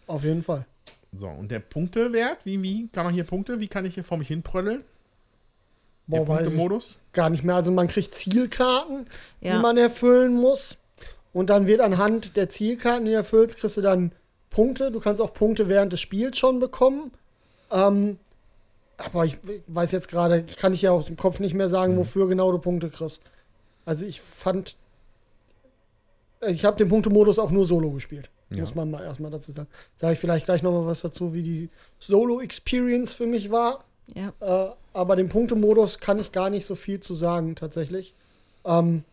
Auf jeden Fall. So, und der Punktewert, wie, wie kann man hier Punkte, wie kann ich hier vor mich hinprödeln? Der Boah, weiß ich Punktemodus? gar nicht mehr. Also man kriegt Zielkarten, Ja. die man erfüllen muss. Und dann wird anhand der Zielkarten, die du erfüllst, kriegst du dann Punkte. Du kannst auch Punkte während des Spiels schon bekommen. Ähm, aber ich weiß jetzt gerade, ich kann ich ja aus dem Kopf nicht mehr sagen, wofür genau du Punkte kriegst. Also ich fand, ich habe den Punktemodus auch nur solo gespielt. Ja. Muss man mal erstmal dazu sagen. Sage ich vielleicht gleich nochmal was dazu, wie die Solo-Experience für mich war. Ja. Äh, aber den Punktemodus kann ich gar nicht so viel zu sagen, tatsächlich. Ähm,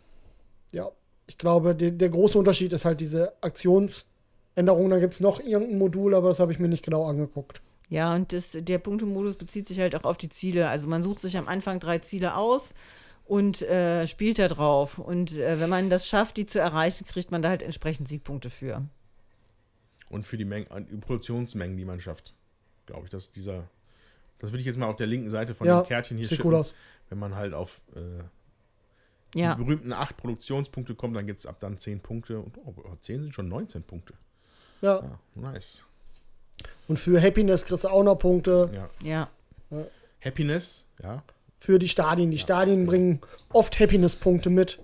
ja, ich glaube, der, der große Unterschied ist halt diese Aktionsänderung. Da gibt es noch irgendein Modul, aber das habe ich mir nicht genau angeguckt. Ja, und das, der Punktemodus bezieht sich halt auch auf die Ziele. Also man sucht sich am Anfang drei Ziele aus und äh, spielt da drauf. Und äh, wenn man das schafft, die zu erreichen, kriegt man da halt entsprechend Siegpunkte für. Und für die, Mengen, an- die Produktionsmengen, die man schafft. Glaube ich, dass dieser. Das würde ich jetzt mal auf der linken Seite von Ja, dem Kärtchen hier Sieht schippen, cool aus. wenn man halt auf äh, Ja. die berühmten acht Produktionspunkte kommen, dann gibt es ab dann zehn Punkte. Und oh, 10 sind schon 19 Punkte. Ja. Ah, nice. Und für Happiness kriegst du auch noch Punkte. Ja. Ja. Happiness, ja. für die Stadien. Die Stadien bringen oft Happiness-Punkte mit.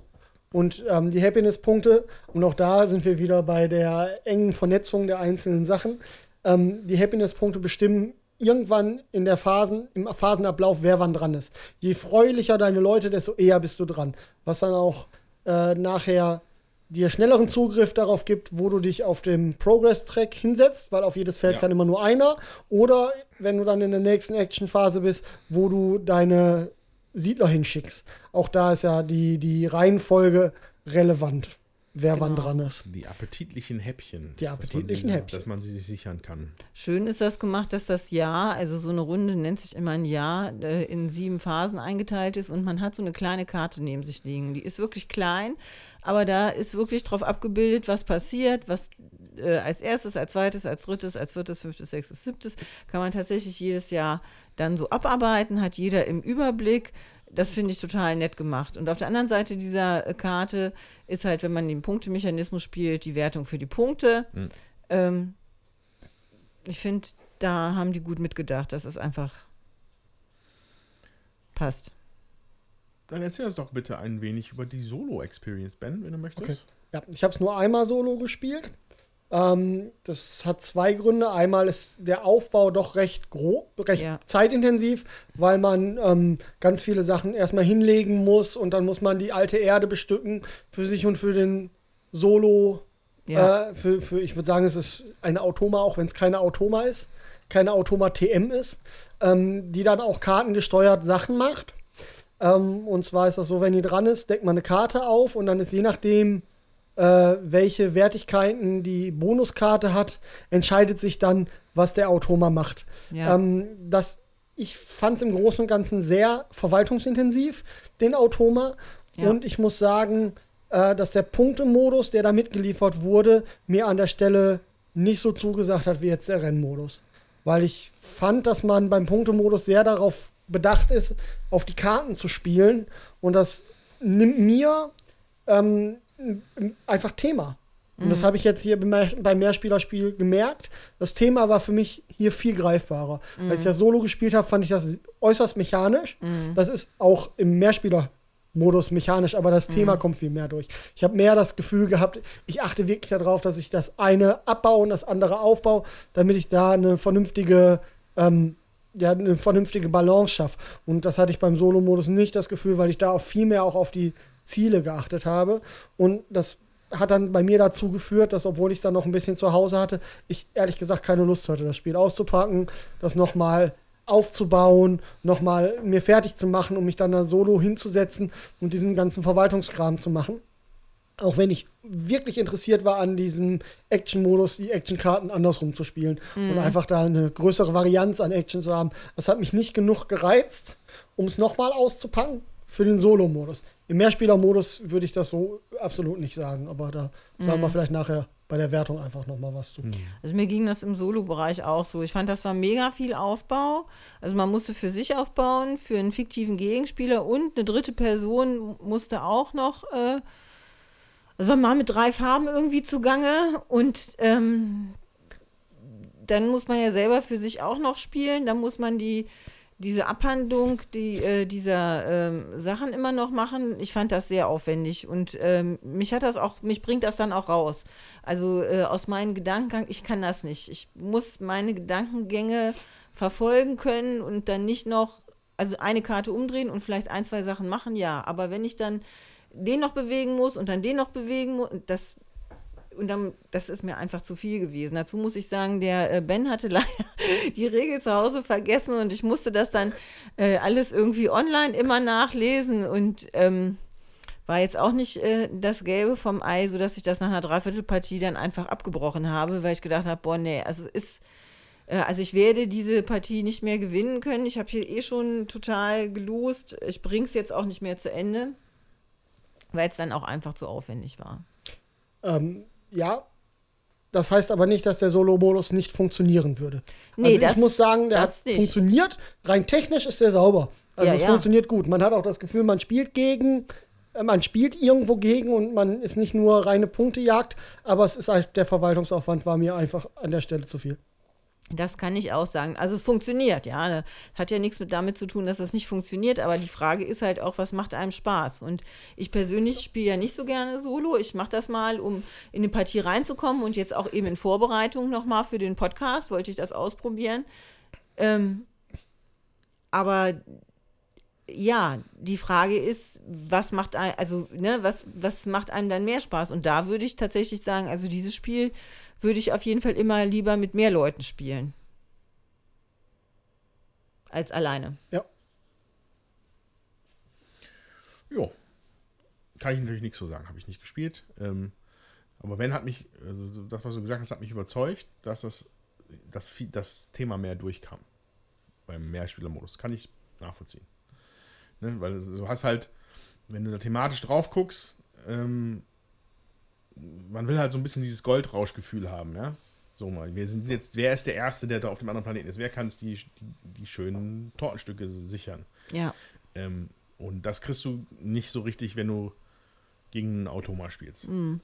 Und ähm, die Happiness-Punkte, und auch da sind wir wieder bei der engen Vernetzung der einzelnen Sachen. Ähm, die Happiness-Punkte bestimmen irgendwann in der Phasen, im Phasenablauf, wer wann dran ist. Je freulicher deine Leute, desto eher bist du dran. Was dann auch äh, nachher dir schnelleren Zugriff darauf gibt, wo du dich auf dem Progress-Track hinsetzt, weil auf jedes Feld Ja. kann immer nur einer. Oder wenn du dann in der nächsten Action-Phase bist, wo du deine Siedler hinschickst. Auch da ist ja die, die Reihenfolge relevant, wer wann Genau. dran ist. Die appetitlichen Häppchen. Die dass appetitlichen sie- Häppchen. Dass man sie sich sichern kann. Schön ist das gemacht, dass das Jahr, also so eine Runde nennt sich immer ein Jahr, äh, in sieben Phasen eingeteilt ist und man hat so eine kleine Karte neben sich liegen. Die ist wirklich klein, aber da ist wirklich drauf abgebildet, was passiert, was äh, als erstes, als zweites, als drittes, als viertes, fünftes, sechstes, siebtes, kann man tatsächlich jedes Jahr dann so abarbeiten, hat jeder im Überblick. Das finde ich total nett gemacht. Und auf der anderen Seite dieser äh, Karte ist halt, wenn man den Punktemechanismus spielt, die Wertung für die Punkte. Ähm, ich finde, da haben die gut mitgedacht, dass es einfach passt. Dann erzähl uns doch bitte ein wenig über die Solo-Experience, Ben, wenn du möchtest. Okay. Ja, ich habe es nur einmal solo gespielt. Ähm, das hat zwei Gründe. Einmal ist der Aufbau doch recht grob, recht Ja. zeitintensiv, weil man ähm, ganz viele Sachen erstmal hinlegen muss und dann muss man die alte Erde bestücken für sich und für den Solo. Ja. Äh, für, für, ich würde sagen, es ist eine Automa, auch wenn es keine Automa ist, keine Automa TM ist, ähm, die dann auch kartengesteuert Sachen macht. Ähm, und zwar ist das so, wenn die dran ist, deckt man eine Karte auf und dann ist je nachdem, äh, welche Wertigkeiten die Bonuskarte hat, entscheidet sich dann, was der Automa macht. Ja. Ähm, das, ich fand es im Großen und Ganzen sehr verwaltungsintensiv, den Automa. Ja. Und ich muss sagen, äh, dass der Punktemodus, der da mitgeliefert wurde, mir an der Stelle nicht so zugesagt hat wie jetzt der Rennmodus. Weil ich fand, dass man beim Punktemodus sehr darauf bedacht ist, auf die Karten zu spielen. Und das nimmt mir ähm, einfach Thema. Und das habe ich jetzt hier beim Mehr- beim Mehrspielerspiel gemerkt. Das Thema war für mich hier viel greifbarer. Als ich das Solo gespielt habe, fand ich das äußerst mechanisch. Das ist auch im Mehrspieler-Modus mechanisch, aber das Thema kommt viel mehr durch. Ich habe mehr das Gefühl gehabt, ich achte wirklich darauf, dass ich das eine abbaue und das andere aufbaue, damit ich da eine vernünftige ähm, ja, eine vernünftige Balance schaffe. Und das hatte ich beim Solo-Modus nicht das Gefühl, weil ich da auch viel mehr auch auf die Ziele geachtet habe. Und das hat dann bei mir dazu geführt, dass, obwohl ich dann noch ein bisschen zu Hause hatte, ich ehrlich gesagt keine Lust hatte, das Spiel auszupacken, das nochmal aufzubauen, nochmal mir fertig zu machen, um mich dann da solo hinzusetzen und diesen ganzen Verwaltungskram zu machen. Auch wenn ich wirklich interessiert war an diesem Action-Modus, die Action-Karten andersrum zu spielen und einfach da eine größere Varianz an Action zu haben. Das hat mich nicht genug gereizt, um es nochmal auszupacken für den Solo-Modus. Im Mehrspieler-Modus würde ich das so absolut nicht sagen, aber da sagen wir vielleicht nachher bei der Wertung einfach nochmal was zu. Also mir ging das im Solo-Bereich auch so. Ich fand, das war mega viel Aufbau. Also man musste für sich aufbauen, für einen fiktiven Gegenspieler und eine dritte Person musste auch noch, äh, also mal mit drei Farben irgendwie zugange und ähm, dann muss man ja selber für sich auch noch spielen. Dann muss man die diese Abhandlung die, äh, dieser ähm, Sachen immer noch machen. Ich fand das sehr aufwendig und ähm, mich hat das auch, mich bringt das dann auch raus. Also äh, aus meinen Gedankengang, ich kann das nicht. Ich muss meine Gedankengänge verfolgen können und dann nicht noch, also eine Karte umdrehen und vielleicht ein, zwei Sachen machen, ja. Aber wenn ich dann den noch bewegen muss und dann den noch bewegen muss, das und dann, das ist mir einfach zu viel gewesen. Dazu muss ich sagen, der äh, Ben hatte [LAUGHS] leider die Regel zu Hause vergessen und ich musste das dann äh, alles irgendwie online immer nachlesen und ähm, war jetzt auch nicht äh, das Gelbe vom Ei, sodass ich das nach einer Dreiviertelpartie dann einfach abgebrochen habe, weil ich gedacht habe, boah, nee, also ist, äh, also ich werde diese Partie nicht mehr gewinnen können. Ich habe hier eh schon total gelost. Ich bringe es jetzt auch nicht mehr zu Ende, weil es dann auch einfach zu aufwendig war. Ähm, ja, das heißt aber nicht, dass der Solo-Modus nicht funktionieren würde. Nee, also das- ich muss sagen, der das hat nicht. funktioniert. Rein technisch ist der sauber. Also Ja, es ja. funktioniert gut. Man hat auch das Gefühl, man spielt gegen äh, man spielt irgendwo gegen und man ist nicht nur reine Punktejagd, aber es ist halt, der Verwaltungsaufwand war mir einfach an der Stelle zu viel. Das kann ich auch sagen. Also es funktioniert, ja. Hat ja nichts mit damit zu tun, dass das nicht funktioniert, aber die Frage ist halt auch, was macht einem Spaß? Und ich persönlich spiele ja nicht so gerne Solo. Ich mache das mal, um in eine Partie reinzukommen und jetzt auch eben in Vorbereitung nochmal für den Podcast wollte ich das ausprobieren. Ähm, aber ja, die Frage ist, was macht ein, also, ne, was, was macht einem dann mehr Spaß? Und da würde ich tatsächlich sagen, also dieses Spiel würde ich auf jeden Fall immer lieber mit mehr Leuten spielen. Als alleine. Ja. Jo. Kann ich natürlich nichts so sagen, habe ich nicht gespielt. Ähm, aber Ben hat mich, also das, was du gesagt hast, hat mich überzeugt, dass das, das, das Thema mehr durchkam. Beim Mehrspielermodus. Kann ich nachvollziehen. Ne? Weil du hast halt, wenn du da thematisch drauf guckst, ähm, man will halt so ein bisschen dieses Goldrauschgefühl haben, ja. So mal, wir sind jetzt, wer ist der Erste, der da auf dem anderen Planeten ist? Wer kann es die, die, die, schönen Tortenstücke sichern? Ja. Ähm, und das kriegst du nicht so richtig, wenn du gegen einen Automa spielst. Mhm.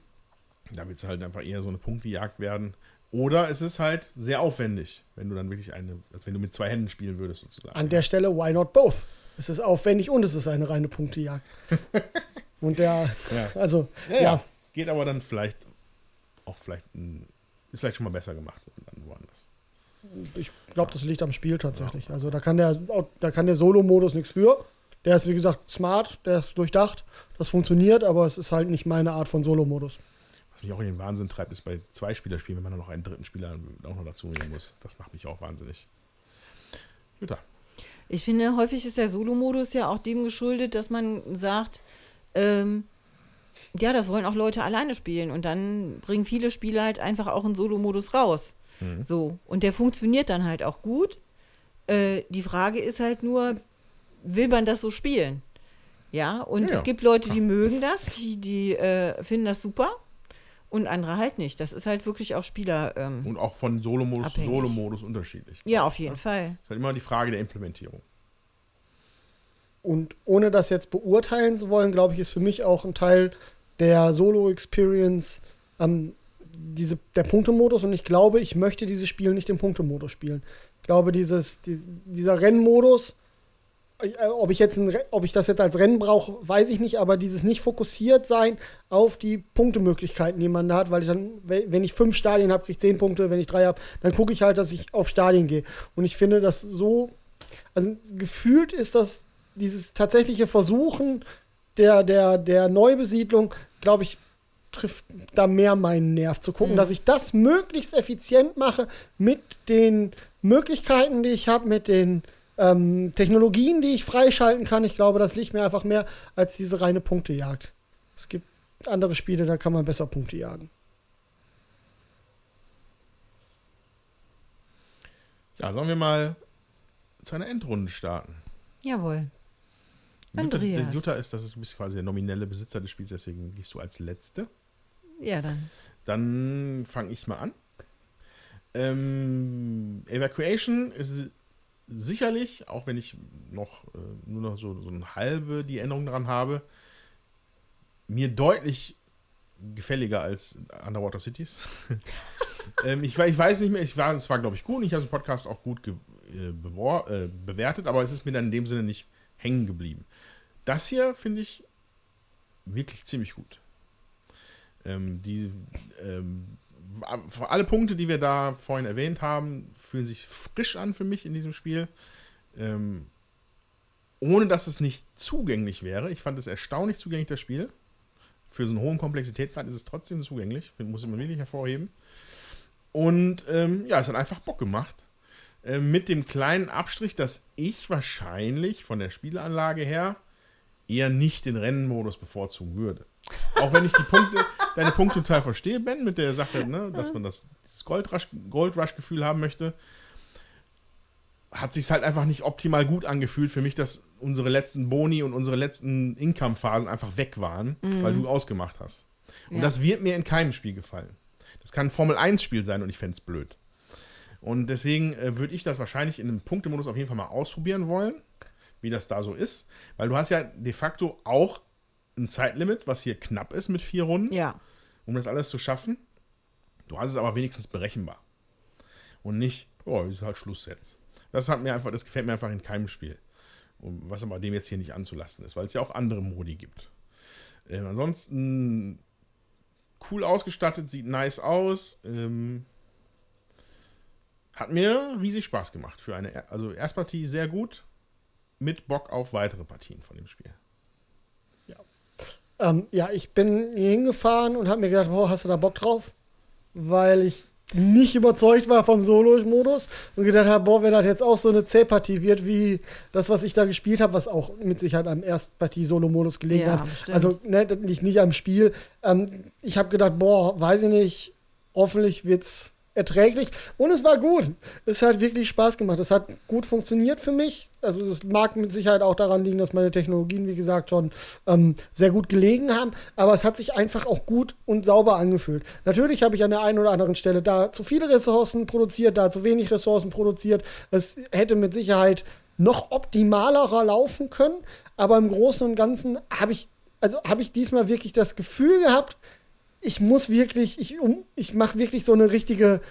Da wird es halt einfach eher so eine Punktejagd werden. Oder es ist halt sehr aufwendig, wenn du dann wirklich eine, als wenn du mit zwei Händen spielen würdest, sozusagen. An der Stelle, why not both? Es ist aufwendig und es ist eine reine Punktejagd. [LAUGHS] und der, ja. also, ja. ja. Geht aber dann vielleicht auch vielleicht ist vielleicht schon mal besser gemacht dann woanders. Ich glaube, das liegt am Spiel tatsächlich. Ja. Also da kann der, da kann der Solo-Modus nichts für. Der ist, wie gesagt, smart, der ist durchdacht, das funktioniert, aber es ist halt nicht meine Art von Solo-Modus. Was mich auch in den Wahnsinn treibt, ist bei zwei Spielerspielen, wenn man dann noch einen dritten Spieler auch noch dazu nehmen muss. Das macht mich auch wahnsinnig. Jutta. Ich finde, häufig ist der Solo-Modus ja auch dem geschuldet, dass man sagt, ähm, ja, das wollen auch Leute alleine spielen und dann bringen viele Spiele halt einfach auch einen Solo-Modus raus. Mhm. So. Und der funktioniert dann halt auch gut. Äh, die Frage ist halt nur, will man das so spielen? Ja, und ja, es gibt Leute, die mögen das, die, die äh, finden das super und andere halt nicht. Das ist halt wirklich auch Spieler. Ähm, und auch von Solo-Modus zu Solo-Modus unterschiedlich. Ja, auf jeden ja. Fall. Das ist halt immer die Frage der Implementierung. Und ohne das jetzt beurteilen zu wollen, glaube ich, ist für mich auch ein Teil der Solo-Experience ähm, diese, der Punktemodus. Und ich glaube, ich möchte dieses Spiel nicht im Punktemodus spielen. Ich glaube, dieses, die, dieser Rennmodus, äh, ob ich, jetzt ein, ob ich das jetzt als Rennen brauche, weiß ich nicht, aber dieses nicht fokussiert sein auf die Punktemöglichkeiten, die man da hat, weil ich dann, wenn ich fünf Stadien habe, kriege ich zehn Punkte, wenn ich drei habe, dann gucke ich halt, dass ich auf Stadien gehe. Und ich finde das so, also gefühlt ist das dieses tatsächliche Versuchen der, der, der Neubesiedlung, glaube ich, trifft da mehr meinen Nerv zu gucken, mhm. dass ich das möglichst effizient mache mit den Möglichkeiten, die ich habe, mit den ähm, Technologien, die ich freischalten kann. Ich glaube, das liegt mir einfach mehr als diese reine Punktejagd. Es gibt andere Spiele, da kann man besser Punkte jagen. Ja, sollen wir mal zu einer Endrunde starten? Jawohl. Andreas. Jutta, Jutta ist, das ist, du bist quasi der nominelle Besitzer des Spiels, deswegen gehst du als Letzte. Ja, dann. Dann fange ich mal an. Ähm, Evacuation ist sicherlich, auch wenn ich noch äh, nur noch so, so eine halbe die Änderung daran habe, mir deutlich gefälliger als Underwater Cities. [LAUGHS] ähm, ich, ich, weiß nicht mehr, ich war, es war, glaube ich, gut und ich habe den Podcast auch gut äh, äh, bewertet, aber es ist mir dann in dem Sinne nicht hängen geblieben. Das hier finde ich wirklich ziemlich gut. Ähm, die, ähm, alle Punkte, die wir da vorhin erwähnt haben, fühlen sich frisch an für mich in diesem Spiel. Ähm, ohne dass es nicht zugänglich wäre. Ich fand es erstaunlich zugänglich, das Spiel. Für so einen hohen Komplexitätsgrad ist es trotzdem zugänglich. Muss ich mal wirklich hervorheben. Und ähm, ja, es hat einfach Bock gemacht. Äh, mit dem kleinen Abstrich, dass ich wahrscheinlich von der Spielanlage her eher nicht den Rennenmodus bevorzugen würde. Auch wenn ich die Punkte, [LAUGHS] deine Punkte total verstehe, Ben, mit der Sache, ne, dass man das, Goldrush-Gefühl haben möchte, hat sich halt einfach nicht optimal gut angefühlt für mich, dass unsere letzten Boni und unsere letzten Income-Phasen einfach weg waren, mhm. weil du ausgemacht hast. Und ja. das wird mir in keinem Spiel gefallen. Das kann ein Formel-1-Spiel sein und ich fände es blöd. Und deswegen äh, würde ich das wahrscheinlich in einem Punktemodus auf jeden Fall mal ausprobieren wollen wie das da so ist. Weil du hast ja de facto auch ein Zeitlimit, was hier knapp ist mit vier Runden, Ja. um das alles zu schaffen. Du hast es aber wenigstens berechenbar. Und nicht, oh, ist halt Schluss jetzt. Das hat mir einfach, das gefällt mir einfach in keinem Spiel. Und was aber dem jetzt hier nicht anzulasten ist, weil es ja auch andere Modi gibt. Ähm, ansonsten cool ausgestattet, sieht nice aus. Ähm, hat mir riesig Spaß gemacht für eine, also Erstpartie sehr gut, mit Bock auf weitere Partien von dem Spiel. Ähm, ja, ich bin hier hingefahren und habe mir gedacht, boah, hast du da Bock drauf? Weil ich nicht überzeugt war vom Solo-Modus und gedacht habe, boah, wenn das jetzt auch so eine C-Partie wird wie das, was ich da gespielt habe, was auch mit Sicherheit am Erstpartie-Solo-Modus gelegen Ja, hat. bestimmt. Also, ne, liegt nicht am Spiel. Ähm, ich habe gedacht, boah, weiß ich nicht, hoffentlich wird's erträglich. Und es war gut. Es hat wirklich Spaß gemacht. Es hat gut funktioniert für mich. Also es mag mit Sicherheit auch daran liegen, dass meine Technologien, wie gesagt, schon ähm, sehr gut gelegen haben. Aber es hat sich einfach auch gut und sauber angefühlt. Natürlich habe ich an der einen oder anderen Stelle da zu viele Ressourcen produziert, da zu wenig Ressourcen produziert. Es hätte mit Sicherheit noch optimaler laufen können. Aber im Großen und Ganzen habe ich, also habe ich diesmal wirklich das Gefühl gehabt, ich muss wirklich, ich, um, ich mache wirklich so eine richtige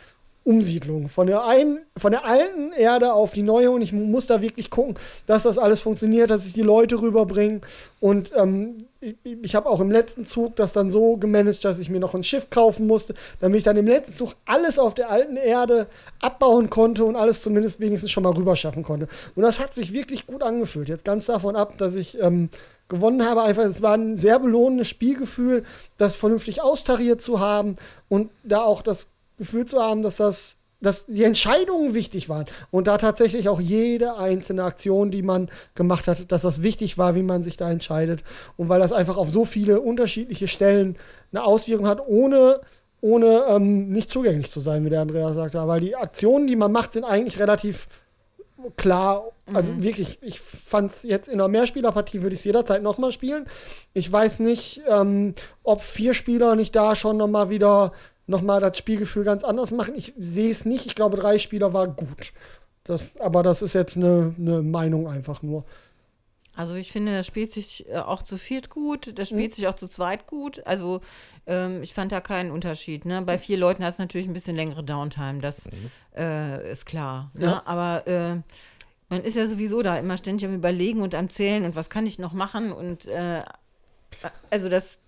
Umsiedlung von der einen, von der alten Erde auf die neue und ich muss da wirklich gucken, dass das alles funktioniert, dass ich die Leute rüberbringe. Und ähm, ich, ich habe auch im letzten Zug das dann so gemanagt, dass ich mir noch ein Schiff kaufen musste, damit ich dann im letzten Zug alles auf der alten Erde abbauen konnte und alles zumindest wenigstens schon mal rüberschaffen konnte. Und das hat sich wirklich gut angefühlt. Jetzt ganz davon ab, dass ich ähm, gewonnen habe. Einfach, es war ein sehr belohnendes Spielgefühl, das vernünftig austariert zu haben und da auch das Gefühl zu haben, dass das dass die Entscheidungen wichtig waren und da tatsächlich auch jede einzelne Aktion, die man gemacht hat, dass das wichtig war, wie man sich da entscheidet und weil das einfach auf so viele unterschiedliche Stellen eine Auswirkung hat, ohne ohne ähm, nicht zugänglich zu sein, wie der Andreas sagte. Weil die Aktionen, die man macht, sind eigentlich relativ klar. Also wirklich, ich fand es jetzt in einer Mehrspielerpartie, würde ich es jederzeit nochmal spielen. Ich weiß nicht, ähm, ob vier Spieler nicht da schon nochmal wieder nochmal das Spielgefühl ganz anders machen. Ich sehe es nicht. Ich glaube, drei Spieler war gut. Das, aber das ist jetzt eine, eine Meinung einfach nur. Also ich finde, das spielt sich äh, auch zu viert gut, das spielt sich auch zu zweit gut. Also ähm, ich fand da keinen Unterschied. Ne? Bei vier Leuten hast du natürlich ein bisschen längere Downtime, das äh, ist klar. Ne? Ja. Aber äh, man ist ja sowieso da immer ständig am Überlegen und am Zählen und was kann ich noch machen und äh, also das,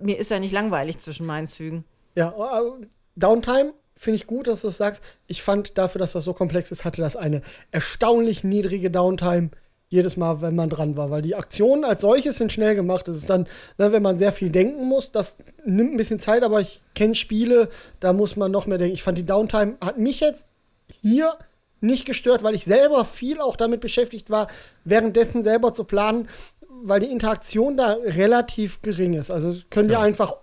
mir ist ja nicht langweilig zwischen meinen Zügen. Ja, äh, Downtime finde ich gut, dass du das sagst. Ich fand dafür, dass das so komplex ist, hatte das eine erstaunlich niedrige Downtime jedes Mal, wenn man dran war, weil die Aktionen als solches sind schnell gemacht. Das ist dann, ne, wenn man sehr viel denken muss, das nimmt ein bisschen Zeit, aber ich kenne Spiele, da muss man noch mehr denken. Ich fand die Downtime hat mich jetzt hier nicht gestört, weil ich selber viel auch damit beschäftigt war, währenddessen selber zu planen, weil die Interaktion da relativ gering ist. Also können ja einfach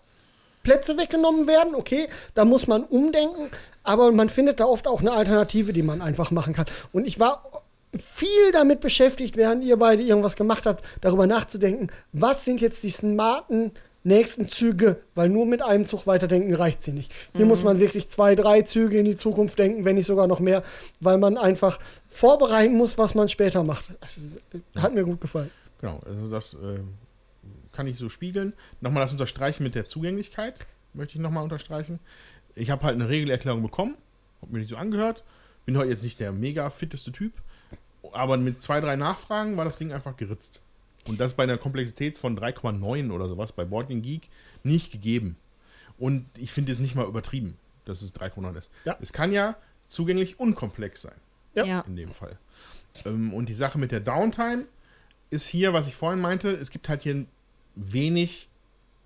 Plätze weggenommen werden, okay, da muss man umdenken, aber man findet da oft auch eine Alternative, die man einfach machen kann. Und ich war viel damit beschäftigt, während ihr beide irgendwas gemacht habt, darüber nachzudenken, was sind jetzt die smarten nächsten Züge, weil nur mit einem Zug weiterdenken reicht sie nicht. Hier muss man wirklich zwei, drei Züge in die Zukunft denken, wenn nicht sogar noch mehr, weil man einfach vorbereiten muss, was man später macht. Das hat mir gut gefallen. Genau, also das äh, kann ich so spiegeln. Nochmal das Unterstreichen mit der Zugänglichkeit, möchte ich nochmal unterstreichen. Ich habe halt eine Regelerklärung bekommen, habe mir die so angehört. Bin heute jetzt nicht der mega fitteste Typ, aber mit zwei, drei Nachfragen war das Ding einfach geritzt. Und das bei einer Komplexität von 3,9 oder sowas bei Boarding Geek nicht gegeben. Und ich finde es nicht mal übertrieben, dass es 3,9 ist. Ja. Es kann ja zugänglich unkomplex sein Ja. in dem Fall. Ähm, und die Sache mit der Downtime ist hier, was ich vorhin meinte, es gibt halt hier wenig,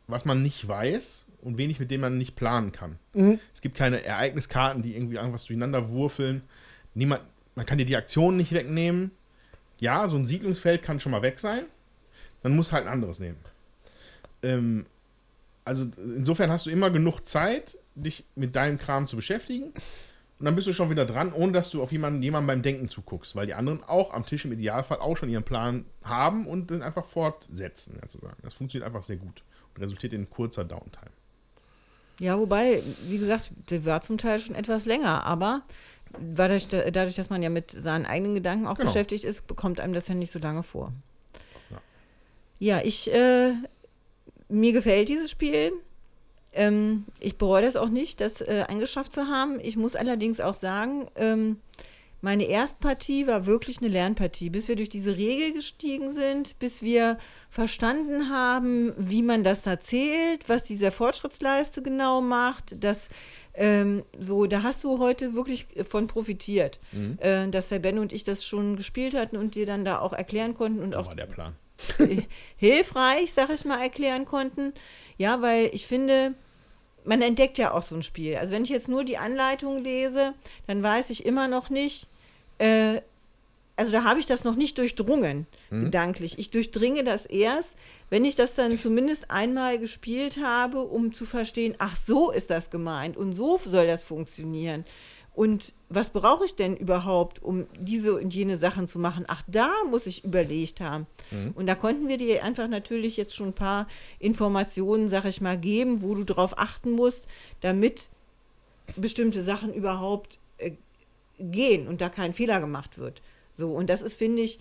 was man nicht weiß und wenig, mit dem man nicht planen kann. Es gibt keine Ereigniskarten, die irgendwie irgendwas durcheinander wurfeln. Niemand, man kann dir die Aktionen nicht wegnehmen. Ja, so ein Siedlungsfeld kann schon mal weg sein. Dann muss halt ein anderes nehmen. Ähm, also insofern hast du immer genug Zeit, dich mit deinem Kram zu beschäftigen. Und dann bist du schon wieder dran, ohne dass du auf jemanden, jemanden beim Denken zuguckst, weil die anderen auch am Tisch im Idealfall auch schon ihren Plan haben und dann einfach fortsetzen, sozusagen. Das funktioniert einfach sehr gut und resultiert in kurzer Downtime. Ja, wobei, wie gesagt, der war zum Teil schon etwas länger, aber dadurch, dadurch dass man ja mit seinen eigenen Gedanken auch Genau. beschäftigt ist, bekommt einem das ja nicht so lange vor. Ja. Ja, ich äh, mir gefällt dieses Spiel. Ähm, ich bereue das auch nicht, das äh, eingeschafft zu haben. Ich muss allerdings auch sagen, ähm, meine Erstpartie war wirklich eine Lernpartie, bis wir durch diese Regel gestiegen sind, bis wir verstanden haben, wie man das da zählt, was diese Fortschrittsleiste genau macht. Das, ähm, so, da hast du heute wirklich von profitiert, Mhm. äh, dass der Ben und ich das schon gespielt hatten und dir dann da auch erklären konnten und Das auch war der Plan. [LAUGHS] hilfreich, sag ich mal, erklären konnten. Ja, weil ich finde, man entdeckt ja auch so ein Spiel. Also wenn ich jetzt nur die Anleitung lese, dann weiß ich immer noch nicht, äh, also da habe ich das noch nicht durchdrungen, gedanklich. Ich durchdringe das erst, wenn ich das dann zumindest einmal gespielt habe, um zu verstehen, ach so ist das gemeint und so soll das funktionieren. Und was brauche ich denn überhaupt, um diese und jene Sachen zu machen? Ach, da muss ich überlegt haben. Und da konnten wir dir einfach natürlich jetzt schon ein paar Informationen, sag ich mal, geben, wo du drauf achten musst, damit bestimmte Sachen überhaupt äh, gehen und da kein Fehler gemacht wird. So, und das ist, finde ich,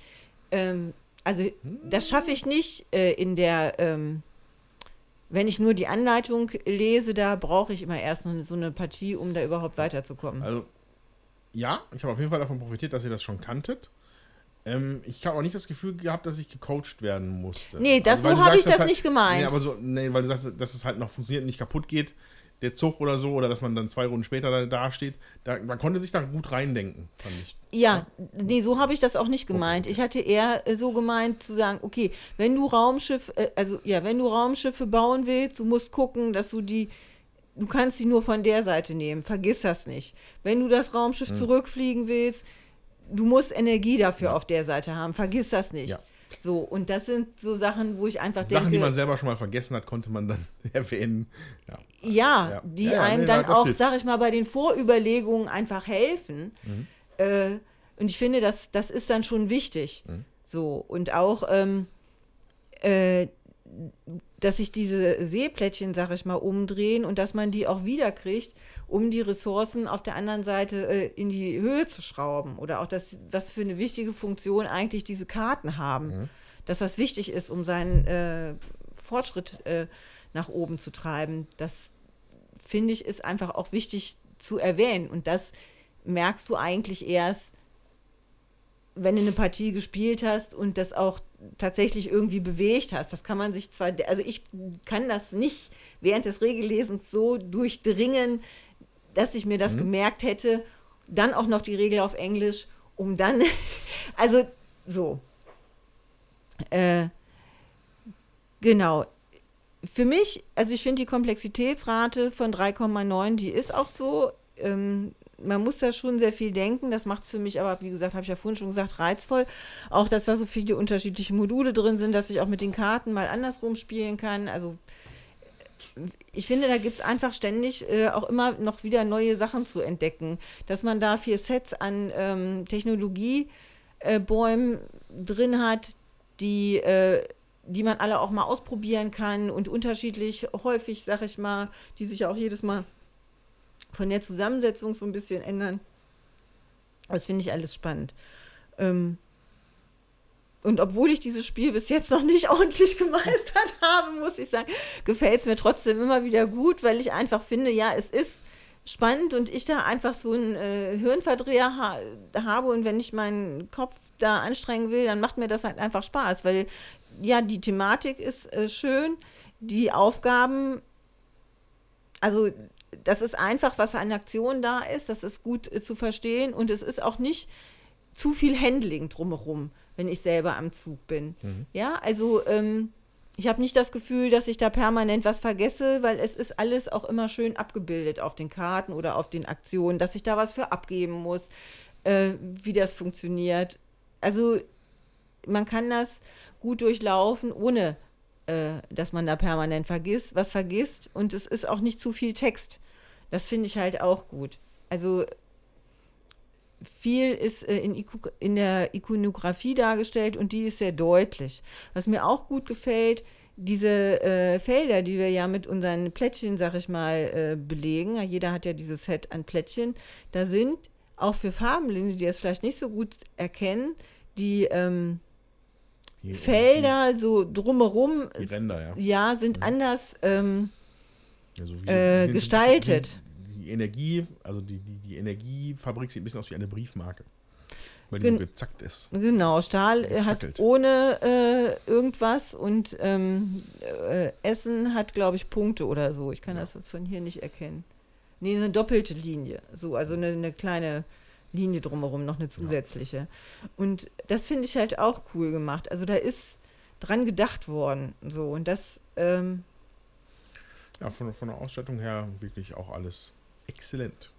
ähm, also das schaffe ich nicht äh, in der, ähm, wenn ich nur die Anleitung lese, da brauche ich immer erst so eine Partie, um da überhaupt weiterzukommen. Also, ja, ich habe auf jeden Fall davon profitiert, dass ihr das schon kanntet. Ähm, ich habe auch nicht das Gefühl gehabt, dass ich gecoacht werden musste. Nee, das- weil so habe ich das halt, nicht gemeint. Nee, aber so, nee, weil du sagst, dass es halt noch funktioniert und nicht kaputt geht, der Zug oder so, oder dass man dann zwei Runden später da, steht. Da, man konnte sich da gut reindenken, fand ich. Ja, nee, so habe ich das auch nicht gemeint. Ich hatte eher äh, so gemeint zu sagen, okay, wenn du Raumschiff, äh, also ja, wenn du Raumschiffe bauen willst, du musst gucken, dass du die, du kannst sie nur von der Seite nehmen, vergiss das nicht. Wenn du das Raumschiff zurückfliegen willst, du musst Energie dafür auf der Seite haben, vergiss das nicht. Ja. So, und das sind so Sachen, wo ich einfach Sachen, die denke, man selber schon mal vergessen hat, konnte man dann [LAUGHS] erwähnen. Ja. ja, Ja. die Ja, einem nee, dann auch, hilft. sag ich mal, bei den Vorüberlegungen einfach helfen. Mhm. Äh, und ich finde, das, das ist dann schon wichtig. Mhm. So, und auch, ähm, äh, dass sich diese Seeplättchen, sag ich mal, umdrehen und dass man die auch wiederkriegt, um die Ressourcen auf der anderen Seite äh, in die Höhe zu schrauben. Oder auch das, was für eine wichtige Funktion eigentlich diese Karten haben. Dass das wichtig ist, um seinen äh, Fortschritt äh, nach oben zu treiben. Das finde ich ist einfach auch wichtig zu erwähnen. Und das merkst du eigentlich erst, wenn du eine Partie gespielt hast und das auch tatsächlich irgendwie bewegt hast. Das kann man sich zwar, also ich kann das nicht während des Regellesens so durchdringen, dass ich mir das gemerkt hätte. Dann auch noch die Regel auf Englisch, um dann, [LAUGHS] also so. Äh, genau. Für mich, also ich finde die Komplexitätsrate von 3,9, die ist auch so. Ähm, man muss da schon sehr viel denken. Das macht es für mich aber, wie gesagt, habe ich ja vorhin schon gesagt, reizvoll. Auch, dass da so viele unterschiedliche Module drin sind, dass ich auch mit den Karten mal andersrum spielen kann. Also ich finde, da gibt es einfach ständig äh, auch immer noch wieder neue Sachen zu entdecken. Dass man da vier Sets an ähm, Technologiebäumen äh, drin hat, die, äh, die man alle auch mal ausprobieren kann und unterschiedlich häufig, sag ich mal, die sich ja auch jedes Mal von der Zusammensetzung so ein bisschen ändern. Das finde ich alles spannend. Ähm, und obwohl ich dieses Spiel bis jetzt noch nicht [LAUGHS] ordentlich gemeistert habe, muss ich sagen, gefällt es mir trotzdem immer wieder gut, weil ich einfach finde, ja, es ist spannend und ich da einfach so einen äh, Hirnverdreher ha habe und wenn ich meinen Kopf da anstrengen will, dann macht mir das halt einfach Spaß, weil ja, die Thematik ist äh, schön, die Aufgaben, also das ist einfach, was an Aktion da ist, das ist gut äh, zu verstehen und es ist auch nicht zu viel Handling drumherum, wenn ich selber am Zug bin. Ja, also ähm, ich habe nicht das Gefühl, dass ich da permanent was vergesse, weil es ist alles auch immer schön abgebildet auf den Karten oder auf den Aktionen, dass ich da was für abgeben muss, äh, wie das funktioniert. Also man kann das gut durchlaufen, ohne äh, dass man da permanent vergisst, was vergisst. Und es ist auch nicht zu viel Text. Das finde ich halt auch gut. Also viel ist äh, in, Iku in der Ikonografie dargestellt und die ist sehr deutlich. Was mir auch gut gefällt, diese äh, Felder, die wir ja mit unseren Plättchen, sag ich mal, äh, belegen, jeder hat ja dieses Set an Plättchen, da sind auch für Farbenblinde, die das vielleicht nicht so gut erkennen, die ähm, Die- Felder so drumherum Die, Ränder, ja. ja, sind anders. Ähm, Also wie, Äh, gestaltet. Die, die Energie, also die, die, die Energiefabrik sieht ein bisschen aus wie eine Briefmarke. Weil die Gen- so gezackt ist. Genau, Stahl äh, hat ohne äh, irgendwas und ähm, äh, Essen hat, glaube ich, Punkte oder so. Ich kann Ja. das von hier nicht erkennen. Nee, eine doppelte Linie. So, also eine, eine kleine Linie drumherum, noch eine zusätzliche. Und das finde ich halt auch cool gemacht. Also da ist dran gedacht worden. So, und das, ähm, Ja, von, von der Ausstattung her wirklich auch alles exzellent.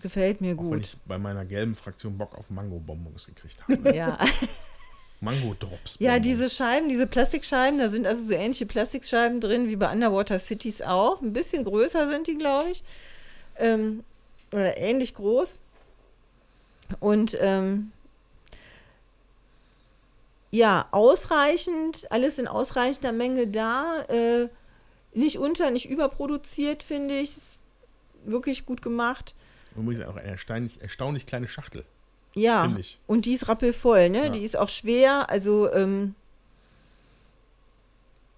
gefällt mir Auch wenn gut. ich bei meiner gelben Fraktion Bock auf Mango-Bonbons gekriegt habe. [LAUGHS] Ja. Mango-Drops. Ja, diese Scheiben, diese Plastikscheiben, da sind also so ähnliche Plastikscheiben drin wie bei Underwater Cities auch. Ein bisschen größer sind die, glaube ich. Ähm, oder ähnlich groß. Und ähm, ja, ausreichend, alles in ausreichender Menge da. Äh, nicht unter, nicht überproduziert, finde ich. Ist wirklich gut gemacht. Und sagen, auch eine erstaunlich, erstaunlich kleine Schachtel, Ja, und die ist rappelvoll, ne? Ja. Die ist auch schwer, also ähm,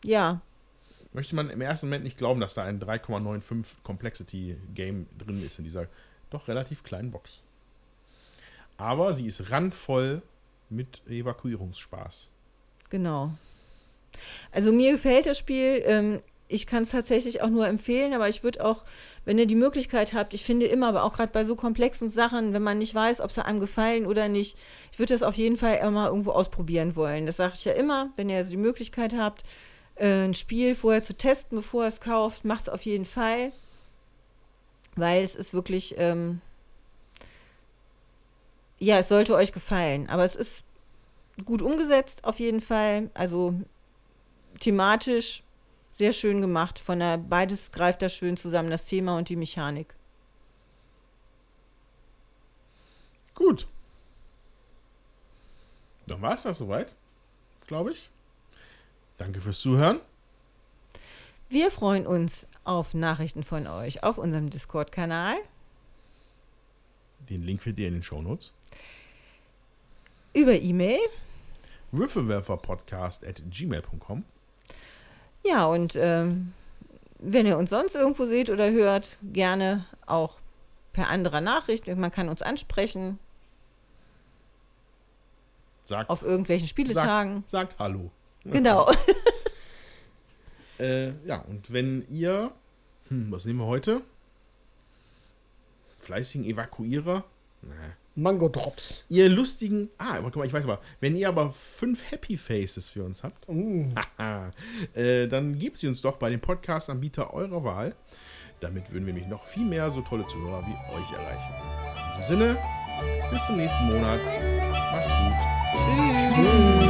ja, Möchte man im ersten Moment nicht glauben, dass da ein 3,95 Complexity Game drin ist in dieser doch relativ kleinen Box. Aber sie ist randvoll mit Evakuierungsspaß. genau. Also mir gefällt das Spiel. Ähm, ich kann es tatsächlich auch nur empfehlen, aber ich würde auch, wenn ihr die Möglichkeit habt, ich finde immer, aber auch gerade bei so komplexen Sachen, wenn man nicht weiß, ob sie einem gefallen oder nicht, ich würde das auf jeden Fall immer irgendwo ausprobieren wollen. Das sage ich ja immer, wenn ihr also die Möglichkeit habt, äh, ein Spiel vorher zu testen, bevor ihr es kauft, macht es auf jeden Fall. Weil es ist wirklich, ähm, ja, es sollte euch gefallen. Aber es ist gut umgesetzt, auf jeden Fall. Also thematisch sehr schön gemacht. Von der, beides greift da schön zusammen, das Thema und die Mechanik. Gut. Dann war es das soweit, glaube ich. Danke fürs Zuhören. Wir freuen uns auf Nachrichten von euch auf unserem Discord-Kanal, Den Link findet ihr in den Shownotes. über E-Mail. Würfelwerferpodcast at gmail.com. Ja, und ähm, wenn ihr uns sonst irgendwo seht oder hört, gerne auch per anderer Nachricht. Man kann uns ansprechen Sagt, auf irgendwelchen Spieletagen. sagt Hallo. Genau. [LAUGHS] [LAUGHS] Äh, ja, und wenn ihr, hm, was nehmen wir heute? Fleißigen Evakuierer? Nee. Mango Drops. Ihr lustigen, ah, guck mal, ich weiß aber, wenn ihr aber fünf Happy Faces für uns habt, Uh, [LAUGHS] äh, dann gebt sie uns doch bei dem Podcast-Anbieter eurer Wahl. Damit würden wir nämlich noch viel mehr so tolle Zuhörer wie euch erreichen. In diesem Sinne, bis zum nächsten Monat. Macht's gut. Tschüss.